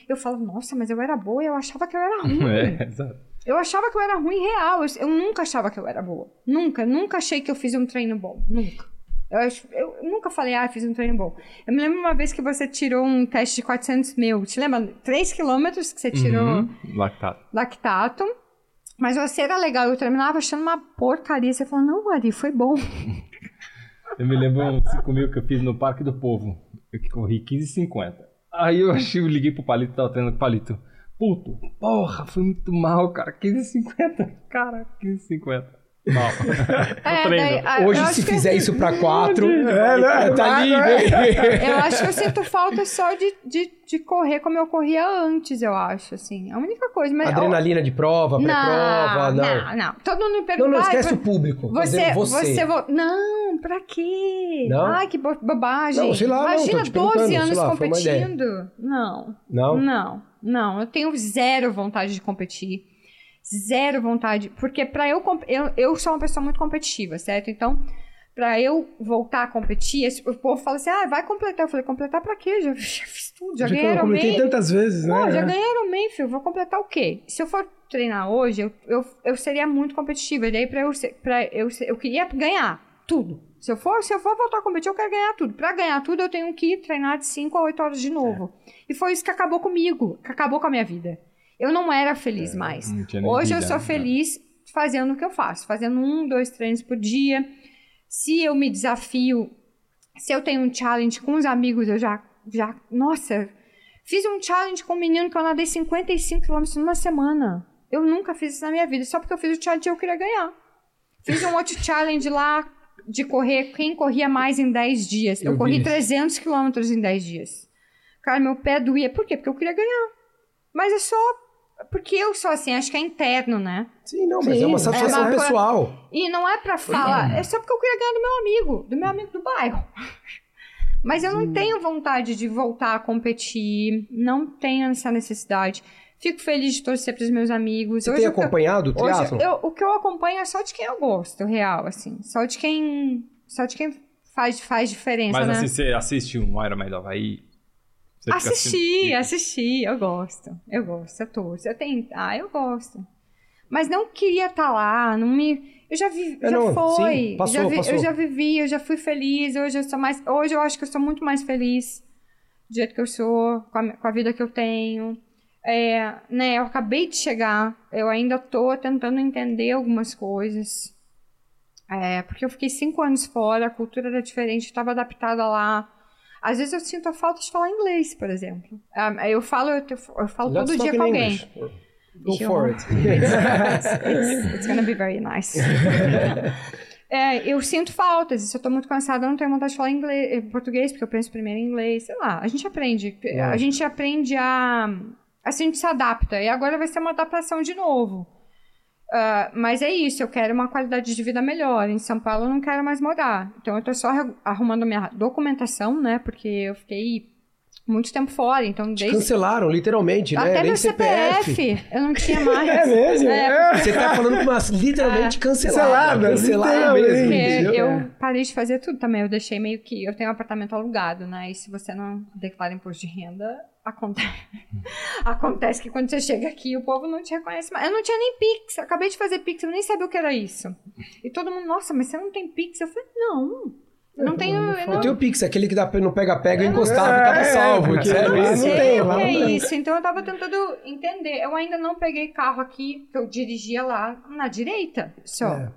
Eu falo, nossa, mas eu era boa e eu achava que eu era ruim. É, exato. Eu achava que eu era ruim real. Eu, eu nunca achava que eu era boa. Nunca, nunca achei que eu fiz um treino bom. Nunca. Eu, acho- eu nunca falei, ah, fiz um treino bom. Eu me lembro uma vez que você tirou um teste de 400 mil. Te lembra? 3 quilômetros que você tirou Uhum. Lactato. lactato. Mas você era legal. Eu terminava achando uma porcaria. Você falou, não, Ari, foi bom. Eu me lembro uns 5 mil que eu fiz no Parque do Povo. Eu que corri 15,50. Aí eu achei, eu liguei pro Palito, tava treinando com o Palito. Puto, porra, foi muito mal, cara. 15,50. Cara, 15,50. Não. É, daí, ah, eu Hoje, se fizer isso pra quatro, É, né? tá ali. Eu acho que eu sinto falta só de, de, de correr como eu corria antes, eu acho, assim. A única coisa. Mas, Adrenalina de prova, pré-prova, não. não, não. Todo mundo me Não, pergunta. não, "Ai, esquece o público. Você, dizendo você, vo- Não, pra quê? Não? Ai, que bo- bobagem. Não, sei lá, não, Imagina perguntando, 12 sei anos lá, competindo. Não. Não? Não, não. Eu tenho zero vontade de competir. Zero vontade. Porque pra eu, eu. Eu sou uma pessoa muito competitiva, certo? Então, pra eu voltar a competir, esse- o povo fala assim: ah, vai completar. Eu falei: completar pra quê? Já, já fiz tudo, já, Já ganhei eu comentei Ironman. tantas vezes, né? Pô, já ganhei Ironman, filho. Vou completar o quê? Se eu for treinar hoje, eu, eu, eu seria muito competitiva. E daí, pra eu, ser- pra eu, eu queria ganhar tudo. Se eu, for, se eu for voltar a competir, eu quero ganhar tudo. Pra ganhar tudo, eu tenho que treinar de 5 a 8 horas de novo. E foi isso que acabou comigo, que acabou com a minha vida. Eu não era feliz mais. tinha nem Hoje eu vida, sou né? feliz fazendo o que eu faço, fazendo um, dois treinos por dia. Se eu me desafio, se eu tenho um challenge com os amigos, eu já, já, nossa, fiz um challenge com um menino que eu nadei 55 km numa semana. Eu nunca fiz isso na minha vida, só porque eu fiz o challenge eu queria ganhar. Fiz um outro challenge lá de correr, quem corria mais em 10 dias. Eu, Eu corri vi. 300 quilômetros em 10 dias. Cara, meu pé doía. Por quê? Porque eu queria ganhar. Mas é só porque eu sou assim, acho que é interno, né? Sim, não, mas Sim, é uma é satisfação uma coisa- pessoal. E não é pra falar, é só porque eu queria ganhar do meu amigo, do meu amigo do bairro. Mas eu não tenho vontade de voltar a competir, não tenho essa necessidade. Fico feliz de torcer pros meus amigos. Você Hoje tem o que eu- acompanhado o Hoje, triatlon? eu- o que eu acompanho é só de quem eu gosto, real, assim. Só de quem, só de quem faz, faz diferença, Mas né? assim, você assiste um Ironman do Havaí? Você Assisti, assisti, eu gosto. Eu gosto, eu torço. Eu tenho, ah, eu gosto. Mas não queria estar lá, não me. Eu já vi, É, já não, foi. sim, passou, já vi- passou. Eu já vivi, eu já fui feliz. Hoje eu sou mais. Hoje eu acho que eu sou muito mais feliz do jeito que eu sou, com a, com a vida que eu tenho. É, né, eu acabei de chegar, eu ainda tô tentando entender algumas coisas. É, porque eu fiquei cinco anos fora, a cultura era diferente, estava adaptada lá. Às vezes eu sinto a falta de falar inglês, por exemplo. Ah, eu falo, eu, eu falo Let's todo dia com alguém. English. Go for it. It's, it's, it's gonna be very nice. É, eu sinto faltas, se eu tô muito cansada, eu não tenho vontade de falar inglês, eh, português, porque eu penso primeiro em inglês, sei lá. A gente aprende, a gente aprende a. Assim, a gente se adapta. E agora vai ser uma adaptação de novo. Ah, mas é isso, eu quero uma qualidade de vida melhor. Em São Paulo eu não quero mais morar. Então eu tô só arru- arrumando minha documentação, né? Porque eu fiquei muito tempo fora. Então desde. Cancelaram, literalmente, né? Até meu CPF. Eu não tinha mais. É mesmo? É, Você tá falando com uma literalmente cancelada. Cancelada, Cancelada mesmo, literalmente. Porque entendeu? eu parei de fazer tudo também. Eu deixei meio que. Eu tenho um apartamento alugado, né? E se você não declara imposto de renda, acontece. acontece que quando você chega aqui, o povo não te reconhece mais. Eu não tinha nem Pix. Eu acabei de fazer Pix, eu nem sabia o que era isso. E todo mundo, nossa, mas você não tem Pix? Eu falei, não. Eu não tenho. Eu Eu não, tenho o Pix, aquele que dá no pega-pega encostado, tava É, salvo. é, lá não isso? não sei o que é não tem. isso. Então eu tava tentando entender. Eu ainda não peguei carro aqui, que eu dirigia lá na direita só. É,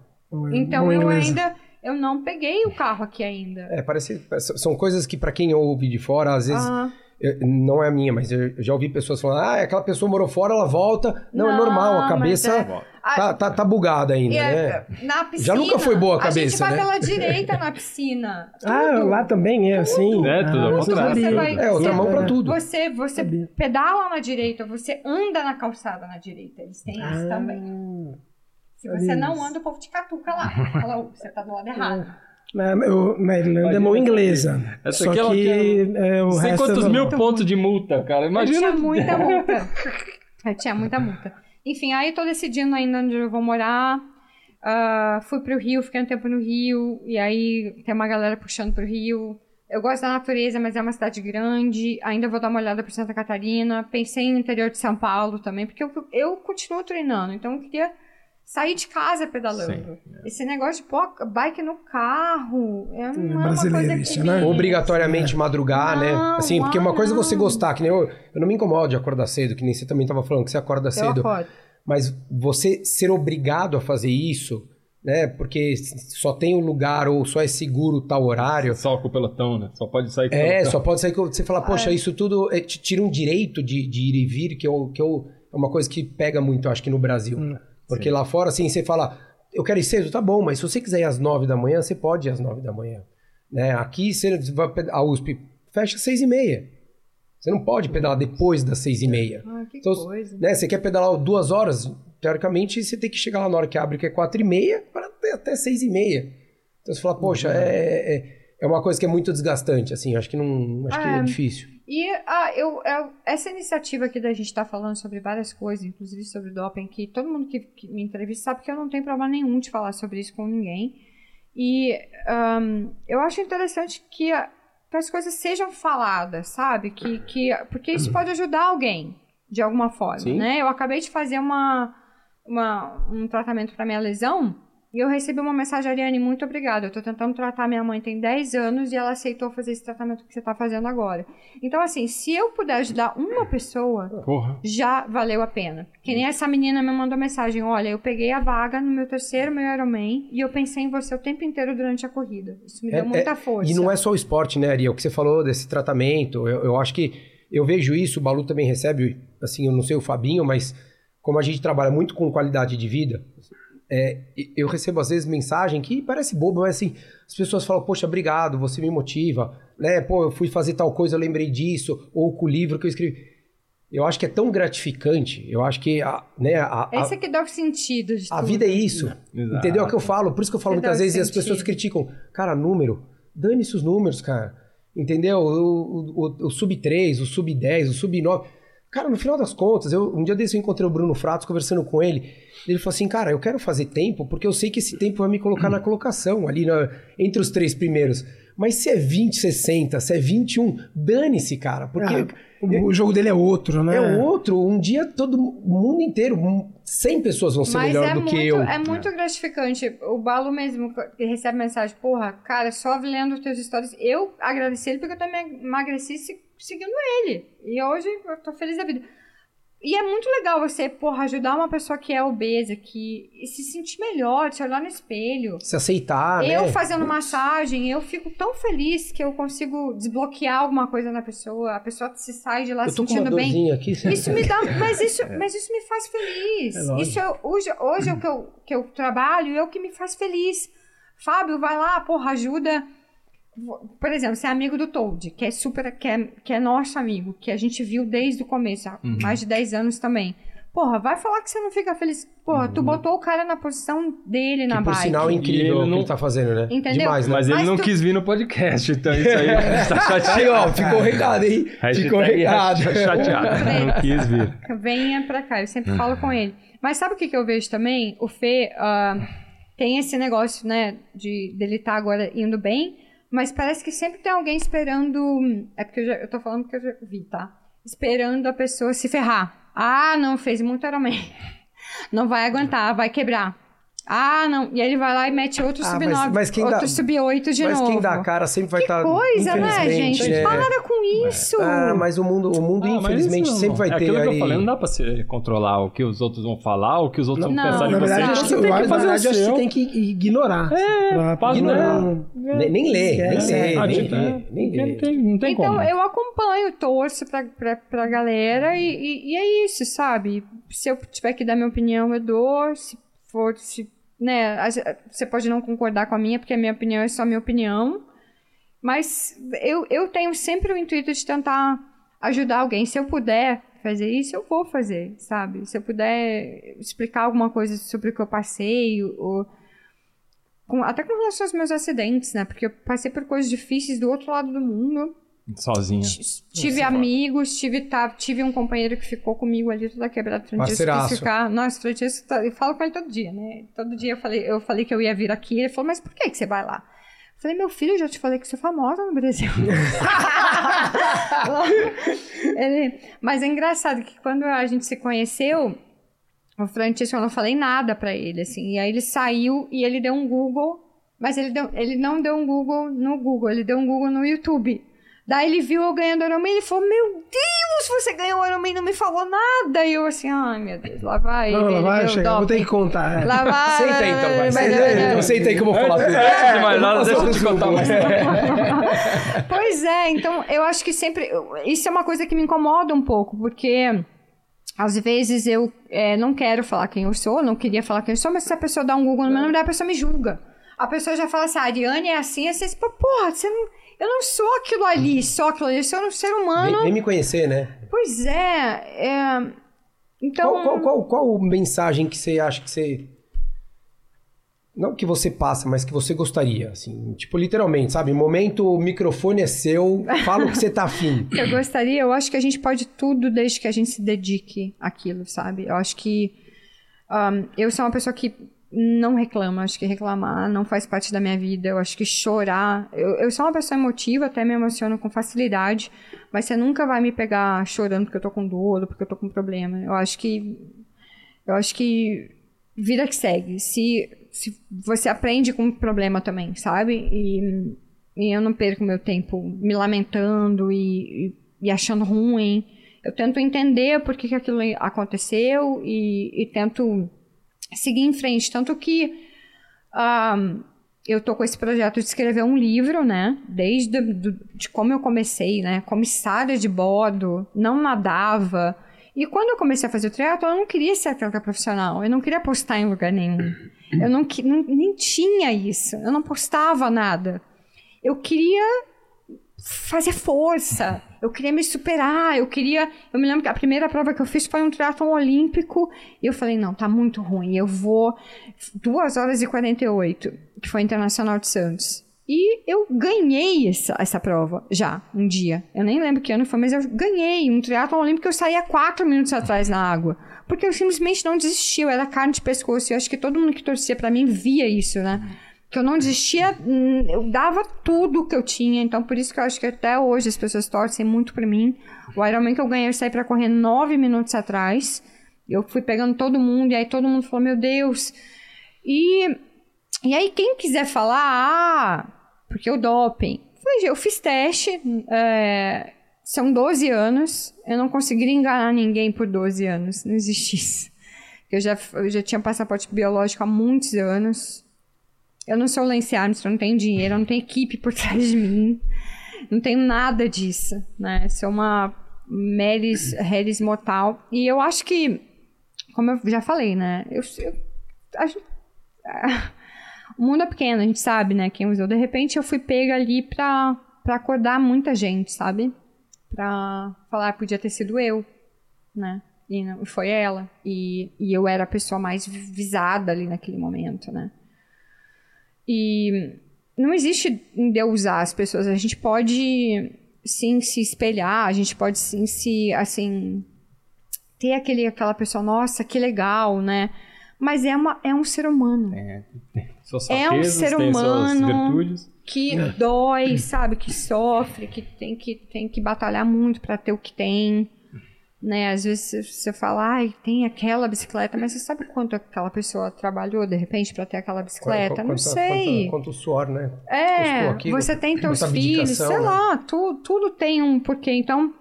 Então eu inglês. ainda. Eu não peguei o carro aqui ainda. É, parece, são coisas que pra quem ouve de fora, às vezes Ah. eu- não é a minha, mas eu já ouvi pessoas falando, ah, aquela pessoa morou fora, ela volta. Não, é Não, normal, a mas cabeça é- tá, tá, tá bugada ainda, E né? é, na piscina. Já nunca foi boa a A gente cabeça, vai né? pela direita na piscina. Ah, Tudo. lá também é assim? É, tudo ah, ao não contrário. sabia. Você vai- É, outra mão pra tudo. Você, você Sabia. pedala na direita, você anda na calçada na direita. Eles têm Ah. isso também. Se você não anda, o povo te catuca lá. Fala, "Ô, você tá do lado errado. Na, eu, na Irlanda é mão inglesa. Essa Só aqui ela que quer- é, o sei resto quantos é- mil pontos de multa, cara. Eu Imagina. tinha muita multa. Eu tinha muita multa. Enfim, aí tô decidindo ainda onde eu vou morar. Ah, fui pro Rio, fiquei um tempo no Rio. E aí tem uma galera puxando pro Rio. Eu gosto da natureza, mas é uma cidade grande. Ainda vou dar uma olhada por Santa Catarina. Pensei no interior de São Paulo também, porque eu, eu continuo treinando. Então eu queria sair de casa pedalando. Sim, Esse negócio de pôr bike no carro é, não é uma brasileiro coisa que né? Obrigatoriamente madrugar, né? Não, Assim, porque uma ah, coisa é você gostar, que nem eu, eu não me incomodo de acordar cedo, que nem você também tava falando, que você acorda Eu cedo. acordo. Mas você ser obrigado a fazer isso, né? Porque só tem um lugar ou só é seguro tal horário. Só com o pelotão, né? Só pode sair com o É, pelotão. só pode sair que você fala, poxa, isso tudo é, te tira um direito de, de ir e vir, que, eu, que eu, é uma coisa que pega muito, eu acho que no Brasil. Porque lá fora, assim, você fala, eu quero ir cedo, tá bom, mas se você quiser ir às nove da manhã, você pode ir às nove da manhã. Né? Aqui, você vai, a USP fecha às seis e meia. Você não pode pedalar depois das seis e meia. Ah, que Então, coisa. né, você quer pedalar duas horas, teoricamente você tem que chegar lá na hora que abre, que é quatro e meia, para até, até seis e meia. Então você fala, poxa, é, é, é uma coisa que é muito desgastante, assim, acho que não, acho que é É. difícil. E ah, eu, eu- essa iniciativa aqui da gente estar falando sobre várias coisas, inclusive sobre doping, que todo mundo que, que me entrevista sabe que eu não tenho problema nenhum de falar sobre isso com ninguém. E ahn, eu acho interessante que, que as coisas sejam faladas, sabe? Que, que, porque isso pode ajudar alguém, de alguma forma, Sim. né? Eu acabei de fazer uma, uma, um tratamento para minha lesão e eu recebi uma mensagem, Ariane, muito obrigada. Eu tô tentando tratar minha mãe tem 10 anos e ela aceitou fazer esse tratamento que você tá fazendo agora. Então, assim, se eu puder ajudar uma pessoa, Porra. já valeu a pena. Que nem essa menina me mandou mensagem: olha, eu peguei a vaga no meu terceiro meu Ironman e eu pensei em você o tempo inteiro durante a corrida. Isso me É- deu muita é- força. E não é só o esporte, né, Ariel? O que você falou desse tratamento, eu, eu acho que eu vejo isso, o Balu também recebe, assim, eu não sei o Fabinho, mas como a gente trabalha muito com qualidade de vida, é, eu recebo às vezes mensagem que parece boba, mas assim, as pessoas falam, poxa, obrigado, você me motiva, né? Pô, eu fui fazer tal coisa, eu lembrei disso, ou com o livro que eu escrevi. Eu acho que é tão gratificante, eu acho que a, né, a, a- Esse é que dá o sentido de a tudo. vida é isso. Exato. Entendeu? É o que eu falo. Por isso que eu falo Você muitas vezes e as pessoas criticam. Cara, número. Dane-se os números, cara. Entendeu? O, o, o, o sub 3, o sub 10, o sub 9. Cara, no final das contas, eu, um dia desse eu encontrei o Bruno Fratos conversando com ele. Ele falou assim: Cara, eu quero fazer tempo porque eu sei que esse tempo vai me colocar na colocação, ali na- entre os três primeiros. Mas se é 20, 60, se é 21, dane-se, cara. Porque Ah, o, jogo dele é outro, né? é outro. Um dia todo o mundo inteiro, 100 pessoas vão ser Mas melhor é do muito, que eu. é muito gratificante. O Balo mesmo que recebe mensagem, porra, cara, só lendo os teus stories. Eu agradeci ele porque eu também emagreci seguindo ele. E hoje eu tô feliz da vida. E é muito legal você, porra, ajudar uma pessoa que é obesa, que se sentir melhor, se olhar no espelho. Se aceitar, eu né? fazendo massagem, eu fico tão feliz que eu consigo desbloquear alguma coisa na pessoa. A pessoa se sai de lá Eu tô com uma sentindo bem. aqui. Isso me dá, mas isso, mas isso me faz feliz. É isso é, hoje, hoje é o que eu, que eu trabalho é o que me faz feliz. Fábio, vai lá, porra, ajuda. Por exemplo, você é amigo do Toad, que é super, que é, que é nosso amigo, que a gente viu desde o começo, há mais de 10 anos também. Porra, vai falar que você não fica feliz. Porra, tu botou o cara na posição dele na Que por bike. sinal é incrível ele o que não- ele tá fazendo, né? Entendeu? Demais, né? Mas ele Mas não tu- quis vir no podcast, então isso aí tá chateado. Aí, ó, ficou recado, hein? Hashtag Ficou o recado. Chateado, não quis vir. Venha pra cá, eu sempre falo com ele. Mas sabe o que, que eu vejo também? O Fê ah, tem esse negócio, né, de dele estar agora indo bem, mas parece que sempre tem alguém esperando. É porque eu, já, eu tô falando porque eu já vi, tá? Esperando a pessoa se ferrar. Ah, não, fez muito Ironman. Não vai aguentar, vai quebrar. Ah, não. E aí ele vai lá e mete outro Ah, sub-9, mas- mas quem dá- outro sub-8 de Mas novo. quem dá a cara sempre vai Que estar. coisa, né, gente? né? Para com isso. Ah, mas o mundo, o mundo Ah, mas infelizmente, sempre vai é ter aquilo que ali. eu falei, não dá pra você controlar o que os outros vão falar, o que os outros Não, vão pensar de você. verdade, Não, acho que, você tem que fazer o verdade, que seu. você tem que ignorar. É, ignorar. não. Nem, lê, Ah, nem tipo, é, nem tem, não tem então como. eu acompanho, torço pra, pra, pra galera e, e, e é isso, sabe? Se eu tiver que dar minha opinião, eu dou. Se for, se, né? a- Você pode não concordar com a minha, porque a minha opinião é só minha opinião. Mas eu, eu tenho sempre o intuito de tentar ajudar alguém. Se eu puder fazer isso, eu vou fazer, sabe? Se eu puder explicar alguma coisa sobre o que eu passei, ou com- até com relação aos meus acidentes, né? Porque eu passei por coisas difíceis do outro lado do mundo. Sozinha. Tive amigos, tive, tá, tive um companheiro que ficou comigo ali toda quebrada. Francisco quis Parceiraço. ficar. Nossa, Francisco, tá- eu falo com ele todo dia, né? Todo dia eu falei, eu falei que eu ia vir aqui. Ele falou, mas por que, que você vai lá? Eu falei, meu filho, eu já te falei que sou famosa no Brasil. Ele- mas é engraçado que quando a gente se conheceu, o Francisco, eu não falei nada pra ele, assim. E aí ele saiu e ele deu um Google, mas ele, deu, ele não deu um Google no Google, ele deu um Google no YouTube. Daí ele viu eu ganhando Ironman e ele falou, meu Deus, você ganhou o Ironman e não me falou nada. E eu assim, ai meu Deus, lá vai Não, lá vai deu chegar. Vou ter que contar. é. Lá vai... Senta aí então, vai. vai- Senta vai- aí, vai- então senta aí que eu vou falar tudo. Antes de mais nada, Eu vou deixa eu te contar história. Pois é, então eu acho que sempre. Isso é uma coisa que me incomoda um pouco, porque às vezes eu é, não quero falar quem eu sou, não queria falar quem eu sou, mas se a pessoa dá um Google no meu nome, a pessoa me julga. A pessoa já fala assim, a Ariane é assim, assim, assim porra, você não, eu não sou aquilo ali, só aquilo ali, eu sou um ser humano. Vem, vem me conhecer, né? Pois é, é... então... Qual, qual, qual, qual mensagem que você acha que você não que você passa, mas que você gostaria, assim, tipo, literalmente, sabe? Momento, o microfone é seu, fala o que você tá afim. eu gostaria, eu acho que a gente pode tudo desde que a gente se dedique àquilo, sabe? Eu acho que um, eu sou uma pessoa que não reclama, acho que reclamar não faz parte da minha vida, eu acho que chorar, eu, eu sou uma pessoa emotiva, até me emociono com facilidade, mas você nunca vai me pegar chorando porque eu tô com dor, porque eu tô com problema. Eu acho que eu acho que vida que segue. Se se você aprende com o problema também, sabe? E, e eu não perco meu tempo me lamentando e, e, e achando ruim. Eu tento entender por que, que aquilo aconteceu e, e tento seguir em frente. Tanto que um, eu tô com esse projeto de escrever um livro, né? Desde do, de como eu comecei, né? Comissária de bordo, não nadava. E quando eu comecei a fazer o triatlo, eu não queria ser atleta profissional. Eu não queria postar em lugar nenhum. Eu não, não, nem tinha isso. Eu não postava nada. Eu queria fazer força. Eu queria me superar. Eu queria. Eu me lembro que a primeira prova que eu fiz foi um triatlon olímpico. E eu falei: não, tá muito ruim. Eu vou 2 horas e 48, que foi Internacional de Santos. E eu ganhei essa, essa prova já, um dia. Eu nem lembro que ano foi, mas eu ganhei um triatlon olímpico. Eu saía quatro minutos atrás na água. Porque eu simplesmente não desisti, era carne de pescoço. E eu acho que todo mundo que torcia para mim via isso, né? Que eu não desistia, hum, eu dava tudo que eu tinha. Então, por isso que eu acho que até hoje as pessoas torcem muito para mim. O Ironman que eu ganhei, eu saí pra correr nove minutos atrás. Eu fui pegando todo mundo, e aí todo mundo falou, meu Deus. E, e aí, quem quiser falar, ah, porque o doping. Eu fiz teste, é, são 12 anos, eu não conseguiria enganar ninguém por 12 anos, não existe isso. Eu já, eu já tinha passaporte biológico há muitos anos. Eu não sou Lance Armstrong, não tenho dinheiro, não tenho equipe por trás de mim. Não tenho nada disso, né? Sou uma Meris, Harris mortal. E eu acho que, como eu já falei, né? Eu, eu a gente, o mundo é pequeno, a gente sabe, né? Quem usou. De repente eu fui pega ali pra, pra acordar muita gente, sabe? pra falar, podia ter sido eu, né? E não, foi ela. E, e eu era a pessoa mais visada ali naquele momento, né? E não existe endeusar as pessoas. A gente pode sim se espelhar, a gente pode sim se, assim, ter aquele, aquela pessoa, nossa, que legal, né? Mas é, uma, é um ser humano. É, suas é um ser humano que dói, sabe, que sofre, que tem que, tem que batalhar muito para ter o que tem. Né? Às vezes você fala, ai, tem aquela bicicleta, mas você sabe quanto aquela pessoa trabalhou de repente para ter aquela bicicleta? Quanto, não sei. Quanto, quanto suor, né? É, aquilo, você tem teus filhos, sei né? lá, tu, tudo tem um porquê. Então,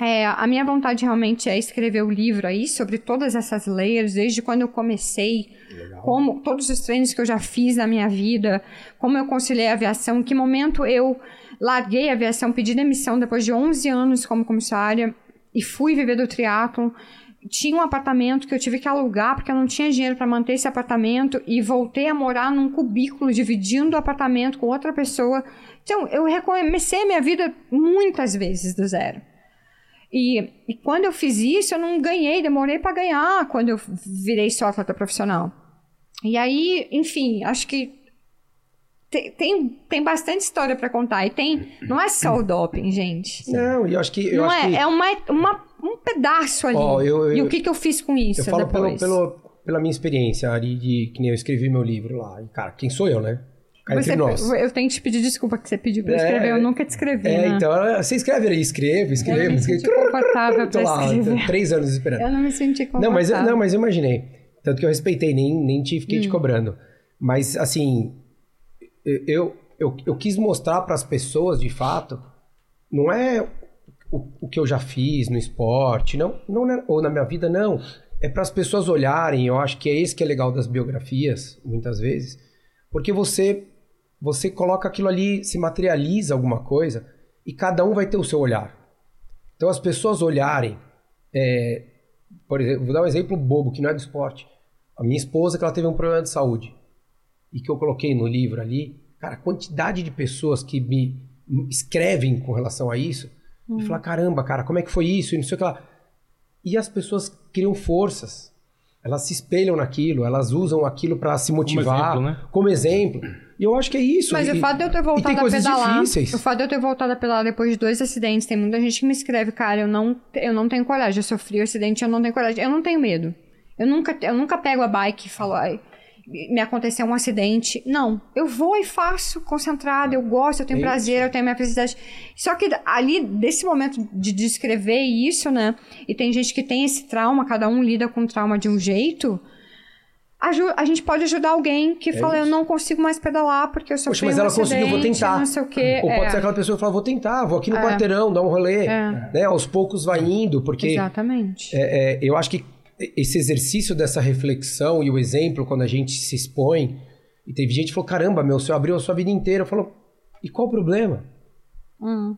é, a minha vontade realmente é escrever o livro aí sobre todas essas layers, desde quando eu comecei, Legal. como todos os treinos que eu já fiz na minha vida, como eu conciliei a aviação, em que momento eu larguei a aviação, pedi demissão depois de 11 anos como comissária e fui viver do triatlo. Tinha um apartamento que eu tive que alugar porque eu não tinha dinheiro para manter esse apartamento e voltei a morar num cubículo dividindo o apartamento com outra pessoa. Então, eu recomecei minha vida muitas vezes do zero. E, e quando eu fiz isso, eu não ganhei, demorei para ganhar quando eu virei só atleta profissional. E aí, enfim, acho que tem, tem, tem bastante história para contar. E tem. Não é só o doping, gente. Não, e eu acho que. Eu não acho é, que... é uma, uma, um pedaço ali. Oh, eu, eu, e o que, que eu fiz com isso? Eu falo depois? Pelo, pelo, pela minha experiência, Ari, de que nem eu escrevi meu livro lá. E, cara, quem sou eu, né? Você, eu tenho que te pedir desculpa que você pediu pra eu escrever, é, eu nunca te escrevi. É, né? então, você escreve aí, escreve, escreve. Eu não me senti confortável lá, escrever. três anos esperando. Eu não me senti confortável. Não, mas, não, mas eu imaginei. Tanto que eu respeitei, nem, nem te fiquei hum. te cobrando. Mas, assim, eu, eu, eu quis mostrar para as pessoas, de fato, não é o, o que eu já fiz no esporte, não, não ou na minha vida, não. É para as pessoas olharem, eu acho que é esse que é legal das biografias, muitas vezes, porque você você coloca aquilo ali, se materializa alguma coisa e cada um vai ter o seu olhar. Então as pessoas olharem é, Por exemplo, vou dar um exemplo bobo, que não é do esporte. A minha esposa, que ela teve um problema de saúde. E que eu coloquei no livro ali. Cara, a quantidade de pessoas que me escrevem com relação a isso. E fala, caramba, cara, como é que foi isso? E não sei o que lá. E as pessoas criam forças. Elas se espelham naquilo, elas usam aquilo para se motivar. exemplo, né? Como exemplo. E eu acho que é isso. Mas e, o fato de eu ter voltado a pedalar. difíceis. O fato de eu ter voltado a pedalar depois de dois acidentes, tem muita gente que me escreve, cara, eu não, eu não tenho coragem. Eu sofri um acidente, eu não tenho coragem. Eu não tenho medo. Eu nunca, eu nunca pego a bike e falo, ai, me aconteceu um acidente. Não. Eu vou e faço concentrado, eu gosto, eu tenho isso. prazer, eu tenho minha felicidade. Só que ali, desse momento de descrever isso, né? E tem gente que tem esse trauma, cada um lida com o trauma de um jeito. A gente pode ajudar alguém que fala, eu É isso. não consigo mais pedalar porque eu sofri Poxa, mas ela conseguiu, vou tentar. não sei o quê. Ou pode É. ser aquela pessoa que fala, vou tentar, vou aqui no É. quarteirão, dar um rolê. É. Né? Aos poucos vai indo, porque Exatamente. é, é, eu acho que esse exercício dessa reflexão e o exemplo, quando a gente se expõe, e teve gente que falou, caramba, meu, você abriu a sua vida inteira. Eu falo, e qual o problema? Hum.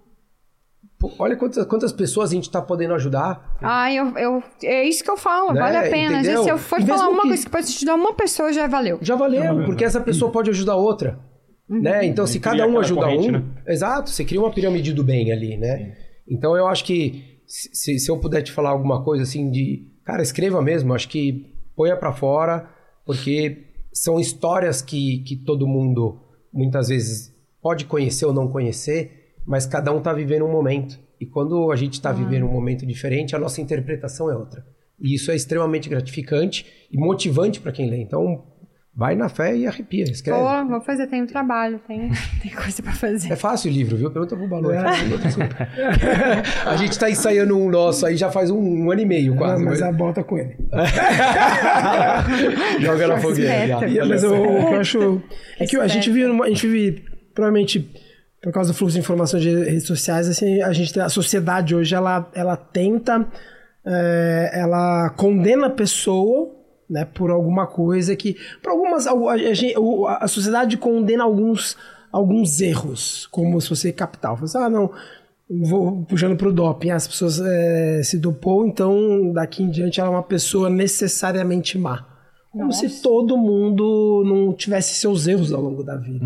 Pô, olha quantas, quantas pessoas a gente está podendo ajudar. Ah, eu, eu, é isso que eu falo, Né? vale a pena. Às vezes, se eu for falar uma que- coisa que pode te ajudar uma pessoa, já valeu. Já valeu, porque essa pessoa pode ajudar outra. Né? Então, se cada um ajuda corrente, um. né? Exato, você cria uma pirâmide do bem ali, né? Então, eu acho que se, se eu puder te falar alguma coisa assim de. Cara, escreva mesmo, acho que ponha pra fora, porque são histórias que, que todo mundo muitas vezes pode conhecer ou não conhecer, mas cada um tá vivendo um momento. E quando a gente tá vivendo um momento diferente, a nossa interpretação é outra. E isso é extremamente gratificante e motivante para quem lê. Então, vai na fé e arrepia, escreve. Vou, vou fazer, tem trabalho, tem, tem coisa pra fazer. É fácil o livro, viu? Pergunta pro Balu. É fácil, desculpa. a gente tá ensaiando um nosso aí já faz um, um ano e meio quase. mas mas- a bota com ele. Joga na fogueira. já. E- mas eu, o que eu acho. É que a gente vive, numa- a gente vive, provavelmente, por causa do fluxo de informações de redes sociais, assim, a gente a sociedade hoje ela, ela tenta, é, ela condena a pessoa. Né, por alguma coisa que. Por algumas. A, a o- a sociedade condena alguns, alguns erros, como se fosse capital. Fala assim, ah, não, vou puxando pro doping. As pessoas é, se dopou, então daqui em diante ela é uma pessoa necessariamente má. Como se todo mundo não tivesse seus erros ao longo da vida.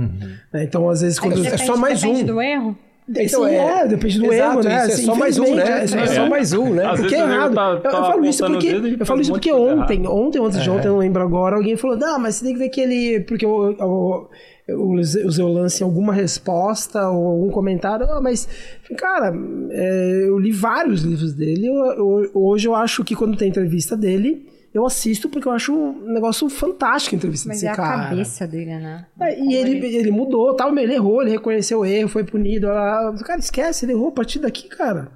né? Então, às vezes, quando. é só mais depende um. do erro. Então, é, depende do Exato, erro, né? isso é Assim, só mais um, né? É, é só só mais um, né? Às porque é errado. tá- eu, eu tá falo isso porque eu falo um isso porque ontem, ontem, ontem de ontem, eu não lembro agora, alguém falou: "Não, mas você tem que ver que ele porque eu, eu, eu usei o lance em alguma resposta ou algum comentário, ah, mas cara, é, eu li vários livros dele. eu- eu- hoje eu acho que quando tem entrevista dele, eu assisto porque eu acho um negócio fantástico a entrevista Mas desse é a cara. cabeça dele, né? É, e ele, ele mudou, tal, ele errou, ele reconheceu o erro, foi punido. Ela, cara, esquece, ele errou a partir daqui, cara.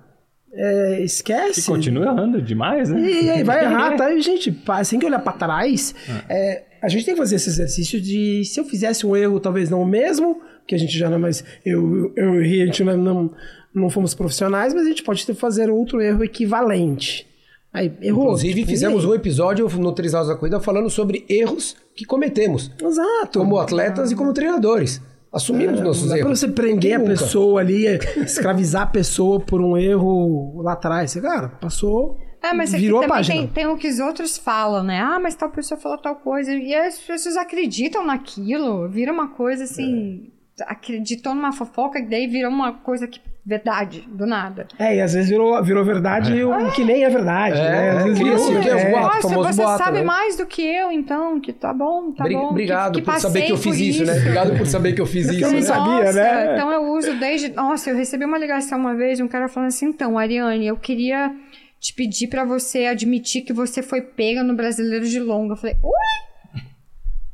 É, esquece. E continua errando demais, né? E aí vai errar, tá? E, gente, assim que olhar pra trás, é, a gente tem que fazer esse exercício de se eu fizesse um erro, talvez não o mesmo, que a gente já não é mais. Eu, eu errei, a gente não, não, não fomos profissionais, mas a gente pode ter, fazer outro erro equivalente. Aí, errou. Inclusive, tudo fizemos um episódio no Três Horas da Corrida falando sobre erros que cometemos, Exato. como atletas e como treinadores. Assumimos nossos Não dá pra erros. você prender a pessoa ali, escravizar a pessoa por um erro lá atrás. Você, Cara, passou. É, mas aqui virou a também página. tem, tem o que os outros falam, né? Ah, mas tal pessoa falou tal coisa. E as pessoas acreditam naquilo. Vira uma coisa assim. Acreditou numa fofoca, que daí virou uma coisa que. Verdade, do nada. É, e às vezes virou, virou verdade o que nem é verdade. É, né? Às vezes cria-se virou- o que é é. boatos. Nossa, você boato, sabe né? mais do que eu, então, que tá bom, tá Bri- bom. que- Obrigado que, por saber que eu fiz isso, né? Obrigado por saber que eu fiz Porque isso. eu não né? sabia, Nossa, né? Então eu uso desde. Nossa, eu recebi uma ligação uma vez de um cara falando assim: então, Ariane, eu queria te pedir pra você admitir que você foi pega no brasileiro de longa. Eu falei, ui?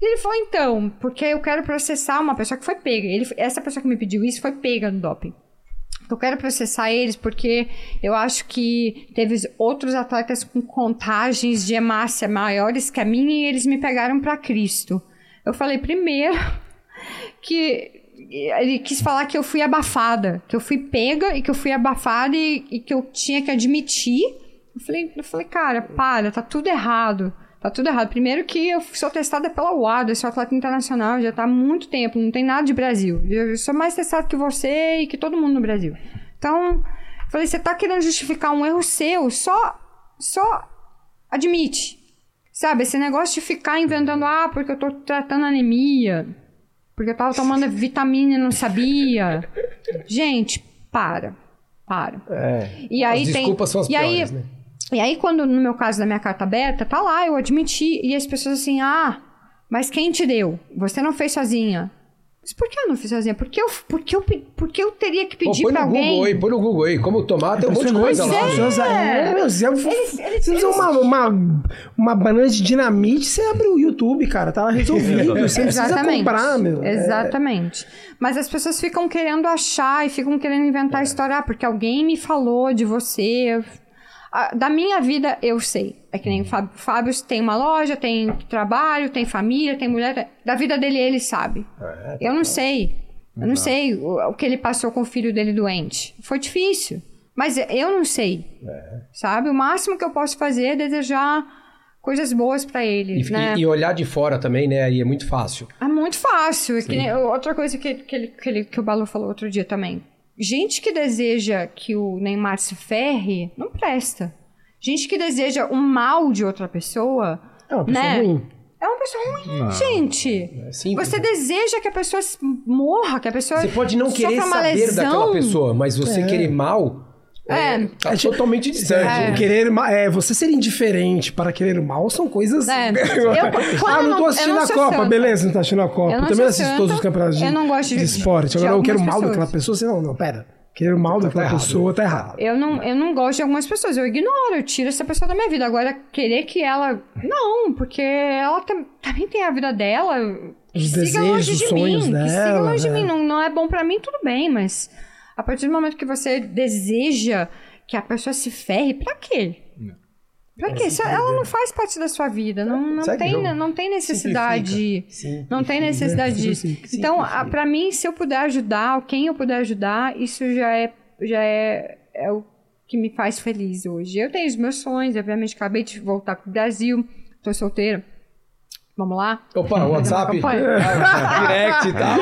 E ele falou, então, porque eu quero processar uma pessoa que foi pega. Ele, essa pessoa que me pediu isso foi pega no doping. Eu quero processar eles porque eu acho que teve outros atletas com contagens de hemácia maiores que a minha e eles me pegaram pra Cristo. Eu falei, primeiro, que ele quis falar que eu fui abafada, que eu fui pega e que eu fui abafada e, e que eu tinha que admitir. Eu falei, eu falei, cara, para, tá tudo errado. Tá tudo errado. Primeiro que eu sou testada pela UAD, eu sou atleta internacional, já tá há muito tempo, não tem nada de Brasil. Eu sou mais testado que você e que todo mundo no Brasil. Então, falei, você tá querendo justificar um erro seu, só, só Admite. Sabe, esse negócio de ficar inventando, ah, porque eu tô tratando anemia, porque eu tava tomando vitamina e não sabia. Gente, para. Para. É. E aí as tem. desculpas são as e piores, aí, né? E aí, quando no meu caso da minha carta aberta, tá lá, eu admiti. E as pessoas assim, ah, mas quem te deu? Você não fez sozinha. Mas por que eu não fiz sozinha? Porque eu, porque eu, pe- porque eu teria que Pô, pedir põe pra no Google alguém. aí, põe no Google aí. Como tomar, tem um monte de coisa lá. É, meu, você, você usa uma, uma, uma banana de dinamite, você abre o YouTube, cara, tá lá resolvido. Você não precisa Exatamente. comprar, meu. É, Exatamente. Mas as pessoas ficam querendo achar e ficam querendo inventar história, ah, porque alguém me falou de você. Da minha vida, eu sei. É que nem o Fábio, Fábio tem uma loja, tem trabalho, tem família, tem mulher. Da vida dele, ele sabe. Eu não sei. Eu não sei o, o que ele passou com o filho dele doente. Foi difícil. Mas eu não sei. Sabe? O máximo que eu posso fazer é desejar coisas boas pra ele. E, né? e- e olhar de fora também, né? Aí é muito fácil. É muito fácil. É que outra coisa que, que, ele, que, ele- que o Balu falou outro dia também. Gente que deseja que o Neymar se ferre, não presta. Gente que deseja o mal de outra pessoa, É uma pessoa né? ruim. É uma pessoa ruim, gente. É simples. Você deseja que a pessoa morra, que a pessoa Você pode não querer saber lesão. daquela pessoa, mas você querer mal É. tá totalmente distante. É, querer é, você ser indiferente para querer mal são coisas. É. Eu- ah, não tô assistindo eu não a Copa, santa. beleza, não tá assistindo a Copa. Eu Eu também assisto santa, todos os campeonatos de, eu não gosto de- de esporte. de Agora eu quero algumas mal daquela pessoas. pessoa, você não, não, pera. Querer mal daquela errado. pessoa tá errado. Eu não, eu não gosto de algumas pessoas, eu ignoro, eu tiro essa pessoa da minha vida. Agora, querer que ela. Não, porque ela tam- também tem a vida dela. que Os siga desejos, longe os de sonhos mim, que siga dela, longe de né? mim. Não, não é bom pra mim, tudo bem, mas a partir do momento que você deseja que a pessoa se ferre, pra quê? Pra quê? Se ela não faz parte da sua vida, não, não, Segue tem, não tem necessidade. Sim. Não tem necessidade disso. Então, a- pra mim, se eu puder ajudar, ou quem eu puder ajudar, isso já é, já é, é o que me faz feliz hoje. Eu tenho os meus sonhos, obviamente, acabei de voltar pro Brasil, tô solteira. Vamos lá? Opa, WhatsApp. Campanha. Direct e tal.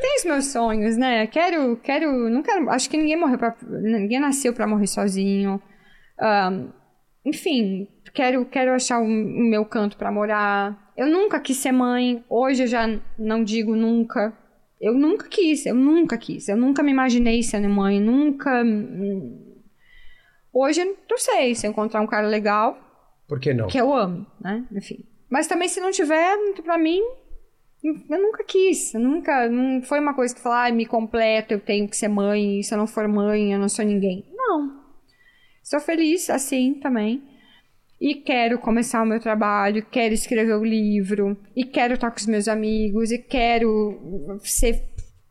Tenho os meus sonhos, né? Quero, quero, não quero, acho que ninguém morreu pra, ninguém nasceu pra morrer sozinho. Ahn, enfim, quero, quero achar o, o meu canto pra morar. Eu nunca quis ser mãe, hoje eu já não digo nunca. Eu nunca quis, eu nunca quis. Eu nunca me imaginei sendo mãe, nunca. hum, Hoje eu não sei se eu encontrar um cara legal, Por que não? que eu amo, né? Enfim. Mas também se não tiver, pra mim, eu nunca quis. Eu nunca. Não foi uma coisa que falar, ah, me completo, eu tenho que ser mãe, se eu não for mãe, eu não sou ninguém. Não. Sou feliz assim também. E quero começar o meu trabalho, quero escrever o livro, e quero estar com os meus amigos, e quero ser,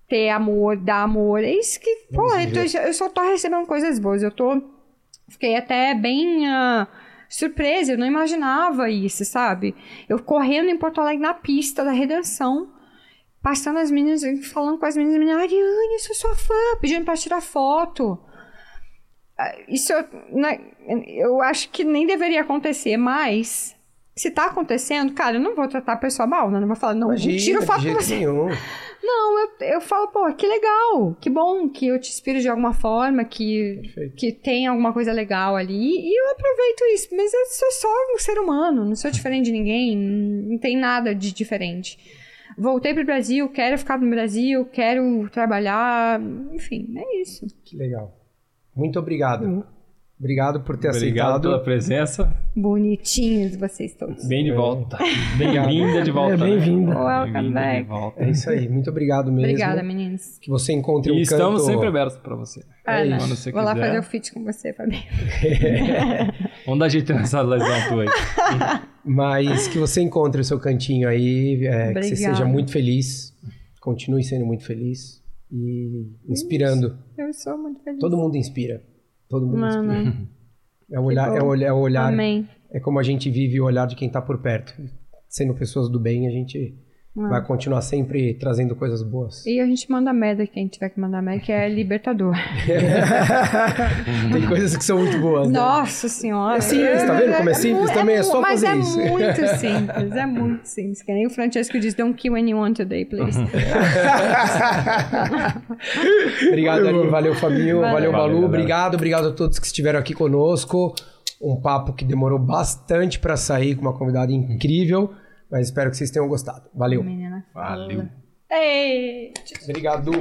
ter amor, dar amor. É isso que, pô, eu, tô- eu só tô recebendo coisas boas. Eu tô. Fiquei até bem ah, surpresa, eu não imaginava isso, sabe? Eu correndo em Porto Alegre na pista da redenção, passando as meninas, falando com as meninas, meninas, Ariane, eu sou sua fã, pedindo pra tirar foto. Ah, Isso né, eu acho que nem deveria acontecer, mas se tá acontecendo, cara, eu não vou tratar a pessoa mal, né? Não vou falar, não, Imagina, tira de foto com jeito você. nenhum. Não, eu, eu falo, pô, que legal, que bom que eu te inspiro de alguma forma, que, Perfeito. que tem alguma coisa legal ali, e eu aproveito isso, mas eu sou só um ser humano, não sou diferente de ninguém, não tem nada de diferente. Voltei pro Brasil, quero ficar no Brasil, quero trabalhar, enfim, é isso. Que legal. Muito obrigado. Obrigado por ter Obrigado aceitado. pela presença. Bonitinhos vocês todos. Bem de volta. Bem-vinda de volta. É, né? bem-vinda. Welcome back. volta. É isso aí. Muito obrigado mesmo. Obrigada, meninos. Que você encontre um E estamos canto... sempre abertos pra você. Ah, isso. né? Quando você Vou lá fazer o feat com você, Fabinho. Vamos dar jeito nessa lesão tua aí. Mas que você encontre o seu cantinho aí, é, que você seja muito feliz, continue sendo muito feliz e inspirando. Eu sou muito feliz. Todo mundo inspira. Todo mundo inspira. Mano, É o olhar, é o olhar, é o olhar amém. é como a gente vive o olhar de quem tá por perto. Sendo pessoas do bem, a gente vai continuar sempre trazendo coisas boas. E a gente manda merda, quem tiver que mandar merda, que é Libertador. Tem coisas que são muito boas, né? Nossa senhora. É simples, tá vendo como é simples? mu- Também é só mas fazer é isso. muito simples, é muito simples. Que nem o Francesco diz, don't kill anyone today, please. Obrigado, Ari. Valeu, Fabinho. Valeu, Valeu. Balu. Valeu, obrigado, obrigado a todos que estiveram aqui conosco. Um papo que demorou bastante para sair com uma convidada incrível, mas espero que vocês tenham gostado. Valeu. Menina. Valeu. Ei! Obrigado.